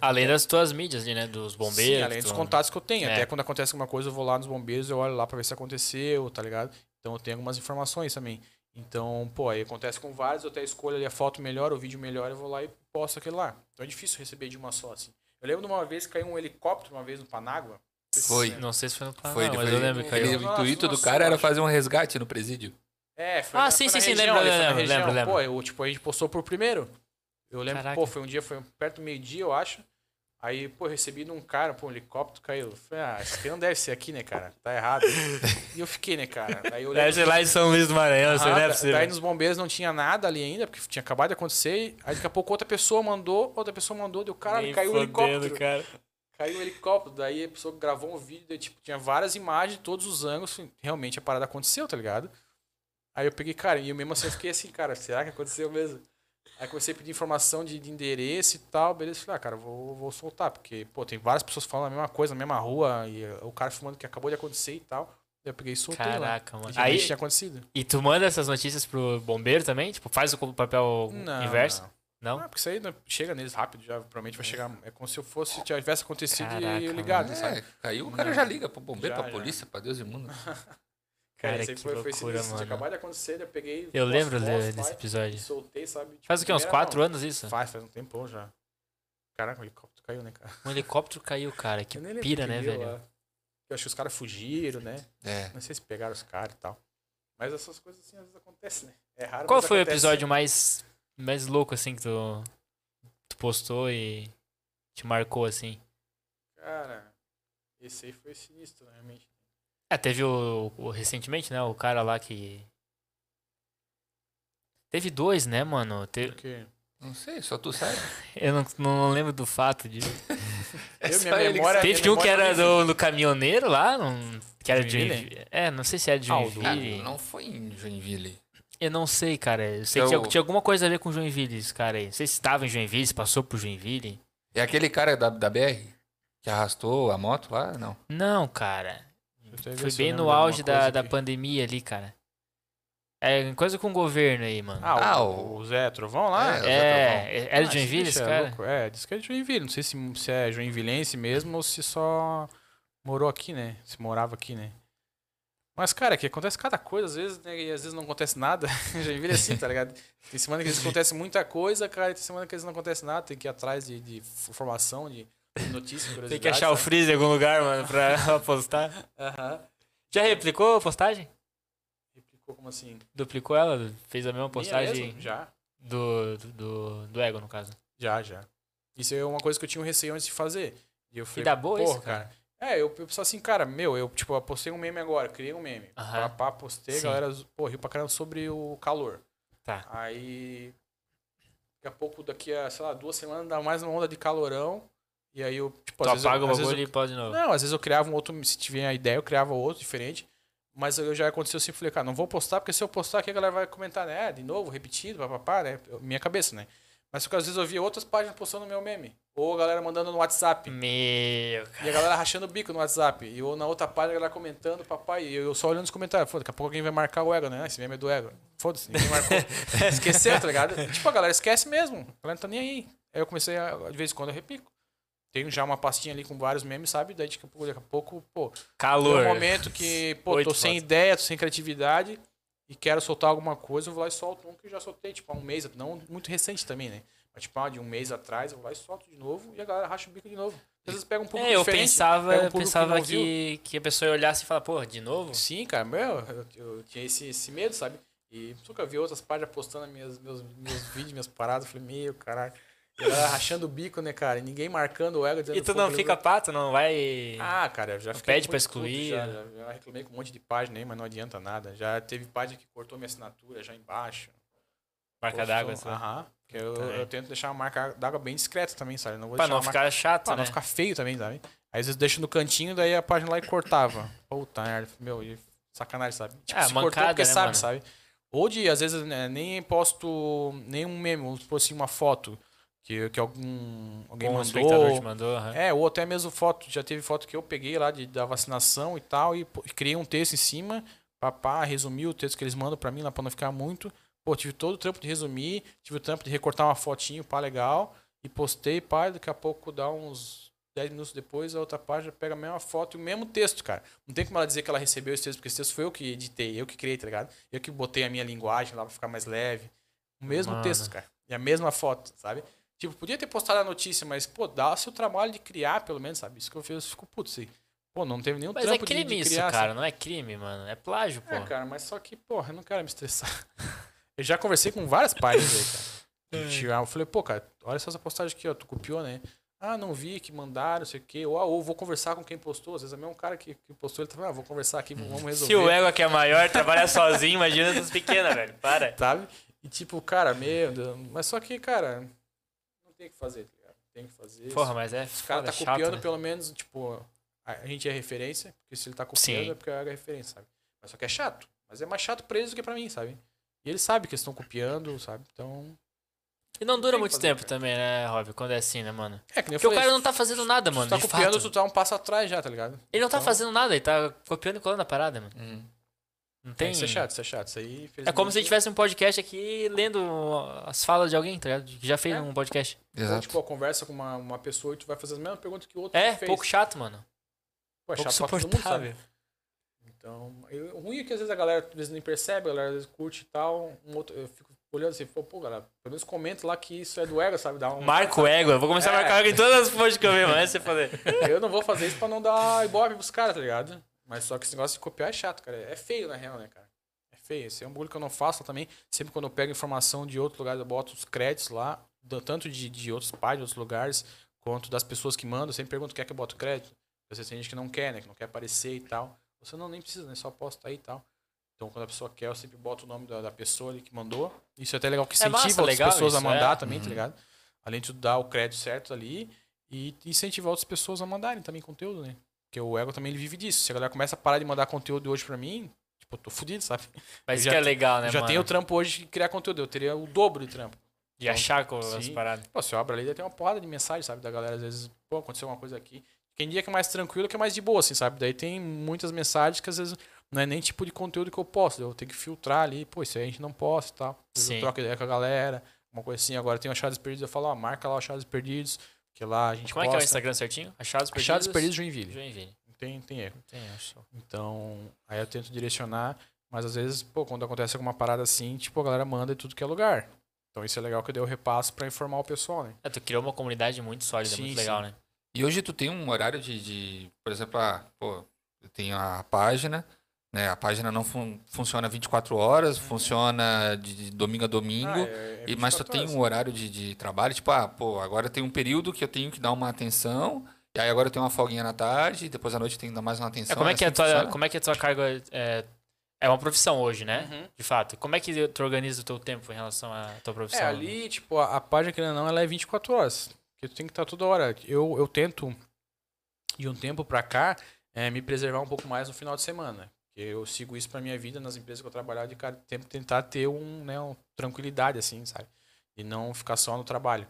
Além das tuas mídias ali, né? Dos bombeiros. Sim, além dos tu- contatos que eu tenho. É. Até quando acontece alguma coisa, eu vou lá nos bombeiros, eu olho lá pra ver se aconteceu, tá ligado? Então eu tenho algumas informações também. Então, pô, aí acontece com vários, eu até escolho ali a foto melhor, o vídeo melhor, eu vou lá e posto aquele lá. Então é difícil receber de uma só, assim. Eu lembro de uma vez que caiu um helicóptero, uma vez no Panágua. Foi. Não sei se foi no Panamá, Foi, mas foi- eu lembro que caiu. o intuito do cara era fazer um resgate no presídio. É, foi Ah, na, sim, foi sim, na sim, região, lembro, lembro, região. lembro, lembro. Pô, eu, tipo, a gente postou por primeiro. Eu lembro, Caraca. pô, foi um dia, foi perto do meio-dia, eu acho. Aí, pô, recebi de um cara, pô, um helicóptero caiu. Eu Falei, ah, isso aqui não deve ser aqui, né, cara? Tá errado. e eu fiquei, né, cara? Aí eu Deve ser lá em São Luís do Maranhão, isso Ah, não é possível. Daí nos bombeiros não tinha nada ali ainda, porque tinha acabado de acontecer. Aí daqui a pouco outra pessoa mandou, outra pessoa mandou, deu caralho, Nem caiu o fodendo, helicóptero. cara. Caiu o helicóptero. Daí a pessoa gravou um vídeo, daí, tipo, tinha várias imagens todos os ângulos. Realmente a parada aconteceu, tá ligado? Aí eu peguei, cara, e eu mesmo assim eu fiquei assim, cara, será que aconteceu mesmo? Aí comecei a pedir informação de, de endereço e tal, beleza. Falei, ah, cara, vou, vou soltar, porque, pô, tem várias pessoas falando a mesma coisa, na mesma rua, e uh, o cara filmando que acabou de acontecer e tal. Eu peguei e soltei lá. Caraca, mano. E realmente Aí, tinha acontecido. e tu manda essas notícias pro bombeiro também? Tipo, faz o papel Não, inverso? não. Não? Ah, porque isso aí né, chega neles rápido, já provavelmente vai chegar. É como se eu fosse, se tivesse acontecido Caraca, e eu ligado, É, sabe? caiu, o cara Não. já liga pro bombeiro, Já, pra já. polícia, pra Deus e mundo. Cara, aí foi, foi loucura, sinistro. Tinha mano. acabado de acontecer, eu peguei. Eu lembro desse episódio. Soltei, sabe? Tipo, Faz o quê? Uns primeira quatro anos isso? Faz, faz um tempão já. Caraca, o helicóptero caiu, né, cara? Um helicóptero caiu, cara. Que pira, que né, velho? lá. Eu acho que os caras fugiram, né? É. Não sei se pegaram os caras e tal. Mas essas coisas assim às vezes acontecem, né? É raro. Qual foi o acontece. episódio mais, mais louco, assim, que tu, tu postou e te marcou, assim? Cara, esse aí foi sinistro, né, realmente. É, teve o, o- recentemente, né? O cara lá que. Teve dois, né, mano? Te- Porque Não sei, só tu sabe. Eu não, não lembro do fato de. É Eu, só minha memória-. Teve um que era do, do caminhoneiro lá, não- que era de Joinville? Joinville. É, não sei se era de Ah, Joinville. Ah, não foi em Joinville. Eu não sei, cara. Eu sei É que tinha, tinha alguma coisa a ver com Joinville, esse cara aí. Não sei se estava em Joinville, se passou por Joinville. É aquele cara da, da BR que arrastou a moto lá? Não. Não, cara. Foi bem no de auge da, da aqui. pandemia ali, cara. É coisa com o governo aí, mano. Ah, Ah, o, o- Zé Trovão lá? É, o Zé é, era Ah, de Joinville esse é cara? louco. É, diz que é de Joinville. Não sei se, se é joinvilense mesmo ou se só morou aqui, né? Se morava aqui, né? Mas, cara, que acontece cada coisa, às vezes, né? E às vezes não acontece nada. Joinville é assim, tá ligado? Tem semana que às vezes acontece muita coisa, cara, e tem semana que às vezes não acontece nada. Tem que ir atrás de, de informação, de notícia, Tem curiosidade. que achar o sabe? freezer em algum lugar, mano, pra postar. Aham. Já replicou a postagem? Replicou como assim? Duplicou ela? Fez a mesma postagem mesmo? Já. do, do, do, Ego, no caso. Já, já. Isso é uma coisa que eu tinha um receio antes de fazer. E eu falei, dá boa isso, cara? É, eu, eu pensava assim, cara, meu, eu, tipo, eu postei um meme agora, criei um meme. Aham. Pá, pá, postei, Sim. a galera, pô, riu pra caramba sobre o calor. Tá. Aí, daqui a pouco, daqui a, sei lá, duas semanas, dá mais uma onda de calorão. E aí eu, tipo, Tu às vezes, apaga eu, o bagulho e pode de novo. Não, às vezes eu criava um outro, se tiver a ideia, eu criava outro diferente. Mas eu já aconteceu assim, falei, cara, não vou postar, porque se eu postar aqui a galera vai comentar, né? De novo, repetido, papapá, né? Minha cabeça, né? Mas só que às vezes eu via outras páginas postando meu meme. Ou a galera mandando no WhatsApp. Meu, E a galera rachando o bico no WhatsApp. E ou na outra página a galera comentando, papai. E eu só olhando os comentários. Foda, daqui a pouco alguém vai marcar o ego, né? Esse meme é do ego. Foda-se, ninguém marcou. Esqueceu, tá ligado? tipo, a galera esquece mesmo. A galera não tá nem aí. Aí eu comecei a, de vez em quando eu repico. Tenho já uma pastinha ali com vários memes, sabe? Daí daqui a pouco, daqui a pouco pô, calor. tem um momento que, pô, Oito tô sem fotos. ideia, tô sem criatividade e quero soltar alguma coisa, eu vou lá e solto um que eu já soltei, tipo, há um mês, não muito recente também, né? Mas, tipo, ah, de um mês atrás, eu vou lá e solto de novo e a galera racha o bico de novo. Às vezes pega um pouco É, eu pensava, um eu pensava que, que a pessoa ia olhar assim e falar, porra, de novo? Sim, cara, meu, eu, eu tinha esse, esse medo, sabe? E nunca vi outras páginas postando minhas, meus, meus vídeos, minhas paradas. Eu falei, meu, caralho. Rachando o bico, né, cara? E ninguém marcando o ego. dizendo, E tu não fica pato, não vai... Ah, cara, já pede pra excluir, Já, né? já, já reclamei com um monte de página aí, mas não adianta nada. Já teve página que cortou minha assinatura já embaixo. Marca d'água, assim. Aham. Porque eu, Também. eu tento deixar a marca d'água bem discreta também, sabe? Não vou Pra não marca- ficar chato, Pra né? não ficar feio também, sabe? Aí às vezes deixa no cantinho, daí a página lá e cortava. Puta merda, meu, sacanagem, sabe? Tipo, É, se cortou mancada, porque né, sabe, mano? sabe? Ou de, às vezes, né, nem posto nenhum meme, vamos supor assim, uma foto que, que algum, alguém espectador mandou. te mandou. aham. É, ou até mesmo foto, já teve foto que eu peguei lá de, da vacinação e tal, e pô, criei um texto em cima, papá, resumi o texto que eles mandam pra mim lá pra não ficar muito. Pô, tive todo o trampo de resumir, tive o trampo de recortar uma fotinho, pá, legal, e postei, pá, daqui a pouco dá uns 10 minutos depois, a outra página pega a mesma foto e o mesmo texto, cara. Não tem como ela dizer que ela recebeu esse texto, porque esse texto foi eu que editei, eu que criei, tá ligado? Eu que botei a minha linguagem lá pra ficar mais leve. O mesmo Mano. texto, cara. E a mesma foto, sabe? Tipo, podia ter postado a notícia, mas, pô, dá seu trabalho de criar, pelo menos, sabe? Isso que eu fiz, eu fico puto, assim. Pô, não teve nenhum Mas é trampo de- crime de, isso, criar. cara. sabe? Não é crime, mano. É plágio, pô. É, cara, mas só que, porra, eu não quero me estressar. Eu já conversei com várias páginas aí, cara. Tirar. Eu falei, pô, cara, olha essa postagem aqui, ó, tu copiou, né? Ah, não vi, que mandaram, não sei o quê. Ou, ah, ou vou conversar com quem postou. Às vezes é mesmo cara que, que postou, ele tá falando, ah, vou conversar aqui, vamos resolver. Se o ego aqui é maior, trabalha sozinho, imagina essas pequenas, velho. Para. sabe? E tipo, cara, meu Deus. Mas só que, cara, tem o que fazer, tá ligado? Tem que fazer. Porra, mas é Os caras tá chato, copiando, né? pelo menos, tipo, a, gente é referência, porque se ele tá copiando Sim. é porque é referência, sabe? Mas só que é chato. Mas é mais chato pra eles do que pra mim, sabe? E eles sabem que eles estão copiando, sabe? Então. E não dura muito fazer, tempo cara. também, né, Rob? Quando é assim, né, mano? É que nem Porque o falei, cara não tá fazendo nada, mano. Tu tá copiando, fato. tu tá um passo atrás já, tá ligado? Ele não tá Então- fazendo nada, ele tá copiando e colando a parada, mano. Hum. Não Tem... tem. Isso é chato, isso é chato. Isso aí, É como se a gente tivesse um podcast aqui lendo as falas de alguém, tá ligado? Que já fez É. um podcast. Ou, Exato. tipo, a conversa com uma, uma pessoa e tu vai fazer as mesmas perguntas que o outro É, fez. pouco chato, mano. Pô, é pouco chato pra todo mundo, sabe? suportável. Então, eu- o ruim é que às vezes a galera às vezes nem percebe, a galera às vezes curte e tal. Um outro, eu fico olhando assim, pô, pô, galera, pelo menos comenta lá que isso é do ego, sabe? Dá um, Marco ego. Eu vou começar a É. marcar ego em todas as posts que eu ver, mano. É você fazer. Eu não vou fazer isso pra não dar ibope pros caras, tá ligado? Mas só que esse negócio de copiar é chato, cara. É feio, na real, né, cara? É feio. Esse é um bagulho que eu não faço também. Sempre quando eu pego informação de outro lugar, eu boto os créditos lá, tanto de, de outros páginas, outros lugares, quanto das pessoas que mandam. Eu sempre pergunto quer que eu boto crédito. Vezes tem gente que não quer, né? Que não quer aparecer e tal. Você não nem precisa, né? Só posta aí e tal. Então, quando a pessoa quer, eu sempre boto o nome da, da pessoa ali que mandou. Isso é até legal que É incentiva massa, outras legal pessoas a mandar é. também, tá Uhum. ligado? Além de dar o crédito certo ali e incentivar outras pessoas a mandarem também conteúdo, né? Porque o ego também ele vive disso. Se a galera começa a parar de mandar conteúdo hoje pra mim, tipo, eu tô fudido, sabe? Mas isso já que é legal, né, já mano? tenho o trampo hoje de criar conteúdo. Eu teria o dobro de trampo. De achar com as Sim. paradas. Pô, se eu abro ali, tem uma porrada de mensagem, sabe? Da galera, às vezes, pô, aconteceu uma coisa aqui. Tem dia que é mais tranquilo, que é mais de boa, assim, sabe? Daí tem muitas mensagens que às vezes não é nem tipo de conteúdo que eu posto. Eu tenho que filtrar ali, pô, isso aí a gente não posta e tal. Às vezes Sim. eu troco ideia com a galera, uma coisa assim. Agora tem o Achados Perdidos, eu falo, ó, marca lá o Achados Perdidos, que lá a gente Como é que é o posta. Instagram certinho? Achados perdidos. Achados Perdidos Joinville. Joinville. Não tem, tem erro. Tem, acho. Então, aí eu tento direcionar, mas às vezes, pô, quando acontece alguma parada assim, tipo, a galera manda de tudo que é lugar. Então isso é legal que eu dei o repasso pra informar o pessoal, né? É, tu criou uma comunidade muito sólida, Sim, muito sim. legal, né? E hoje tu tem um horário de, de- por exemplo, ah, pô, eu tenho a página, né? A página não fun- funciona 24 horas, funciona de, domingo a domingo. Ah, é- é e, mas 24 tem um horário de, de trabalho, tipo, ah, pô, agora tem um período que eu tenho que dar uma atenção, e aí agora eu tenho uma folguinha na tarde, depois à noite eu tenho que dar mais uma atenção. É, como, é que é a assim tua, funciona? como é que a tua carga é, é uma profissão hoje, né? Uhum. De fato. Como é que tu organiza o teu tempo em relação à tua profissão? É, ali, tipo, a, a página, querendo ou não, ela é 24 horas. Porque tu tem que estar toda hora. Eu, eu tento, de um tempo pra cá, é, me preservar um pouco mais no final de semana. Porque eu sigo isso pra minha vida nas empresas que eu trabalhar, de cara, tempo tentar ter um, né, uma tranquilidade, assim, sabe? E não ficar só no trabalho.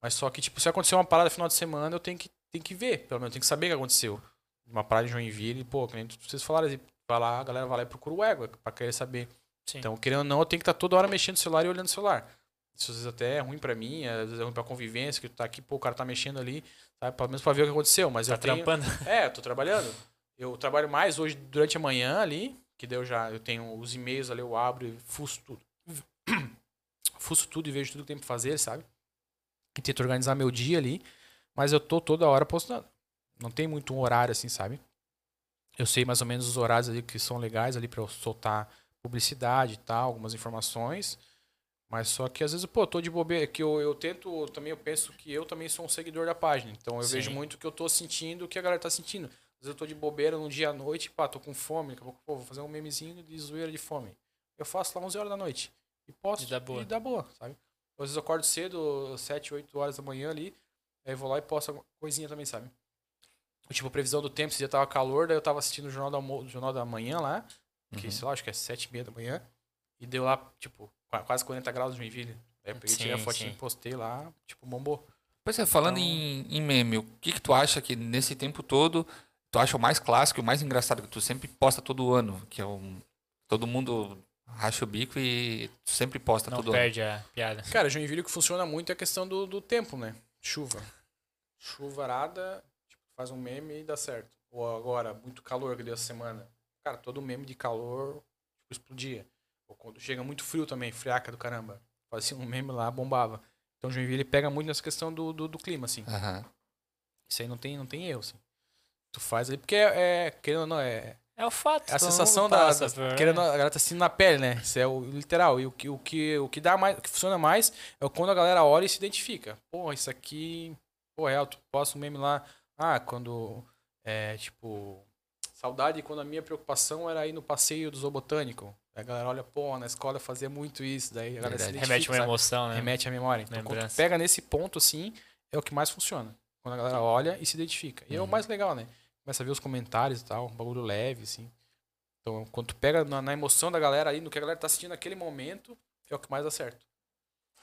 Mas só que, tipo, se acontecer uma parada no final de semana, eu tenho que, tenho que ver, pelo menos, eu tenho que saber o que aconteceu. Uma parada em Joinville, pô, que nem vocês falaram, assim, vai lá, a galera vai lá e procura o ego pra querer saber. Sim. Então, querendo ou não, eu tenho que estar toda hora mexendo no celular e olhando o celular. Isso às vezes até é ruim pra mim, às vezes é ruim pra convivência, que tu tá aqui, pô, o cara tá mexendo ali, sabe? Pelo menos pra ver o que aconteceu. Mas tá eu tenho... trampando? É, eu tô trabalhando. Eu trabalho mais hoje durante a manhã ali, que daí eu já eu tenho os e-mails ali, eu abro e fuço tudo. fuço tudo e vejo tudo que tem pra fazer, sabe? E tento organizar meu dia ali, mas eu tô toda hora postando. Não tem muito um horário assim, sabe? Eu sei mais ou menos os horários ali que são legais ali pra eu soltar publicidade e tal, algumas informações. Mas só que às vezes, pô, eu tô de bobeira, que eu, eu tento, também eu penso que eu também sou um seguidor da página. Então eu Sim. vejo muito o que eu tô sentindo, o que a galera tá sentindo. Às vezes eu tô de bobeira num dia à noite, pá, tô com fome, daqui a pouco, pô, vou fazer um memezinho de zoeira de fome. Eu faço lá 11 horas da noite. E posto E dá boa. e dá boa, sabe? Às vezes eu acordo cedo, 7, 8 horas da manhã ali, aí vou lá e posto alguma coisinha também, sabe? Tipo, previsão do tempo, esse dia tava calor, daí eu tava assistindo o Jornal da, Jornal da Manhã lá, que Uhum. sei lá, acho que é 7 e meia da manhã, e deu lá, tipo, qua- quase 40 graus de Joinville. Aí eu peguei, tirei a Sim, fotinha sim. e postei lá, tipo, bombou. Pois é, falando Então- em, em meme, o que, que tu acha que nesse tempo todo tu acha o mais clássico e o mais engraçado que tu sempre posta todo ano? Que é um. Todo mundo racha o bico e tu sempre posta Não todo perde a piada. Cara, Joinville o que funciona muito é a questão do, do tempo, né? Chuva. Chuvarada, tipo, faz um meme e dá certo. Ou agora, muito calor que deu essa semana. Cara, todo meme de calor tipo, explodia. Ou quando chega muito frio também, friaca do caramba. Fazia um meme lá, bombava. Então Joinville pega muito nessa questão do, do, do clima, assim. ano. Aham. Isso aí não tem, não tem erro, assim. Tu faz ali, porque é, é querendo ou não, é, É o fato. é a sensação da. passa da por- querendo, a galera tá sentindo na pele, né? Isso é o literal. E o que, o que, o que dá mais, o que funciona mais é quando a galera olha e se identifica. Pô, isso aqui. Pô, é, tu posta um meme lá. Ah, quando. É, tipo. Saudade quando a minha preocupação era ir no passeio do zoobotânico. A galera olha, pô, na escola eu fazia muito isso. Daí a galera se Verdade. identifica. Remete uma sabe? emoção, né? Remete à memória. Então, quando tu Lembrança. pega nesse ponto, assim, é o que mais funciona. Quando a galera olha e se identifica. E é o Uhum. mais legal, né? Começa a ver os comentários e tal, um bagulho leve, assim. Então, quando tu pega na, na emoção da galera ali, no que a galera tá assistindo naquele momento, é o que mais dá certo.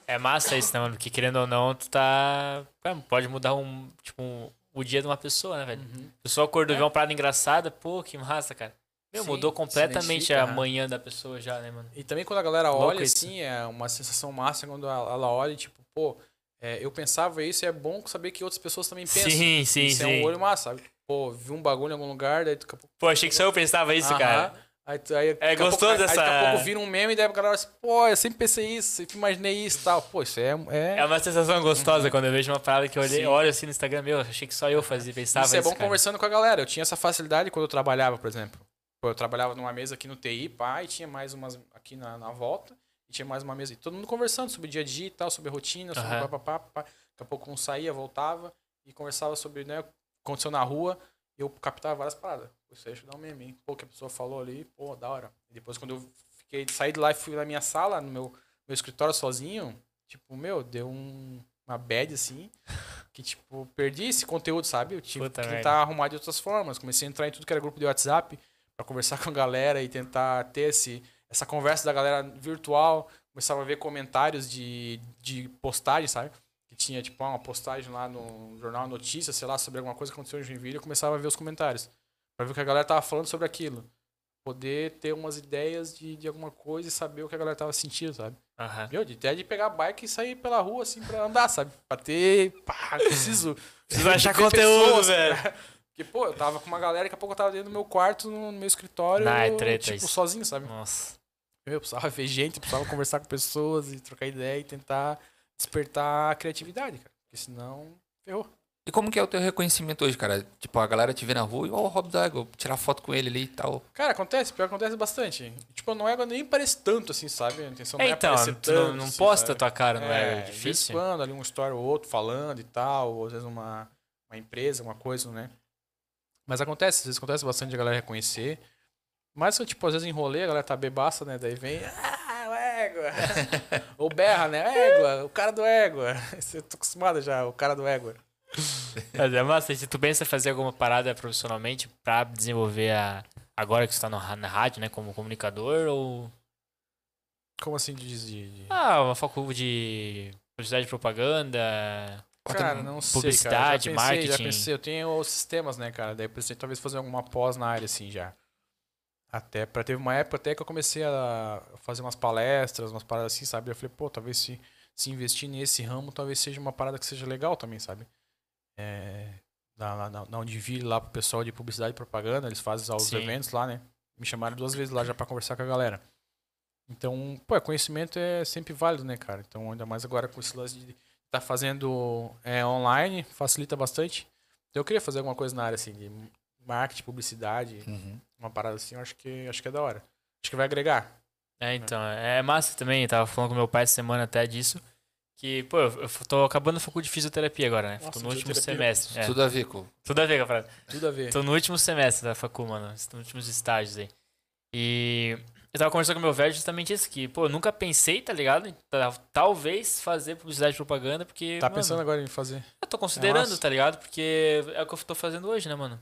É massa isso, né, mano? Porque querendo ou não, tu tá. Cara, pode mudar um. Tipo, um- o dia de uma pessoa, né, velho? A pessoa acordou e É. vê uma parada engraçada, pô, que massa, cara. Meu, Sim, mudou completamente a manhã da pessoa já, né, mano? E também quando a galera Louco olha, isso. assim, é uma sensação massa quando ela ela olha e, tipo, pô, é, eu pensava isso e é bom saber que outras pessoas também pensam. Sim, sim, isso sim. é um olho massa, sabe? Pô, vi um bagulho em algum lugar, daí daqui a pouco Pô, achei que só eu pensava isso, Aham. cara. Aí, aí, a gostou pouco, dessa- Aí daqui a pouco vira um meme e daí a galera assim, pô, eu sempre pensei isso, sempre imaginei isso e tal. Pô, isso é. é... É uma sensação gostosa quando eu vejo uma parada que eu olhei, olho assim no Instagram, meu, achei que só eu fazia, pensava isso é bom cara. conversando com a galera. Eu tinha essa facilidade quando eu trabalhava, por exemplo. Eu trabalhava numa mesa aqui no TI, pá, e tinha mais umas aqui na, na volta, tinha mais uma mesa. E todo mundo conversando sobre o dia a dia e tal, sobre a rotina, sobre Aham. papapá, pá. Daqui a pouco um saía, voltava e conversava sobre, né, o que aconteceu na rua. E eu captava várias paradas. Isso aí deixa eu dar um meme, hein? Pô, que a pessoa falou ali, pô, da hora. E depois quando eu fiquei, saí de lá e fui na minha sala, no meu, meu escritório sozinho, tipo, meu, deu um, uma bad assim, que tipo, perdi esse conteúdo, sabe? Eu tive Puta que tentar arrumar de outras formas. Comecei a entrar em tudo que era grupo de WhatsApp pra conversar com a galera e tentar ter esse, essa conversa da galera virtual. Começava a ver comentários de, de postagem, sabe? Que tinha, tipo, uma postagem lá no Jornal Notícias, sei lá, sobre alguma coisa que aconteceu em Joinville. Eu começava a ver os comentários. Pra ver o que a galera tava falando sobre aquilo. Poder ter umas ideias de, de alguma coisa e saber o que a galera tava sentindo, sabe? Aham. Meu, de até de pegar a bike e sair pela rua, assim, pra andar, sabe? Pra ter. Pá, preciso. Preciso achar conteúdo, pessoas, velho. cara. Porque, pô, eu tava com uma galera, daqui a pouco eu tava dentro do meu quarto, no meu escritório, Não, é treta tipo, isso. sozinho, sabe? Nossa. Eu precisava ver gente, precisava conversar com pessoas e trocar ideia e tentar despertar a criatividade, cara. Porque senão, ferrou. E como que é o teu reconhecimento hoje, cara? Tipo, a galera te vê na rua e, ó, o Rob da Égua, tirar foto com ele ali e tal. Cara, acontece, pior que acontece bastante. Tipo, não é nem parece tanto, assim, sabe? A intenção não É, é então, aparecer tu não, tanto, não assim, posta sabe? tua cara, não é, de vez em difícil? quando, ali um story ou outro falando e tal, ou às vezes uma, uma empresa, uma coisa, né? Mas acontece, às vezes acontece bastante de a galera reconhecer. Mas eu, tipo, às vezes enrolei, a galera tá bebaça, né? Daí vem, ah, o égua. ou berra, né? Égua, o cara do égua. Eu tô acostumado já, o cara do égua. Mas é massa, se tu pensa em fazer alguma parada profissionalmente pra desenvolver a. Agora que você tá no, na rádio, né? Como comunicador, ou. Como assim de... de... de- Ah, uma faculdade de publicidade e propaganda. Cara, não sei, publicidade, cara. Já pensei, Já marketing. pensei, eu tenho os sistemas, né, cara? Daí eu pensei talvez fazer alguma pós na área, assim, já. Até, pra, teve uma época até que eu comecei a fazer umas palestras, umas paradas assim, sabe? Eu falei, pô, talvez se, se investir nesse ramo, talvez seja uma parada que seja legal também, sabe? É, na, na, na Univille, lá pro pessoal de publicidade e propaganda, eles fazem os Sim. eventos lá, né? Me chamaram duas vezes lá já pra conversar com a galera. Então, pô, conhecimento é sempre válido, né, cara? Então, ainda mais agora com esse lance de tá fazendo é, online, facilita bastante. Então, eu queria fazer alguma coisa na área, assim, de marketing, publicidade, Uhum. uma parada assim, eu acho que, acho que é da hora. Acho que vai agregar. É, então, é massa também. eu Tava falando com meu pai essa semana até disso. Que, pô, eu tô acabando a faculdade de fisioterapia agora, né? Nossa, tô no último semestre. É, Tudo a ver com. tudo a ver com a parada. Tudo a ver. Tô no último semestre da facu, mano. Nos últimos estágios aí. E Eu tava conversando com meu velho justamente isso, que, pô, eu nunca pensei, tá ligado? ta- Talvez fazer publicidade e propaganda, porque. Tá mano, pensando agora em fazer? Eu tô considerando, massa. tá ligado? Porque é o que eu tô fazendo hoje, né, mano?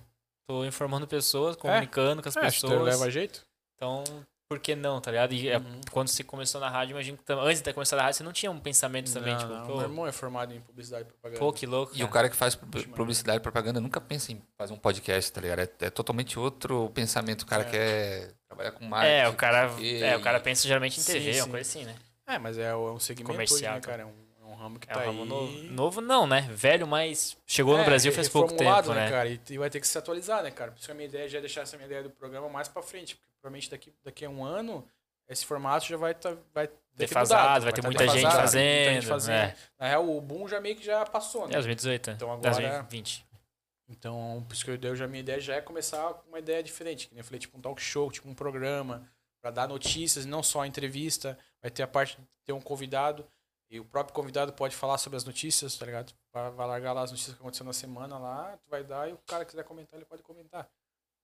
Tô informando pessoas, comunicando com as É, acho que pessoas. leva jeito. Então, por que não, tá ligado? E é, Uhum. quando você começou na rádio, imagino que antes de ter começado na rádio, você não tinha um pensamento também, Não, tipo, não, pô, Meu irmão é formado em publicidade e propaganda. pô, que louco. E o cara. cara que faz pu- publicidade e propaganda nunca pensa em fazer um podcast, tá ligado? É, é totalmente outro pensamento. O cara É. quer trabalhar com marketing. É, o cara, quê, é, o cara e- pensa geralmente em Sim, TV, uma sim. coisa assim, né? É, mas é, é um segmento Comercial, hoje, né, tá. cara? É é um ramo que É tá um ramo aí. novo. Novo não, né? Velho, mas chegou no É, Brasil re- faz pouco tempo, né? cara? E, e vai ter que se atualizar, né, cara? Por isso que a minha ideia já é deixar essa minha ideia do programa mais pra frente. Porque provavelmente daqui, daqui a um ano, esse formato já vai, tá, vai Defasado, mudar, vai ter tá muita gente defasado, tem muita gente fazendo, fazendo. é. Na real, o boom já meio que já passou, É, né? 2018. Então Então agora- 2020. Então, por isso que eu dei já a minha ideia já é começar com uma ideia diferente. Que nem eu falei, tipo um talk show, tipo um programa, pra dar notícias, e não só entrevista. Vai ter a parte de ter um convidado. E o próprio convidado pode falar sobre as notícias, tá ligado? Vai, vai largar lá as notícias que aconteceu na semana lá, tu vai dar e o cara que quiser comentar, ele pode comentar.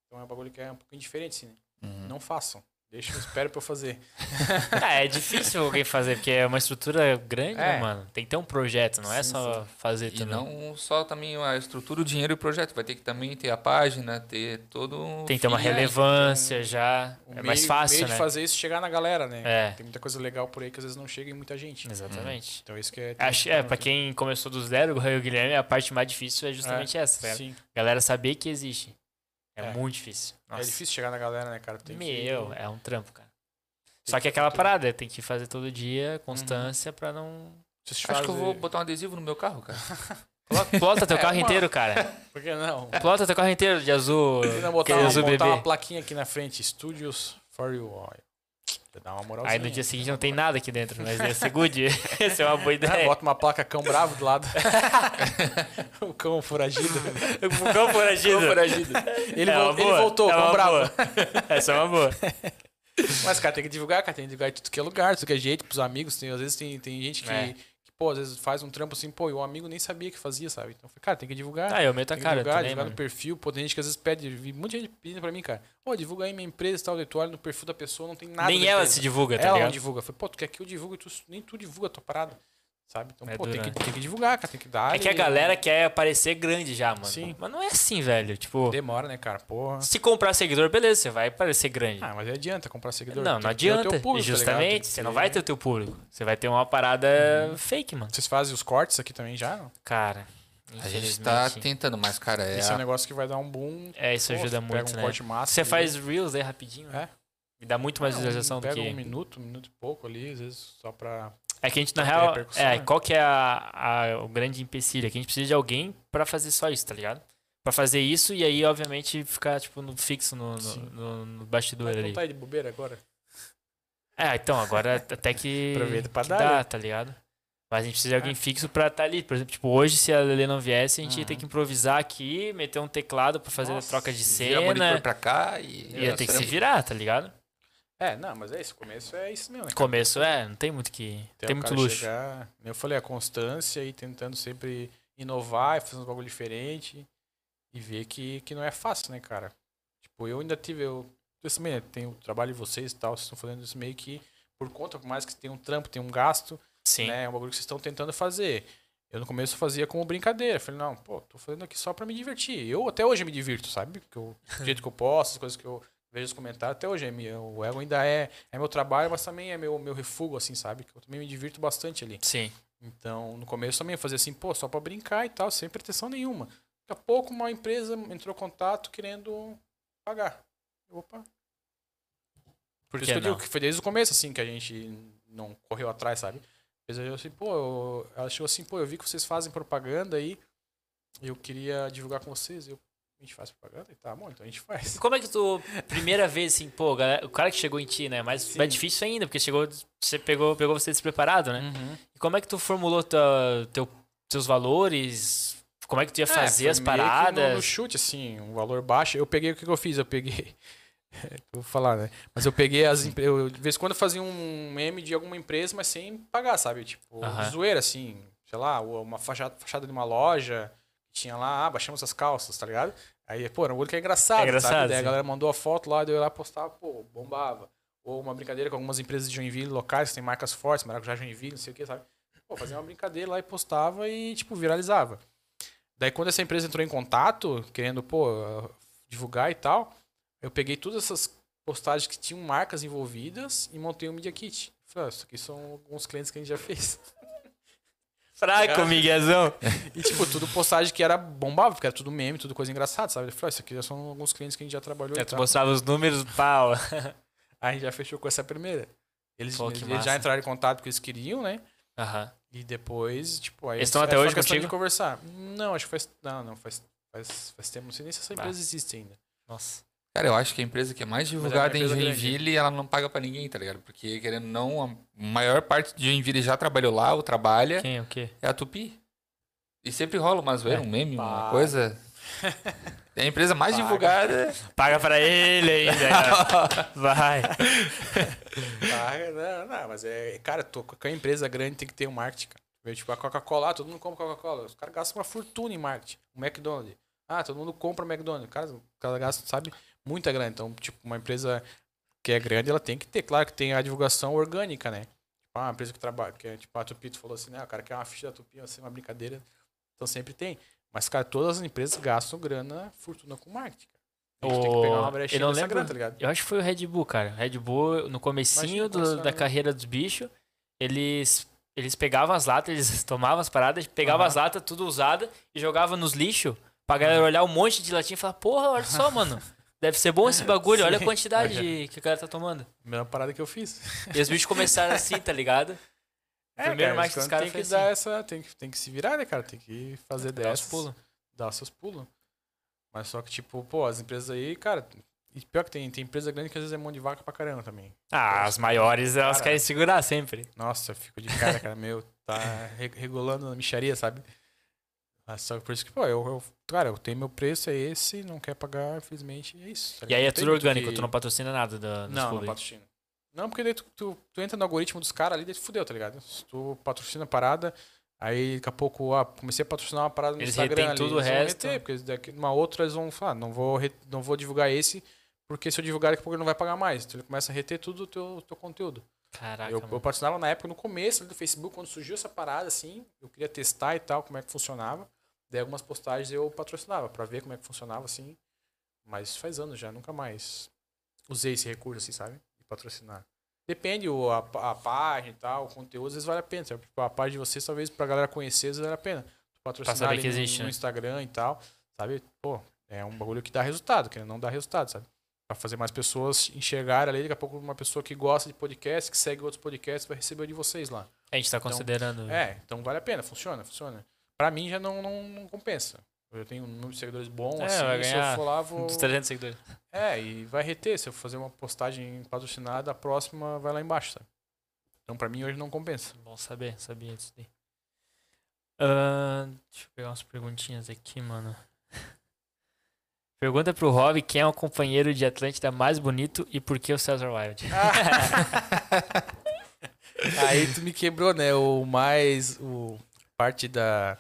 Então é um bagulho que é um pouquinho diferente, assim, né? Uhum. Não façam. Deixa, espere pra eu fazer. É, é difícil alguém fazer, porque é uma estrutura grande, né, É. mano? Tem que ter um projeto, não é Sim, só fazer E também. não só também a estrutura, o dinheiro e o projeto. Vai ter que também ter a página, ter todo um Tem que ter uma né? relevância já. O É meio, mais fácil, meio né? de fazer isso chegar na galera, né? É. Tem muita coisa legal por aí que às vezes não chega em muita gente. Exatamente. Então isso que é... Acho, é, pra quem começou do zero, o Raio Guilherme, a parte mais difícil é justamente essa, cara. Sim. Galera saber que existe. É, É. muito difícil. Nossa. É difícil chegar na galera, né, cara? Tem que- Meu, é um trampo, cara. tem Só que que aquela parada, tem que fazer todo dia, constância, pra não. Acho que eu vou botar um adesivo no meu carro, cara. Plota, teu carro uma- inteiro, cara. Por que não? Plota teu carro inteiro de azul. Que botar, aquele uma, azul botar bebê. uma plaquinha aqui na frente? Studios for you. ó. Dar uma moralzinha. Aí no dia seguinte não tem nada aqui dentro, mas ia ser good. Essa é uma boa Ah, ideia. bota uma placa cão bravo do lado. o cão foragido. O cão foragido. Cão foragido. Ele, É uma ele voltou, é cão bravo. boa. Essa é uma boa. Mas, cara, tem que divulgar, cara. Tem que divulgar em tudo que é lugar, tudo que é jeito, pros amigos. Tem, às vezes tem, tem gente que, É. pô, às vezes faz um trampo assim, pô, e o amigo nem sabia que fazia, sabe? Então, eu falei, cara, tem que divulgar. Ah, eu meto a Tem que cara divulgar, também, divulgar mano. no perfil. Pô, tem gente que às vezes pede, muita gente pedindo pra mim, cara. Pô, divulga aí minha empresa e tal. Tu olha no perfil da pessoa, não tem nada Nem ela empresa. se divulga, tá Ela não ligado? divulga. Eu falei, pô, tu quer que eu divulgue, tu, nem tu divulga a tua parada. Sabe? Então, É pô, tem que, né? tem que divulgar, cara. Tem que dar. É que a e- galera quer aparecer grande já, mano. Sim. Mas não é assim, velho. Tipo, Demora, né, cara? Porra. se comprar seguidor, beleza, você vai aparecer grande. Ah, mas aí adianta comprar seguidor. não, Tem não adianta. público, tá Justamente, que você não ter- vai ter o teu público. Você vai ter uma parada fake, mano. Vocês fazem os cortes aqui também já? Não? Cara, A gente tá tentando, mas, cara, é. Esse é um negócio que vai dar um boom. É, isso Pô, ajuda muito, pega um né? corte massa. Você ali, faz Reels aí rapidinho, né? É. E dá muito mais um- visualização do pega que... um minuto, um minuto e pouco ali, às vezes só pra. É que a gente, na real, é, né? qual que é a, a- o grande empecilho? É que a gente precisa de alguém pra fazer só isso, tá ligado? Pra fazer isso e aí, obviamente, ficar, tipo, no fixo no, no, no- no bastidor ali. contar aí de bobeira agora. É, então, agora até que, Aproveita pra que dar, dá, né? tá ligado? Mas a gente precisa de alguém É. fixo pra estar ali. Por exemplo, tipo, hoje, se a Lele não viesse, a gente ia ter Uhum. que improvisar aqui, meter um teclado pra fazer Nossa, a troca de monitor cena. pra cá e. Ia ter que se virar, tá ligado? É, não, mas é isso. O começo é isso mesmo. né? Começo é, não tem muito que. Tem o muito luxo. Chegar, eu falei, a constância e tentando sempre inovar e fazer uns bagulho diferente e ver que, que não é fácil, né, cara? Tipo, eu ainda tive, eu, esse meio, tem o trabalho de vocês e tal, vocês estão fazendo isso meio que por conta, por mais que tem um trampo, tem um gasto, Sim. né? É um bagulho que vocês estão tentando fazer. Eu no começo fazia como brincadeira. Falei, não, pô, tô fazendo aqui só pra me divertir. Eu até hoje me divirto, sabe? Porque eu, do jeito que eu posto, as coisas que eu vejo os comentários, até hoje é o ego ainda é, é meu trabalho, mas também é meu, meu refúgio, assim, sabe? Que eu também me divirto bastante ali. Sim. Então, no começo também eu fazia assim, pô, só pra brincar e tal, sem pretensão nenhuma. Daqui a pouco uma empresa entrou em contato querendo pagar. Opa. Por Por isso que eu digo que foi desde o começo, assim, que a gente não correu atrás, sabe? Eu assim, pô, eu- ela chegou assim, pô, eu vi que vocês fazem propaganda aí, eu queria divulgar com vocês, eu, a gente faz propaganda? E tá bom, então a gente faz. Como é que tu, primeira vez, assim, pô, galera- o cara que chegou em ti, né? Mas é difícil ainda, porque chegou, você pegou, pegou você despreparado, né? Uhum. E como é que tu formulou tua, teu, teus valores? Como é que tu ia fazer É, as meio que paradas? No, no chute, assim, um valor baixo. Eu peguei o que, que eu fiz? Eu peguei. eu vou falar, né? Mas eu peguei as empresas. De vez em quando eu fazia um meme de alguma empresa, mas sem pagar, sabe? Tipo, de zoeira, assim. Sei lá, uma fachada, fachada de uma loja. Tinha lá, ah, baixamos as calças, tá ligado? Aí, pô, era um olho que é engraçado, É engraçado, sabe? A galera mandou a foto lá, daí eu ia lá postava, pô, bombava. Ou uma brincadeira com algumas empresas de Joinville locais, que tem marcas fortes, Maracujá Joinville, não sei o que, sabe? Pô, fazia uma brincadeira lá e postava e, tipo, viralizava. Daí quando essa empresa entrou em contato, querendo, pô, divulgar e tal, eu peguei todas essas postagens que tinham marcas envolvidas e montei um Media Kit. Falei, ah, isso aqui são alguns clientes que a gente já fez. Fraco, Miguezão. E, tipo, tudo postagem que era bombável, porque era tudo meme, tudo coisa engraçada, sabe? Ele falou, ah, isso aqui já são alguns clientes que a gente já trabalhou É, tu mostrava os números, pau. Aí a gente já fechou com essa primeira. Eles, Pô, eles massa. já entraram em contato porque eles queriam, né? Aham. E depois, tipo, aí... Eles estão até hoje contigo? de conversar. Não, acho que faz... Não, não, faz, faz, faz tempo. Não sei nem se essa empresa existe ainda. Nossa. Cara, eu acho que a empresa que é mais é uma divulgada em empresa grande. Joinville, ela não paga pra ninguém, tá ligado? Porque, querendo ou não, a maior parte de Joinville já trabalhou lá, ou trabalha, Quem, o quê? é a Tupi. E sempre rola uma zoeira, É, um meme, uma paga. coisa. É a empresa mais Paga. divulgada. Paga pra ele ainda. Vai. Ah, não, não, mas é... Cara, tô, qualquer empresa grande tem que ter um marketing, cara. Tipo, a Coca-Cola, ah, todo mundo compra Coca-Cola. Os caras gastam uma fortuna em marketing. O McDonald's. Ah, todo mundo compra McDonald's. O cara, o cara gasta, sabe, muita grana. Então, tipo, uma empresa que é grande, ela tem que ter. Claro que tem a divulgação orgânica, né? Tipo, ah, uma empresa que trabalha, que é, tipo, a Tupi, tu falou assim, né? O cara quer uma ficha da Tupi, ser uma brincadeira. Então sempre tem. Mas, cara, todas as empresas gastam grana, fortuna com marketing, cara. A gente tem que pegar uma O- brechinha eu não nessa lembro. grana, tá ligado? Eu acho que foi o Red Bull, cara. Red Bull, no comecinho do- da né? carreira dos bichos, eles, eles pegavam as latas, eles tomavam as paradas, pegavam Aham. as latas tudo usada e jogavam nos lixos pra galera olhar um monte de latinha e falar, porra, olha só, mano. Deve ser bom esse bagulho, olha a quantidade de- que a galera tá tomando. Mesma parada que eu fiz. E os bichos começaram assim, tá ligado? É, Primeiro cara, mais que os caras tem que dar assim. essa, tem que, tem que se virar, né, cara? Tem que fazer Dar os dessas. pulos. Dar seus pulos. Mas só que, tipo, pô, as empresas aí, cara. E pior que tem, tem empresa grande que às vezes é mão de vaca pra caramba também. Ah, as maiores, elas Cara. querem segurar sempre. Nossa, eu fico de cara, cara, meu, tá re- regulando na micharia, sabe? Mas só por isso que, pô, eu, eu, cara, eu tenho meu preço, é esse, não quer pagar, infelizmente, é isso. tá E aí é tudo orgânico, que- tu não patrocina nada da, Não, não patrocina. Não, porque daí tu, tu, tu entra no algoritmo dos caras ali, daí tu fudeu, tá ligado? Se tu patrocina a parada, aí daqui a pouco, ah, comecei a patrocinar uma parada no Eles Instagram ali, tudo o resto. reter, porque daqui, uma outra eles vão falar, não vou, re- não vou divulgar esse, porque se eu divulgar daqui a pouco ele não vai pagar mais. Então ele começa a reter tudo o teu, teu conteúdo. Caraca, eu, eu patrocinava na época, no começo ali do Facebook, quando surgiu essa parada, assim, eu queria testar e tal, como é que funcionava. Daí algumas postagens eu patrocinava, pra ver como é que funcionava, assim. Mas faz anos já, nunca mais usei esse recurso, assim, sabe? De patrocinar. Depende o, a, a página e tal, o conteúdo, às vezes vale a pena. sabe? Tipo, a página de vocês, talvez pra galera conhecer, às vezes vale a pena. Tu patrocinar ali que no- existe, no, né? Instagram e tal, sabe? Pô, é um bagulho que dá resultado, que não dá resultado, sabe? Pra fazer mais pessoas enxergarem ali, daqui a pouco uma pessoa que gosta de podcast, que segue outros podcasts, vai receber o de vocês lá. A gente tá considerando. É, então vale a pena, funciona, funciona. Pra mim já não, não, não compensa. Eu tenho um número de seguidores bom, É, assim, vai se ganhar eu for lá, vou... Dos 300 seguidores. É, e vai reter. Se eu fazer uma postagem patrocinada, a próxima vai lá embaixo, sabe? Então pra mim hoje não compensa. Bom saber, sabia disso daí. Ahn, deixa eu pegar umas perguntinhas aqui, mano. Pergunta pro Rob quem é o companheiro de Atlântida mais bonito e por que o Cesar Wild? Aí tu me quebrou, né? O mais. O parte da.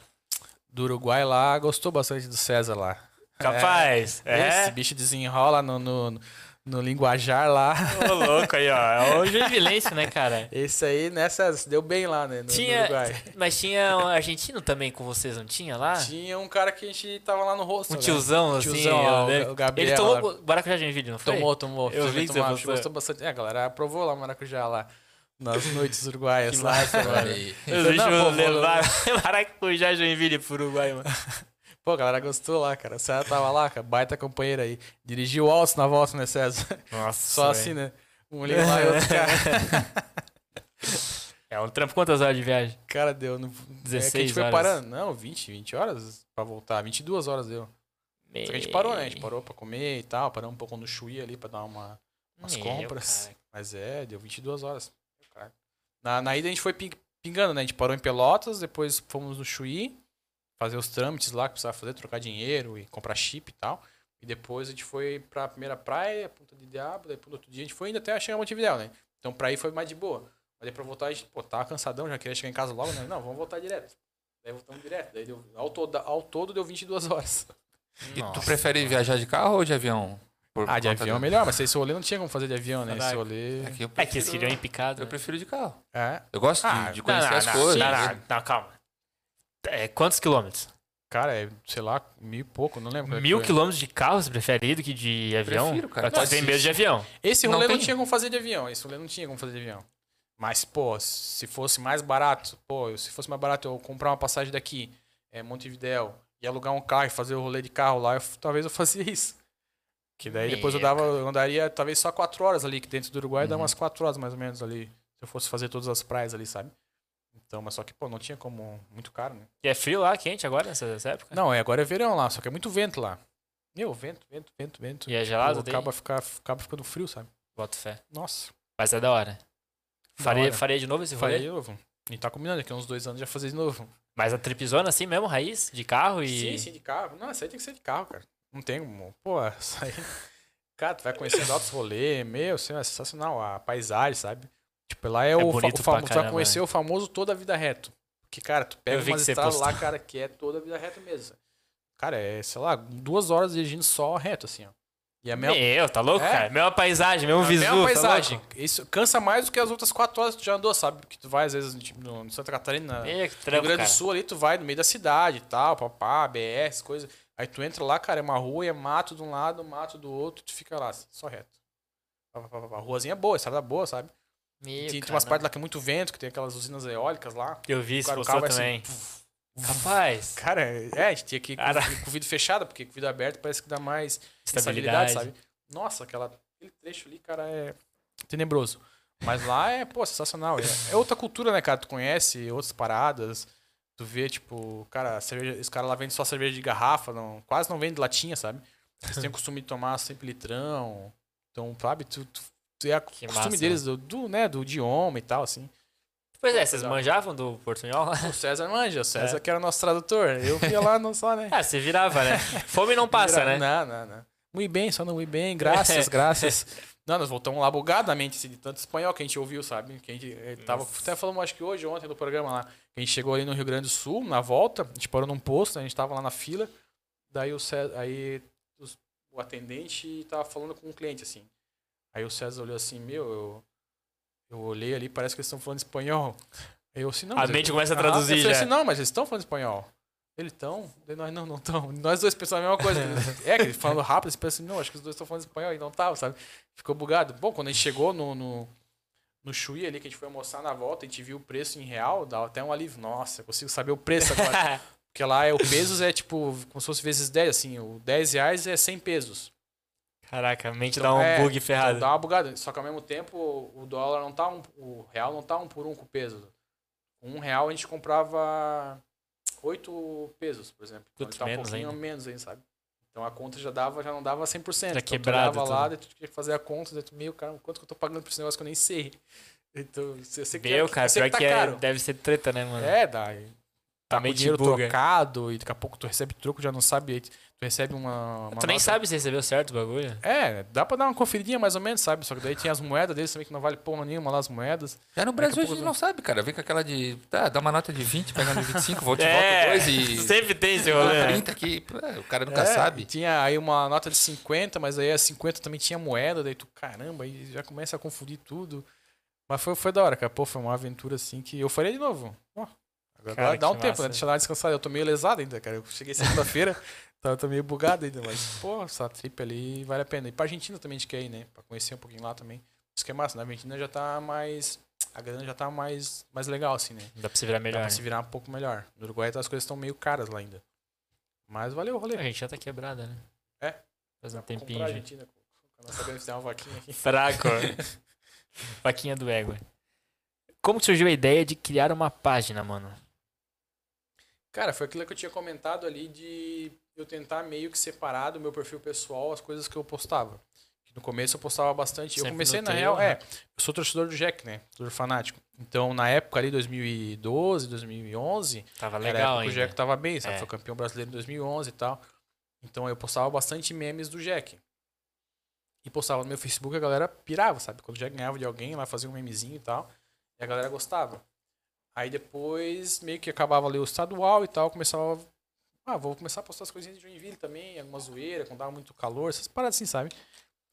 Do Uruguai lá gostou bastante do César lá. Capaz! É, É? Esse bicho desenrola no, no, no linguajar lá. Ô, louco aí, ó. É o Joinvilense, né, cara? Esse aí, nessa, se deu bem lá, né? No, no Tinha, Uruguai. mas tinha um argentino também com vocês, não tinha lá? Tinha um cara que a gente tava lá no rosto. Um né? tiozão, assim. Tiozão, ó, o- Gabriel Ele tomou lá. o Baracujá Joinville, não foi? Tomou, tomou. Eu vi ele que você tomar, gostou bastante. É, a galera aprovou lá o maracujá lá. Nas noites uruguaias Que lá. massa, mano. Os bichos levaram Maracujá Joinville pro Uruguai, mano. Pô, a galera gostou lá, cara. César tava lá, cara. Baita companheiro aí. Dirigiu o alto na volta, né, César? Nossa. Só assim, né? Um ali lá e outro cá. É um trampo. Quantas horas de viagem? Cara, deu. No... 16 é que a gente foi horas. parando. Não, 20, 20 horas pra voltar. 22 horas deu. Só que a gente parou, né? A gente parou pra comer e tal. Paramos um pouco no Chuí ali pra dar uma, umas Meu, compras. cara. Mas é, deu 22 horas. Na, na ida a gente foi ping- pingando, né? A gente parou em Pelotas, depois fomos no Chuí, fazer os trâmites lá que precisava fazer, trocar dinheiro e comprar chip e tal. E depois a gente foi pra primeira praia, Punta de Diabo, daí pro outro dia a gente foi ainda até chegar a Montevidéu, né? Então pra ir foi mais de boa. Mas daí pra voltar a gente, pô, tava cansadão, já queria chegar em casa logo, né? Não, vamos voltar direto. Daí voltamos direto. Daí deu, ao, todo, ao todo deu 22 horas. E tu Nossa. prefere viajar de carro ou de avião? Por Ah, de avião é melhor, mas esse rolê não tinha como fazer de avião, né? Esse rolê. É que É eles queriam ir picado. Eu né? prefiro de carro. É. Eu gosto de- Ah, de, conhecer as não, coisas. Não, não, não, calma. É, quantos quilômetros? Cara, é, sei lá, mil e pouco, não lembro. é Mil quilômetros de carro você prefere ir do que de avião? Prefiro, cara. Tem Nossa, medo de avião. Esse Não rolê não, tinha como fazer de avião. Esse rolê não tinha como fazer de avião. Mas, pô, se fosse mais barato, pô, se fosse mais barato eu comprar uma passagem daqui, é, Montevidéu, e alugar um carro e fazer o rolê de carro lá, eu- talvez eu fazia isso. Que daí depois eu dava, eu andaria talvez só quatro horas ali, que dentro do Uruguai dá Uhum. umas quatro horas mais ou menos ali. Se eu fosse fazer todas as praias ali, sabe? Então, mas só que, pô, não tinha como. Muito caro, né? E é frio lá, quente agora nessa, nessa época? Não, é, agora é verão lá, só que é muito vento lá. Meu, vento, vento, vento, vento. E é gelado daí? acaba, ficar, acaba ficando frio, sabe? Boto fé. Nossa. Mas é da hora. Da Faria, hora. faria de novo esse rolê? Faria de novo. Gente tá combinando daqui a uns dois anos já fazer de novo. Mas a tripzona assim mesmo, raiz? De carro e... Sim, sim, de carro. Não, isso aí tem que ser de carro, cara. Não tem como. Pô, isso aí. Cara, tu vai conhecendo altos rolês, meu, assim, é sensacional. A paisagem, sabe? Tipo, lá é, o, fa- o famoso. Tu vai conhecer o famoso toda a vida reto. Porque, cara, tu pega umas estradas lá, cara, que é toda a vida reta mesmo. Cara, é, sei lá, duas horas dirigindo só reto, assim, ó. E a mesma, Meu, tá louco, É? cara? Mesma paisagem, mesmo a visu, mesma tá paisagem. louco? Isso cansa mais do que as outras quatro horas que tu já andou, sabe? Que tu vai, às vezes, tipo, no, Santa Catarina, Meu, que no Rio trampo, Grande do. Sul ali, tu vai no meio da cidade e tal, papá, BS, coisa. Aí tu entra lá, cara, é uma rua e é mato de um lado, mato do outro, tu fica lá, só reto. A ruazinha é boa, a estrada boa, sabe? Meu, Tem, tem umas partes lá que é muito vento, que tem aquelas usinas eólicas lá. Eu vi, O você cara, o postou vai também. assim, Capaz. Cara, é, a gente tinha que ir com, com o vidro fechado, porque com o vidro aberto parece que dá mais Estabilidade. estabilidade, sabe? Nossa, aquela, aquele trecho ali, cara, é tenebroso. Mas lá é, pô, sensacional. É, é outra cultura, né, cara? Tu conhece outras paradas. Tu vê, tipo, cara, cerveja, esse cara lá vende só cerveja de garrafa, não, quase não vende latinha, sabe? Eles têm o costume de tomar sempre litrão. Então, sabe, tu, tu, tu é o costume massa, deles do, do, né, do idioma e tal, assim. Pois é, vocês manjavam do portunhol lá? O César manja, o César É. que era nosso tradutor. Eu ia lá não só, né? Ah, você virava, né? Fome não passa, né? Não, não, não. Muito bem, só não muito bem. Graças, graças. Não, nós voltamos lá bugadamente, assim, de tanto espanhol que a gente ouviu, sabe? Que a gente eh, tava Nossa. até falando, acho que hoje, ontem, no programa lá. que A gente chegou ali no Rio Grande do Sul, na volta, a gente parou num posto, a gente tava lá na fila. Daí o César, aí os- o atendente tava falando com um cliente, assim. Aí o César olhou assim, meu, eu, eu olhei ali, parece que eles estão falando espanhol. Aí eu assim, não. A mente eu- começa a Aham. traduzir eu falei já. assim, não, mas eles estão falando espanhol. Eles estão? Nós não, não estão. Nós dois pensamos a mesma coisa. é, que ele falando rápido, você pensa assim, não, acho que os dois estão falando espanhol e não tava, sabe? Ficou bugado. Bom, quando a gente chegou no, no, no Chuí ali, que a gente foi almoçar na volta, a gente viu o preço em real, dá até um alívio. Nossa, consigo saber o preço agora. Porque lá é, o pesos é tipo, como se fosse vezes 10, assim, o 10 reais é 100 pesos. Caraca, a mente Então, dá um é, bug Então ferrado. dá uma bugada. Só que ao mesmo tempo, o dólar não tá um, o real não tá um por um com o peso. Um real a gente comprava oito pesos, por exemplo. Então, tá um menos pouquinho ainda. menos aí, sabe? Então a conta já dava, já não dava 100%. Já então, tu quebrado olhava lá, daí tu tinha que fazer a conta, daí tu, meu, cara, quanto que eu tô pagando por esse negócio que eu nem sei. Então, sei que, Meu, eu cara, sei pior tá que é, deve ser treta, né, mano? É, dá. Tá com o mente dinheiro buga. trocado e daqui a pouco tu recebe troco, já não sabe. Tu recebe uma. uma tu nem nota- sabe se recebeu certo o bagulho. É, dá pra dar uma conferidinha mais ou menos, sabe? Só que daí tinha as moedas deles também que não vale porra nenhuma lá as moedas. Já no a Brasil a gente eu- não sabe, cara. Vem com aquela de. Tá, dá uma nota de 20, pega uma de 25, volta e É, volta dois e. sempre tem esse rolê. né? 30 aqui. pô, O cara nunca É, sabe. Tinha aí uma nota de 50, mas aí a 50 também tinha moeda, daí tu, caramba, aí já começa a confundir tudo. Mas foi, foi da hora, cara. Pô, foi uma aventura assim que eu faria de novo. Ó, agora Cara, dá um tempo, massa. né? Deixa lá descansar. Eu tô meio lesado ainda, cara. Eu cheguei segunda-feira, tava tô meio bugado ainda, mas, pô, essa trip ali vale a pena. E pra Argentina também a gente quer ir, né? Pra conhecer um pouquinho lá também. Isso que é massa, na Argentina já tá mais. A grana já tá mais, mais legal, assim, né? Dá pra se virar Dá melhor. pra né? se virar um pouco melhor. No Uruguai as coisas estão meio caras lá ainda. Mas valeu o rolê. A gente já tá quebrada, né? É. Faz um Dá pra tempinho. comprar a. Argentina com a nossa grana fizer uma vaquinha aqui. Fraco. Vaquinha do ego. Como surgiu a ideia de criar uma página, mano? Cara, foi aquilo que eu tinha comentado ali de eu tentar meio que separar do meu perfil pessoal as coisas que eu postava. No começo eu postava bastante. eu Sempre comecei, no na real, né? é. Eu sou torcedor do Jack, né? Torcedor fanático. Então, na época ali, 2012, 2011, Tava legal que o ainda. Jack tava bem, sabe? É. Foi campeão brasileiro em 2011 e tal. Então, eu postava bastante memes do Jack. E postava no meu Facebook, a galera pirava, sabe? Quando o Jack ganhava de alguém, lá fazia um memezinho e tal. E a galera gostava. Aí depois, meio que acabava ali o estadual e tal, começava. Ah, vou começar a postar as coisinhas de Joinville também, alguma zoeira, quando dava muito calor, essas paradas assim, sabe?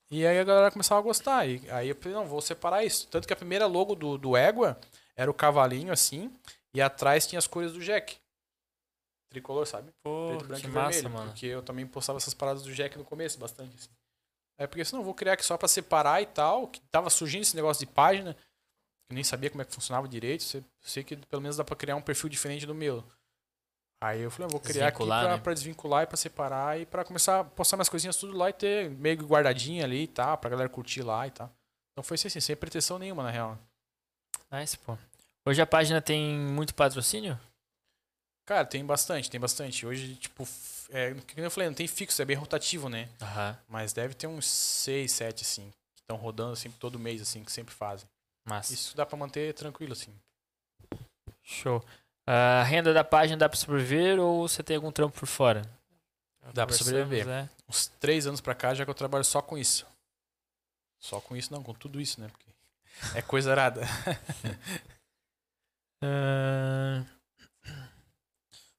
E aí a galera começava a gostar. E aí eu falei, não, vou separar isso. Tanto que a primeira logo do, do Égua era o cavalinho assim, e atrás tinha as cores do Jack. Tricolor, sabe? Pô, Preto, branco que e massa, vermelho. mano. Porque eu também postava essas paradas do Jack no começo, bastante. Assim. Aí porque senão eu vou criar aqui só pra separar e tal, que tava surgindo esse negócio de página, que eu nem sabia como é que funcionava direito. Sei, sei que pelo menos dá pra criar um perfil diferente do meu. Aí eu falei, eu vou criar aqui Desvincular, pra, né? pra desvincular e pra separar e pra começar a postar minhas coisinhas tudo lá e ter meio guardadinha ali e tal, pra galera curtir lá e tal. Então foi assim, sem pretensão nenhuma, na real. Nice, pô. Hoje a página tem muito patrocínio? Cara, tem bastante, tem bastante. Hoje, tipo, é, como eu falei, não tem fixo, é bem rotativo, né? Aham. Mas deve ter uns 6, 7, assim, que estão rodando assim todo mês, assim, que sempre fazem. Isso dá pra manter tranquilo, assim. Show. A renda da página dá pra sobreviver ou você tem algum trampo por fora? Dá pra sobreviver. Né? Uns 3 anos pra cá já que eu trabalho só com isso. Só com isso, não, com tudo isso, né? Porque é coisa arada. Ah,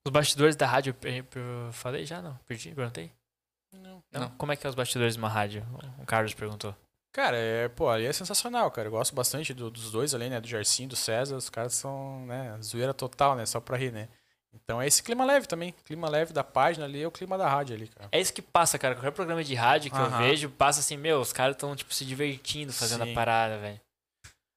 Os bastidores da rádio, eu falei já? Não? Perdi? Perguntei? Não. Não. Como é que é os bastidores de uma rádio? O Carlos perguntou. Cara, é, pô, ali é sensacional, cara. Eu gosto bastante do- dos dois ali, né? Do Jarcinho, do César. Os caras são, né? Zoeira total, né? Só pra rir, né? Então é esse clima leve também. Clima leve da página ali é o clima da rádio ali, cara. É isso que passa, cara. Qualquer programa de rádio que eu Aham. vejo, passa assim, meu, os caras estão, tipo, se divertindo fazendo Sim. a parada, velho.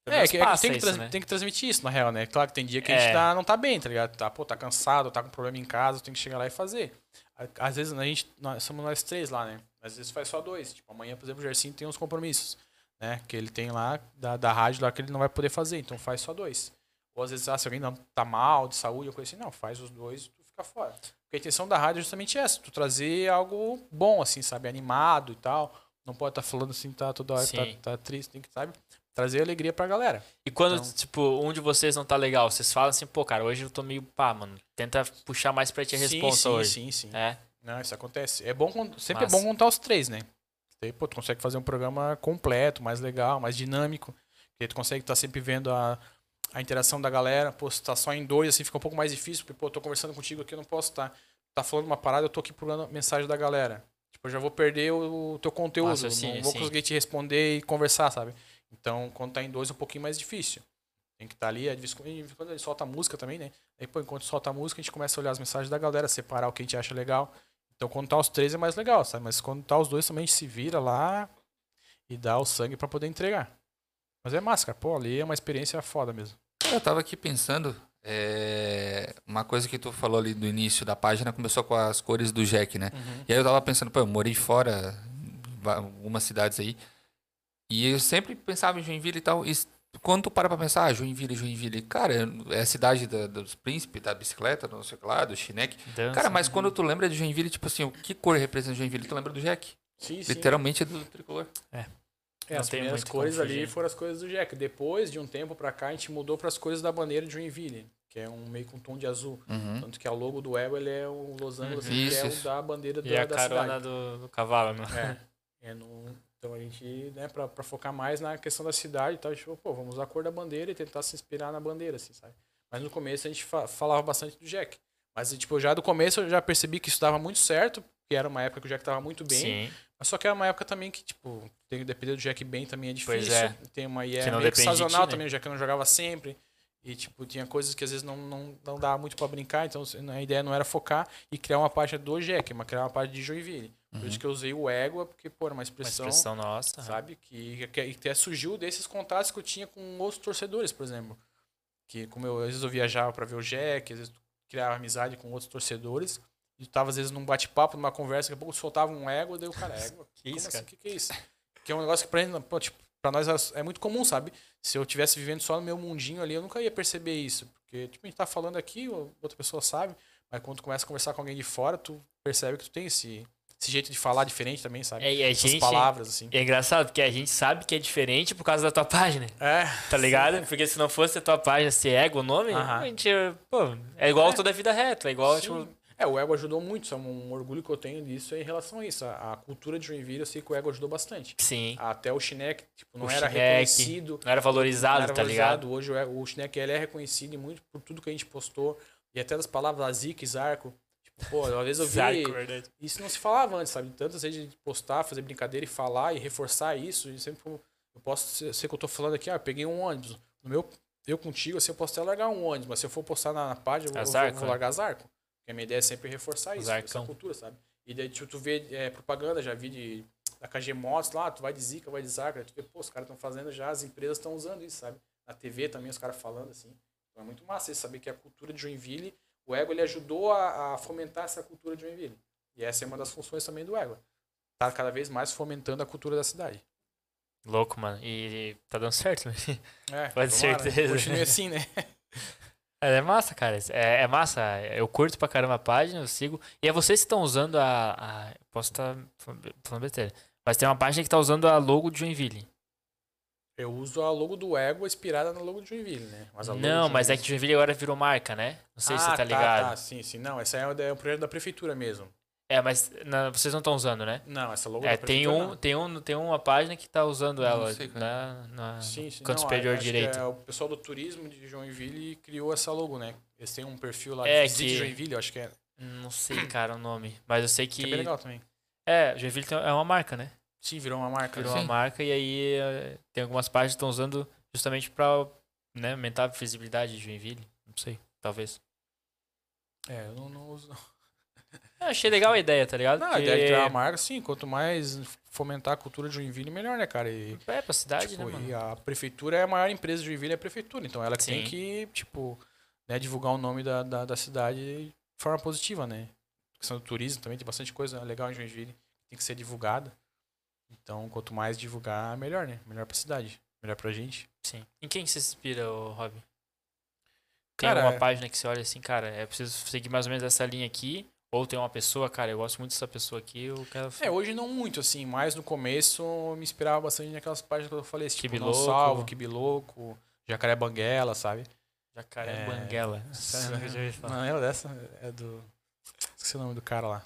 É, que, é que tem, que isso, né? tem que transmitir isso, na real, né? Claro que tem dia que a É. gente tá, não tá bem, tá ligado? Tá, pô, tá cansado, tá com problema em casa, tem que chegar lá e fazer. Às vezes a gente, nós somos nós três lá, né? Às vezes faz só dois. Tipo, amanhã, por exemplo, o Gercinho tem uns compromissos, né? Que ele tem lá, da, da rádio lá, que ele não vai poder fazer, então faz só dois. Ou às vezes, ah, se alguém não tá mal, de saúde, ou coisa assim, não, faz os dois tu fica fora. Porque a intenção da rádio é justamente essa, tu trazer algo bom, assim, sabe? Animado e tal. Não pode estar falando assim, tá toda hora, tá, Sim. tá triste, tem que, sabe? Trazer alegria pra galera. E quando, Então- tipo, um de vocês não tá legal, vocês falam assim, pô, cara, hoje eu tô meio pá, mano. Tenta puxar mais pra ti a responsa sim, hoje. Sim, sim, É. Não, isso acontece. É bom, sempre Massa. é bom contar os três, né? Aí, pô, tu consegue fazer um programa completo, mais legal, mais dinâmico. Porque tu consegue estar sempre vendo a, a interação da galera. Pô, se tá só em dois, assim, fica um pouco mais difícil, porque, pô, tô conversando contigo aqui, eu não posso estar. Tá falando uma parada, eu tô aqui procurando mensagem da galera. Tipo, eu já vou perder o, o teu conteúdo. Raciocínio, não vou sim. conseguir te responder e conversar, sabe? Então, quando tá em dois, é um pouquinho mais difícil. Tem que estar ali, às vezes, quando- quando ele solta a música também, né? Aí, pô, enquanto solta a música, a gente começa a olhar as mensagens da galera, separar o que a gente acha legal. Então, quando tá os três é mais legal, sabe? Mas quando tá os dois, também a gente se vira lá e dá o sangue pra poder entregar. Mas é massa, cara. Pô, ali é uma experiência foda mesmo. Eu tava aqui pensando, é, uma coisa que tu falou ali do início da página começou com as cores do Jack, né? E aí eu tava pensando, pô, eu morei fora, algumas cidades aí, e eu sempre pensava em Joinville e tal, e quando tu para pra pensar, ah, Joinville, Joinville, cara, é a cidade da- dos príncipes, da bicicleta, não sei o que lá, do chineque. Dança. Cara, mas quando tu lembra de Joinville, tipo assim, o que cor representa Joinville? Tu lembra do Jack. Sim, Literalmente é do tricolor. É, Não as tem primeiras cores ali foram as cores do Jack. Depois de um tempo pra cá, a gente mudou para as cores da bandeira de Joinville, que é um meio com tom de azul. Uhum. Tanto que a logo do Ego ele é o losango, assim, Isso, que é o da bandeira E da, a da carona cidade. do, do cavalo, né? É. é no, então a gente, né, pra, pra focar mais na questão da cidade e tal, a gente falou, pô, vamos usar a cor da bandeira e tentar se inspirar na bandeira, assim, sabe? Mas no começo a gente fa- falava bastante do Jack. Mas, tipo, já do começo eu já percebi que isso dava muito certo, porque era uma época que o Jack tava muito bem. Sim. Mas só que era uma época também que, tipo, tem que depender do Jack bem também é difícil. Pois é. Tem uma e é Que não meio que sazonal ti, né? também, o Jack não jogava sempre. E, tipo, tinha coisas que às vezes não, não, não dava muito pra brincar, então a ideia não era focar e criar uma página do Jack, mas criar uma página de Joinville. Por isso que eu usei o Égua, porque, pô, era uma Uma expressão, expressão nossa. sabe? Que, que, que até surgiu desses contatos que eu tinha com outros torcedores, por exemplo. Que, como eu, às vezes eu viajava pra ver o Jack, às vezes criava amizade com outros torcedores. E tava, às vezes, num bate-papo, numa conversa, daqui a pouco soltava um égua, daí o cara, égua? Que isso, assim? cara? O que, que é isso? Que é um negócio que pra, gente, pô, tipo, pra nós é muito comum, sabe? Se eu tivesse vivendo só no meu mundinho ali, eu nunca ia perceber isso. Porque, tipo, a gente tá falando aqui, outra pessoa sabe, mas quando tu começa a conversar com alguém de fora, tu percebe que tu tem esse, esse jeito de falar diferente também, sabe? É, e a Essas gente, palavras, assim. é engraçado, porque a gente sabe que é diferente por causa da tua página. É, Tá ligado? Porque se não fosse a tua página ser ego o nome, Aham. a gente, pô, é igual É. toda a vida reta, é igual, Sim. tipo, É, o Ego ajudou muito, isso é um orgulho que eu tenho disso é em relação a isso. A, a cultura de Joinville, eu sei que o Ego ajudou bastante. sim, Até o Chinek, tipo, não O era Chinek, reconhecido. não era valorizado, não era tá ligado? valorizado. Hoje o, Ego- o ele é reconhecido e muito por tudo que a gente postou. E até das palavras Azik, Zarco. Tipo, pô, às vezes eu vi. Isso não se falava antes, sabe? Tantas vezes de postar, fazer brincadeira e falar e reforçar isso. E sempre eu posso ser, ser que eu tô falando aqui, ah, eu peguei um ônibus. No meu, eu contigo, assim, eu posso até largar um ônibus, mas se eu for postar na, na página, eu vou, vou- vou largar zarco. Porque a minha ideia é sempre reforçar isso, essa Zarcão. cultura, sabe? E daí tipo, tu vê é, propaganda, já vi de da KG Motos lá, tu vai de Zica, vai de Zarco, tu vê, pô, os caras estão fazendo já, as empresas estão usando isso, sabe? Na TV também os caras falando assim. Então é muito massa isso, saber que a cultura de Joinville, o Ego ele ajudou a, a fomentar essa cultura de Joinville. E essa é uma das funções também do Ego. Tá cada vez mais fomentando a cultura da cidade. Louco, mano. E tá dando certo. né? É, Pode né? certeza. Continue assim, né? É, é massa, cara. É, é massa. Eu curto pra caramba a página, eu sigo. E é vocês que estão usando a. a- posso estar falando besteira. Mas tem uma página que tá usando a logo de Joinville. Eu uso a logo do Ego inspirada na logo de Joinville, né? Mas a logo Não, mas é que Joinville- agora virou marca, né? Não sei se você tá ligado. Tá, sim, sim. Não, essa é o é o projeto da prefeitura mesmo. É, mas na- vocês não estão usando, né? Não, essa logo É, da tem, um, não. tem, um, tem uma página que tá usando ela sei, cara. na, na Sim, sim. canto não, superior acho que direito. É, o pessoal do turismo de Joinville criou essa logo, né? Eles têm um perfil lá É, de que- Joinville, eu acho que é. Não sei, cara, o nome. Mas eu sei Que que. é bem legal também. É, Joinville tem- é uma marca, né? Sim, virou uma marca. Virou uma marca e aí eh, tem algumas páginas que estão usando justamente pra né, aumentar a visibilidade de Joinville. Não sei, talvez. É, eu não, não uso. Eu achei legal a ideia, tá ligado? Não, a Porque ideia de criar uma marca, sim. Quanto mais fomentar a cultura de Joinville, melhor, né, cara? E, É pra cidade, tipo, né, mano? e a prefeitura é a maior empresa de Joinville, é a prefeitura. Então ela que tem Sim. que, tipo, né, divulgar o nome da, da, da cidade de forma positiva, né? A questão do turismo também, tem bastante coisa legal em Joinville que tem que ser divulgada. Então, quanto mais divulgar, melhor, né? Melhor pra cidade. Melhor pra gente. Sim. Em quem você se inspira, Rob? Tem Cara, alguma é- página que você olha assim, cara, é preciso seguir mais ou menos essa linha aqui? Ou tem uma pessoa, cara, eu gosto muito dessa pessoa aqui, eu quero. É, hoje não muito, assim, mas no começo eu me inspirava bastante naquelas páginas que eu falei, esse tipo, Não Louco. Salvo, Kibiloco, Jacaré Banguela, sabe? Jacaré É. Banguela. Ouvido falar. Não lembra dessa? É do. Esqueci o nome do cara lá.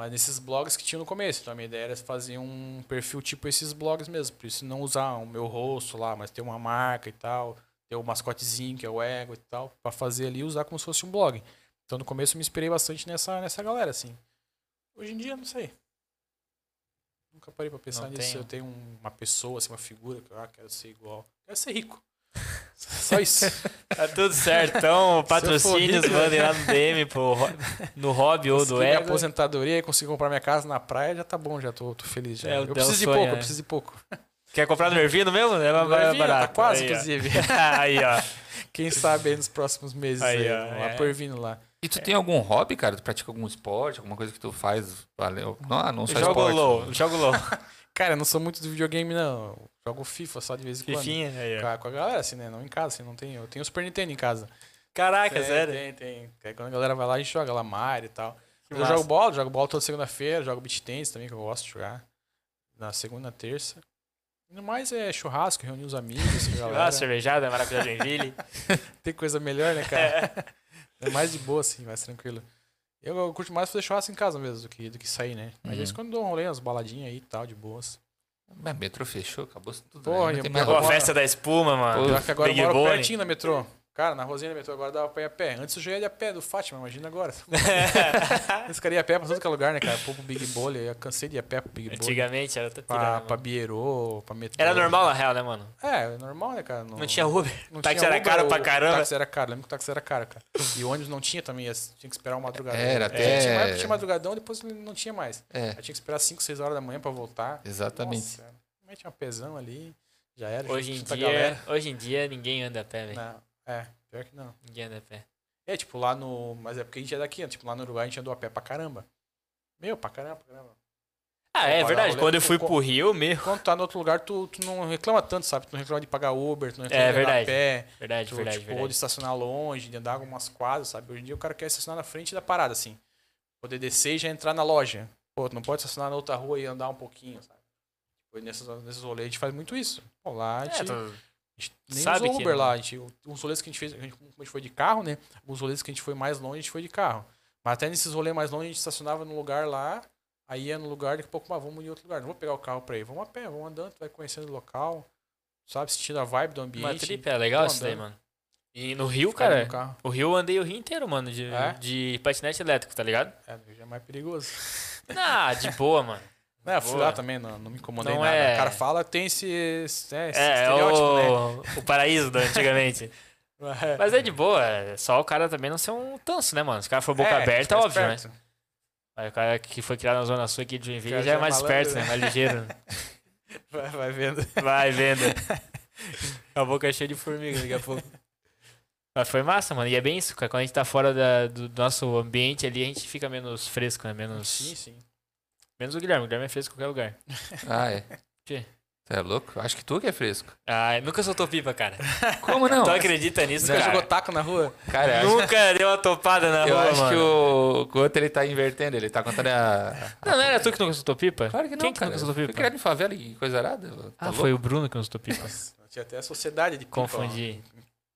Mas nesses blogs que tinha no começo. Então a minha ideia era fazer um perfil tipo esses blogs mesmo. Por isso não usar o meu rosto lá, mas ter uma marca e tal. Ter o mascotezinho, que é o ego e tal. Pra fazer ali e usar como se fosse um blog. Então no começo eu me inspirei bastante nessa, nessa galera, assim. Hoje em dia, não sei. Nunca parei pra pensar Não nisso. tem. Eu tenho um- uma pessoa, assim, uma figura que eu ah, quero ser igual. Quero ser rico. Só isso. Tá tudo certo. Então, patrocínios, mandem lá no DM, pro, Ro- no Hobby ou do minha Ego. aposentadoria e consegui comprar minha casa na praia, já tá bom, já tô, tô feliz. Já. É, eu preciso de sonho, pouco, é. eu preciso de pouco. Quer comprar no Ervino mesmo? É Vai vir, barato. Tá quase, Aí, ó. inclusive. aí, ó. Quem sabe aí nos próximos meses Aí, aí, ó, lá é. pro Ervino lá. E tu tem algum hobby, cara? Tu pratica algum esporte, alguma coisa que tu faz? Valeu. Não, não só Jogo esporte. low, jogo low. Cara, eu não sou muito do videogame, não. Jogo FIFA só de vez em quando. Fifinha. Aí, ó. Com a, galera, assim, né? Não em casa, assim, não tenho. Eu tenho o Super Nintendo em casa. Caraca, tem, sério. Tem, tem. Aí quando a galera vai lá, a gente joga lá Mario e tal. Que eu massa. jogo bola, jogo bola toda segunda-feira, jogo beat tennis também, que eu gosto de jogar. Na segunda, terça. E no mais é churrasco, reunir os amigos, galera. Ah, cervejada, maracujá Joinville. Tem coisa melhor, né, cara? é mais de boa, assim, mais tranquilo. Eu, eu curto mais fazer churrasco em casa mesmo do que, do que sair, né? Mas Uhum. às vezes quando dou um rolê, umas baladinhas aí e tal, de boas. Mas metrô fechou, acabou tudo. Porra, né? Não tem mais a festa da espuma, mano. Pior que agora Big eu moro Bone. pertinho da metrô. Cara, na rosinha da metrô agora dava pra ir a pé. Antes eu já ia de a pé do Fátima, imagina agora. Esse cara ia a pé pra todo que é lugar, né, cara? Pô, pro Big Bowl, eu cansei de ir a pé pro Big Bowl. Antigamente era até Pra, tirado, pra mano. Bierô, pra metrô. Era normal na real, né, mano? É, é normal, né, cara? Não tinha Uber. não táxi tinha era Uber, caro pra o caramba. táxi era caro, lembro que o táxi era caro, cara. E o ônibus não tinha também, tinha que esperar o madrugadão. Era É, até- tinha, uma época tinha madrugadão, depois não tinha mais. É, Aí tinha que esperar 5, 6 horas da manhã pra voltar. exatamente. Nossa, mete uma pesão ali, já era. Hoje em, dia, galera. hoje em dia ninguém anda a pé, velho. É, pior que não. Ninguém anda a pé. É, tipo, lá no. Mas é porque a gente é daqui, né? tipo, lá no Uruguai a gente andou a pé pra caramba. Meu, pra caramba, pra caramba. Ah, é pagar verdade. Quando eu fui pro Rio, meu. Quando tá no outro lugar, tu, tu não reclama tanto, sabe? Tu não reclama de pagar Uber, tu não reclama É de andar verdade. a pé. Verdade, Tu, verdade, tipo, ou de verdade. estacionar longe, de andar algumas quadras, sabe? Hoje em dia o cara quer estacionar na frente da parada, assim. Poder descer e já entrar na loja. Pô, tu não pode estacionar na outra rua e andar um pouquinho, sabe? Tipo, nesses, nesses rolês a gente faz muito isso. Pô, lá a gente, É, tô- gente nem sabe usou Uber lá. A gente, uns rolês que a gente fez, a gente, como a gente foi de carro, né? Alguns rolês que a gente foi mais longe, a gente foi de carro. Mas até nesses rolês mais longe, a gente estacionava num lugar lá, aí ia no lugar, daqui a pouco, mas vamos em outro lugar. Não vou pegar o carro pra ir. Vamos a pé, vamos andando, tu vai conhecendo o local, sabe? Sentindo a vibe do ambiente. Uma trip é legal isso daí, mano. E no Rio, cara, no o Rio eu andei o Rio inteiro, mano, de, É? de patinete elétrico, tá ligado? É, no Rio já é mais perigoso. Ah, de boa, mano. Não, eu fui Boa. lá também, não, não me incomodei Não nada. é- O cara fala, tem esse, esse, é, esse É, é estereótipo, né? o, o paraíso do antigamente. É. Mas é de boa, é só o cara também não ser um tanso, né, mano? Se o cara for boca É, aberta, óbvio, né? esperto. Aí o cara que foi criado na Zona Sul aqui de O Joinville já é é mais malandro, esperto, né? né? Mais ligeiro. Vai, vai vendo. Vai vendo. A boca é cheia de formiga daqui a pouco. Mas foi massa, mano. E é bem isso, cara. Quando a gente tá fora da- do nosso ambiente ali, a gente fica menos fresco, né? Menos, Sim, sim. Menos o Guilherme. O Guilherme é fresco em qualquer lugar. Ah, é. Quê? Você é louco? Acho que tu que é fresco. Ah, nunca soltou pipa, cara. Como não? Tu acredita nisso, Nunca cara? jogou taco na rua? Cara, eu acho, Nunca deu uma topada na eu rua, acho mano. que o Couto ele tá invertendo. Ele tá contando a. Não, não era tu que nunca soltou pipa? Claro que não, Quem que cara. nunca soltou pipa? criado em favela e coisa arada. Tá Ah, louco? foi o Bruno que não soltou pipa. Tinha até a sociedade de pipa. ó. Confundi. Tinha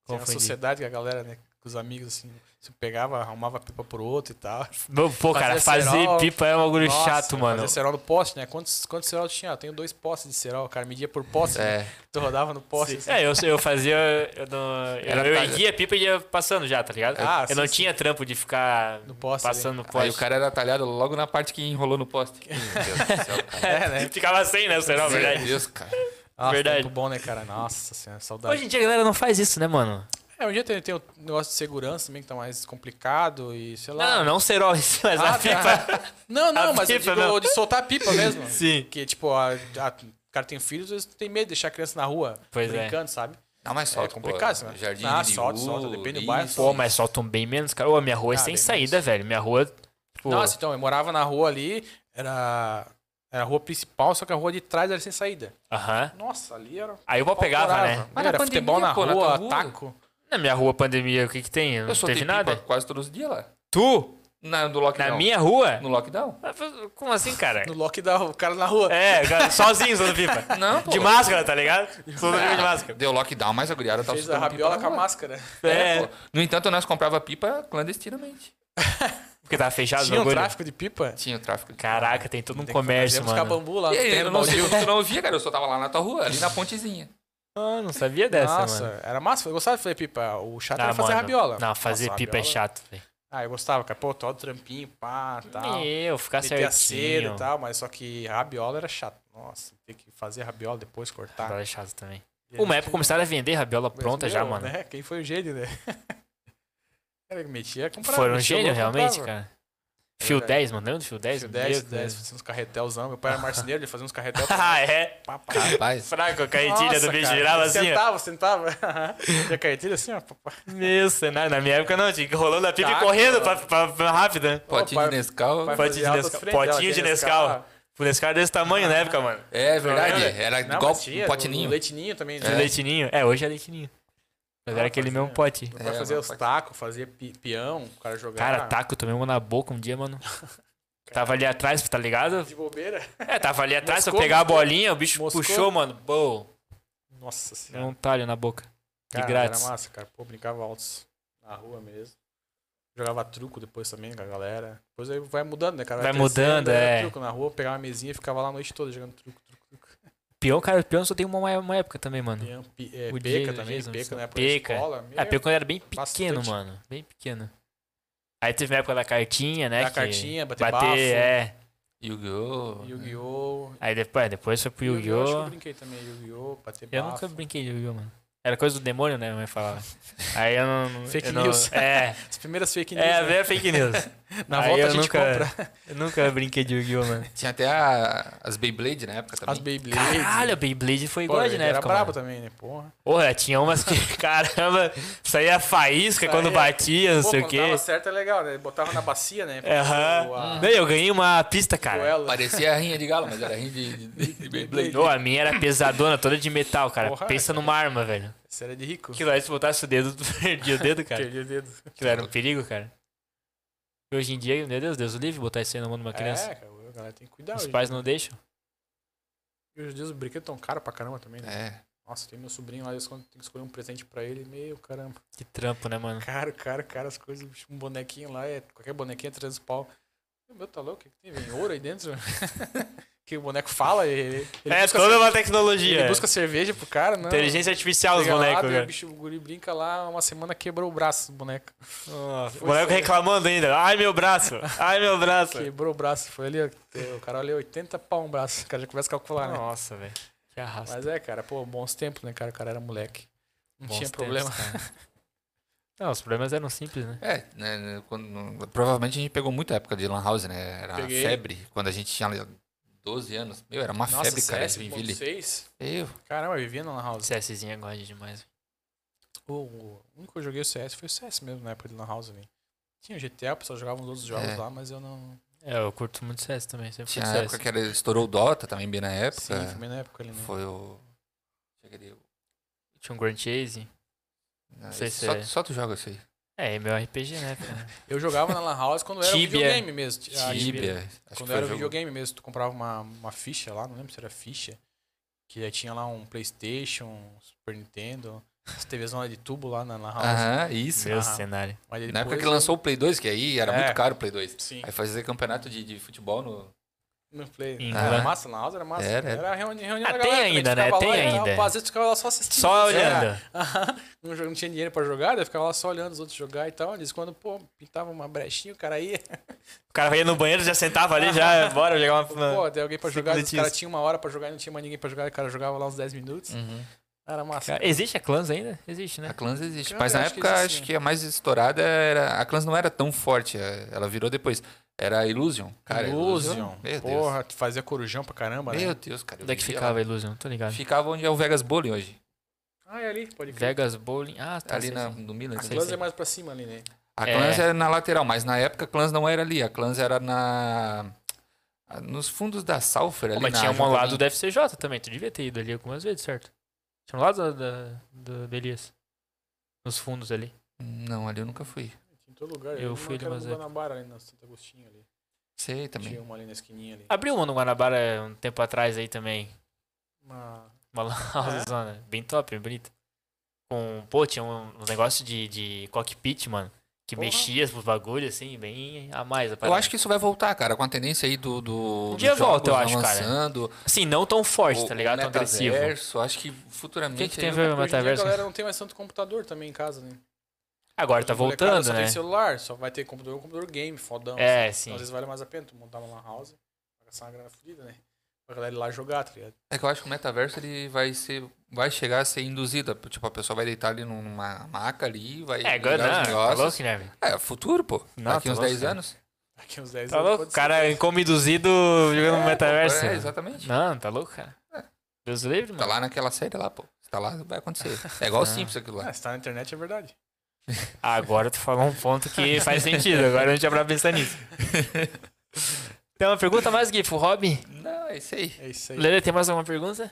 uma Confundi. sociedade que a galera, né? Com os amigos, assim. Você pegava, arrumava pipa por outro e tal. Meu, Pô, cara, Fazia fazer cerol. pipa é um bagulho Nossa, chato, mano. Fazia cerol no poste, né? Quantos, quantos cerol tinha? Eu tenho dois postes de cerol. O cara media por poste. né? É. Tu rodava no poste. assim. É, eu, eu fazia. Eu, não, eu, Era eu pra- erguia a pipa e ia passando já, tá ligado? Ah, eu sim, não sim. tinha trampo de ficar No poste. passando no ali. poste. Aí o cara era talhado logo na parte que enrolou no poste. Meu Deus do céu, cara. É, né? Ficava sem, né? Será Meu verdade? Deus, cara. Nossa, Verdade. Tempo bom, né, cara? Nossa senhora, saudade. Hoje em dia a galera não faz isso, né, mano? É, um dia tem, tem o negócio de segurança também que tá mais complicado e sei lá. Não, não, si, mas Ah, a tá. pipa. Não, não, A mas eu pipa, digo não. de soltar a pipa mesmo. Sim. Porque, tipo, a, a- o cara tem filhos, às vezes tem medo de deixar a criança na rua Pois é. brincando, sabe? Não, mas solta, é complicado, pô. né? Jardim Ah, de solta, Liu, solta, depende do bairro, Pô, mas soltam bem menos, cara. Ô, a minha rua é Ah, sem saída, velho. Minha rua. Tipo, Nossa, então, eu morava na rua ali, era, era a rua principal, só que a rua de trás era sem saída. Aham. Nossa, ali era. Aí o pau pegava, né? Mas na era pandemia, futebol na pô, na rua, tua rua? taco. Na minha rua, pandemia, o que que tem? Não Eu teve nada? quase todos os dias lá. Tu? Na, no lockdown. Na minha rua? No lockdown? Como assim, cara? No lockdown, o cara na rua. É, cara, sozinho soltando pipa. Não, pô. De máscara, tá ligado? Soltando pipa de máscara. Deu lockdown, mas a guriada tava Fez a rabiola com a máscara. É, pô. No entanto, nós comprava pipa clandestinamente. porque tava fechado o Tinha um bagulho. tráfico de pipa? Tinha o tráfico. de- Caraca, tem todo um Tem comércio, mano. bambu lá E aí, eu não sei não via, cara. Eu só tava lá na tua rua, ali na pontezinha. Ah, não sabia dessa, Nossa, mano. era massa. Eu gostava de fazer pipa. O chato Ah, era fazer mano. rabiola. Não, fazer Nossa, pipa é rabiola- chato, velho. Ah, eu gostava, cara. Pô, todo trampinho, pá, tal. Meu, ficar certinho. e tal, mas só que rabiola era chato. Nossa, ter que fazer rabiola depois cortar. Rabiola é chato também. E Uma época começaram a vender rabiola pronta já, meu, mano. Né? Quem foi o gênio, né? Cara, que metia, comprava. Foram metia o gênio, realmente, comprava. cara. Fio verdade. 10, mano. Lembra do fio 10? Fio Meu 10, Deus. 10, fazia uns carretelzão. Meu pai era marceneiro, ele fazia uns carretel. Ah, é? pá. Rapaz. Fraco, a carretilha do bicho girava assim. Sentava, sentava. e a carretilha assim, ó. pá. Meu cenário. Na minha época não, tinha que ir rolando a pipa e Tá, correndo pra, cara. pra, pra rápido, né? Potinho de Nescau. Potinho de Nescau. Potinho de Nescau. O Nescau era desse tamanho na época, mano. É verdade. Era igual potininho. Leitinho também. Né? leitinho. É, hoje é leitinho. Mas Ah, era aquele fazia. mesmo pote. Meu pai É, fazia os tacos, fazia pi- peão, o cara jogava. Cara, taco, tomei uma na boca um dia, mano. Tava ali atrás, tá ligado? De bobeira. É, tava ali atrás, pra Moscou, pegar a bolinha, o bicho Moscou. puxou, mano. Boa. Nossa Deu senhora. um talho na boca. De Cara, grátis. Era massa, cara. Pô, brincava altos na rua mesmo. Jogava truco depois também com a galera. Depois aí vai mudando, né, cara? Vai crescendo, mudando, era é. Truco na rua, pegava uma mesinha e ficava lá a noite toda jogando truco. Peão, cara, peão só tem uma, uma época também, mano. Peão, pi- é, O peca Jason, também, Jason, peca na época peca. da escola. Ah, peão quando eu era bem pequeno, bastante. mano. Bem pequeno. Aí teve a época da cartinha, né? Da cartinha, bater bater, bafo. é. Yu-Gi-Oh! Yu-Gi-Oh! Aí depois, depois foi pro Yu-Gi-Oh! acho que eu brinquei também, Yu-Gi-Oh! Bater Eu bafo. nunca brinquei de Yu-Gi-Oh, mano. Era coisa do demônio, né? Minha mãe falava. Aí eu não. Fake eu não- news. É, As primeiras fake news. é, né? veio fake news. Na Aí volta eu a gente nunca- compra Eu nunca brinquei de Yu-Gi-Oh, mano. Tinha até a- as Beyblade na época também. as Beyblade. Caralho, a Beyblade foi Pô, igual de na era brabo também, né? Porra. Porra, tinha umas que, caramba, saía faísca quando Saía- batia, não Pô, sei o quando quê. dava certo é legal, né? Botava na bacia, né? Aham. a- Não, eu ganhei uma pista, cara. duelo. Parecia a rinha de galo, mas era rinha de, de, de Beyblade. Ô, a minha era pesadona, toda de metal, cara. Porra, Pensa cara. numa arma, velho. Esse era de rico. Aquilo aí, se botasse o dedo, tu perdia o dedo, cara. Perdi o dedo. Aquilo era um perigo, cara. E hoje em dia, meu Deus, Deus o livre, botar isso aí na mão de uma criança. É, cara, a galera tem que cuidar. Os hoje. pais não deixam. E hoje em dia os brinquedos tão caros pra caramba também, né? É. Nossa, tem meu sobrinho lá, eles tem que escolher um presente pra ele, meu caramba. Que trampo, né, mano? Caro, caro, caro as coisas. bicho, Um bonequinho lá, é, qualquer bonequinho é 300 pau. O meu tá louco? O que que tem? Vem ouro aí dentro? que o boneco fala, ele, ele é toda uma tecnologia. ele busca cerveja pro cara, não. Inteligência artificial os Chega lá, bonecos, cara. o bicho, o guri brinca lá, uma semana quebrou o braço do boneco. O boneco reclamando ainda. Ai, meu braço. Ai, meu braço. Quebrou o braço, foi ali, o cara olhou 80 pau um braço, o cara já começa a calcular, né? Nossa, velho. Que arrasta. Mas é, cara, pô, bons tempos, né, cara? O cara era moleque. Não Bons tinha tempos, problema. cara. Não, os problemas eram simples, né? É, né, né, quando- provavelmente a gente pegou muita época de Lan House, né? Era Peguei. febre. Quando a gente tinha 12 anos. Meu, era uma Nossa, febre, cara, CS Joinville. 1.6? Eu. Caramba, vivia na Lan House. CSzinho é demais. O, o único que eu joguei o CS foi o CS mesmo, na época de Lan House, velho. Tinha o GTA, o pessoal jogava uns outros jogos É. lá, mas eu não... É, eu curto muito CS também. Sempre Tinha CS. época que era, estourou o Dota também, bem na época. Sim, foi bem na época ali, né? Foi o. Tinha um Grand Chase. Não sei esse- se só, é. só tu joga isso aí. É, meu RPG, né? cara? Eu jogava na Lan House quando era Tibia. videogame mesmo. Ah, Tibia. acho que Quando foi era o jogo. videogame mesmo, tu comprava uma, uma ficha lá, não lembro se era ficha, que aí tinha lá um Playstation, um Super Nintendo, as TVs zona de tubo lá na Lan House. Aham, isso. Meu Aham. cenário. Mas aí Na época depois que eu- lançou o Play 2, que aí era É. muito caro o Play 2. Sim, Aí fazia campeonato de, de futebol no. No Play. Em Era massa, na House era massa. Era, era. Era reuni- reunião Ah, da tem galera, também, ainda, tu né? Tem lá ainda. pô, Às vezes tu ficava lá só assistindo. Só É. olhando. não, não tinha dinheiro pra jogar, daí eu ficava lá só olhando os outros jogar e tal. Eles quando, pô, pintava uma brechinha, o cara ia. O cara ia no banheiro, já sentava ali, já, bora jogar uma. Pô, tem alguém pra jogar, os caras tinham uma hora pra jogar e não tinha mais ninguém pra jogar, o cara jogava lá uns 10 minutos. Era massa. Cara, existe a Clans ainda? Existe, né? A Clans existe. Cara, Mas na acho que época, existe, acho sim. que a mais estourada era. A Clans não era tão forte. é, Ela virou depois. Era a Illusion. Cara, Illusion. Deus. Porra, tu fazia corujão pra caramba, né? Meu Deus, cara. Onde é que ficava a. Illusion? Tô ligado. Ficava onde é o Vegas Bowling hoje. Ah, é ali, pode crer. Vegas Bowling. Ah, tá. ali na, no Milan. A Sei, Clans sei. é mais pra cima ali, né? A É. Clans era na lateral, mas na época a Clans não era ali. A Clans era na. Nos fundos da Salfer ali. Pô, mas na tinha um lado do. FCJ também. Tu devia ter ido ali algumas vezes, certo? Tinha um lado da, da, do, do Elias. Nos fundos ali. Não, ali eu nunca fui. Todo lugar. Eu vi fui uma ali no Guanabara, ali na Santo Agostinho ali. Sei também. Tinha uma ali na esquininha ali. Abriu uma no Guanabara um tempo atrás aí também. Uma... Uma lan housezona. Bem top, bem bonita. Com, pô, tinha um, um negócio de, de cockpit, mano. Que Porra. mexia os bagulhos, assim, bem a mais. a Eu acho que isso vai voltar, cara, com a tendência aí do. do Um dia volta, eu acho, cara. avançando, Assim, não tão forte, o- tá ligado? Tão agressivo. metaverso, Acho que futuramente. O que que tem a ver com o dia a metaverso? galera não tem mais tanto computador também em casa, né? Agora tá voltando, só né? tem celular, só vai ter computador, computador game, fodão. É, assim. sim. Então, às vezes vale mais a pena tu montar uma lan house, gastar uma grana fodida, né? Pra galera ir lá jogar, tá ligado? É que eu acho que o metaverso ele vai ser. Vai chegar a ser induzido. Tipo, a pessoa vai deitar ali numa maca ali, vai É, agora os não, tá louco, né, velho? É, futuro, pô. Não, Daqui tá uns louco, 10 cara. anos. Daqui uns 10 Tá anos louco? pode O ser. cara como induzido jogando no metaverso. É, exatamente. Não, tá louco, cara. Deus livre, Tá mano. lá naquela série lá, pô. Se tá lá, vai acontecer. É igual o Ah. Simpsons aquilo lá. Ah, se tá na internet é verdade. Agora tu falou um ponto que faz sentido. Agora a gente já pra pensar nisso. Tem uma pergunta mais, Gui, pro Rob? Não, é isso aí. É isso aí. Lele, tem mais alguma pergunta?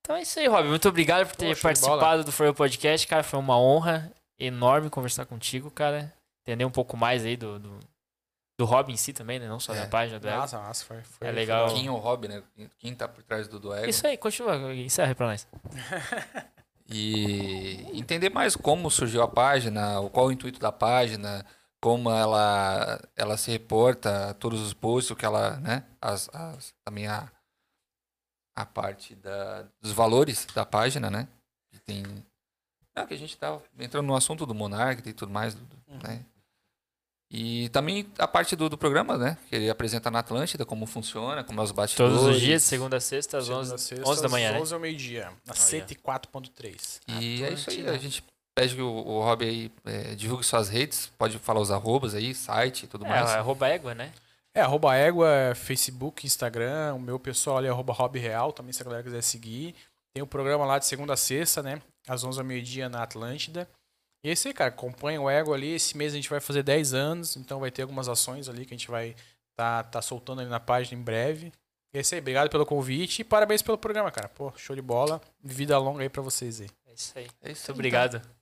Então é isso aí, Rob. Muito obrigado por ter de participado do For You Podcast, cara. Foi uma honra enorme conversar contigo, cara. Entender um pouco mais aí do, do, do Rob em si também, né? Não só É. da página do Ego. Nossa, nossa, foi, foi É legal. Quem é o hobby, né? Quem tá por trás do, do ego. Isso aí, continua. Encerra aí pra nós. E entender mais como surgiu a página, qual o intuito da página, como ela, ela se reporta a todos os posts, o que ela, né? As, as- também a, a parte da, dos valores da página, né? Que tem. Não, que a gente tá entrando no assunto do Monark e tudo mais, Uhum. né? E também a parte do, do programa, né? Que ele apresenta na Atlântida, como funciona, como é os bastidores. Todos os dias, de segunda a sexta, às Segunda 11, a sexta, 11 da às manhã, né? 11 ao meio-dia, na 104.3. E é isso aí, Atlântida. a gente pede que o, o Rob aí é, divulgue suas redes, pode falar os arrobas aí, site e tudo É, mais. arroba égua, né? É, arroba égua, Facebook, Instagram, o meu pessoal ali é arroba Rob Real, também se a galera quiser seguir. Tem o programa lá de segunda a sexta, né? Às 11 ao meio-dia na Atlântida. E é isso aí, cara, acompanha o Ego ali. Esse mês a gente vai fazer 10 anos, então vai ter algumas ações ali que a gente vai tá, tá soltando ali na página em breve. E é isso aí, obrigado pelo convite e parabéns pelo programa, cara. Pô, show de bola. Vida longa aí pra vocês aí. É isso aí. É isso Muito aí, obrigado. então.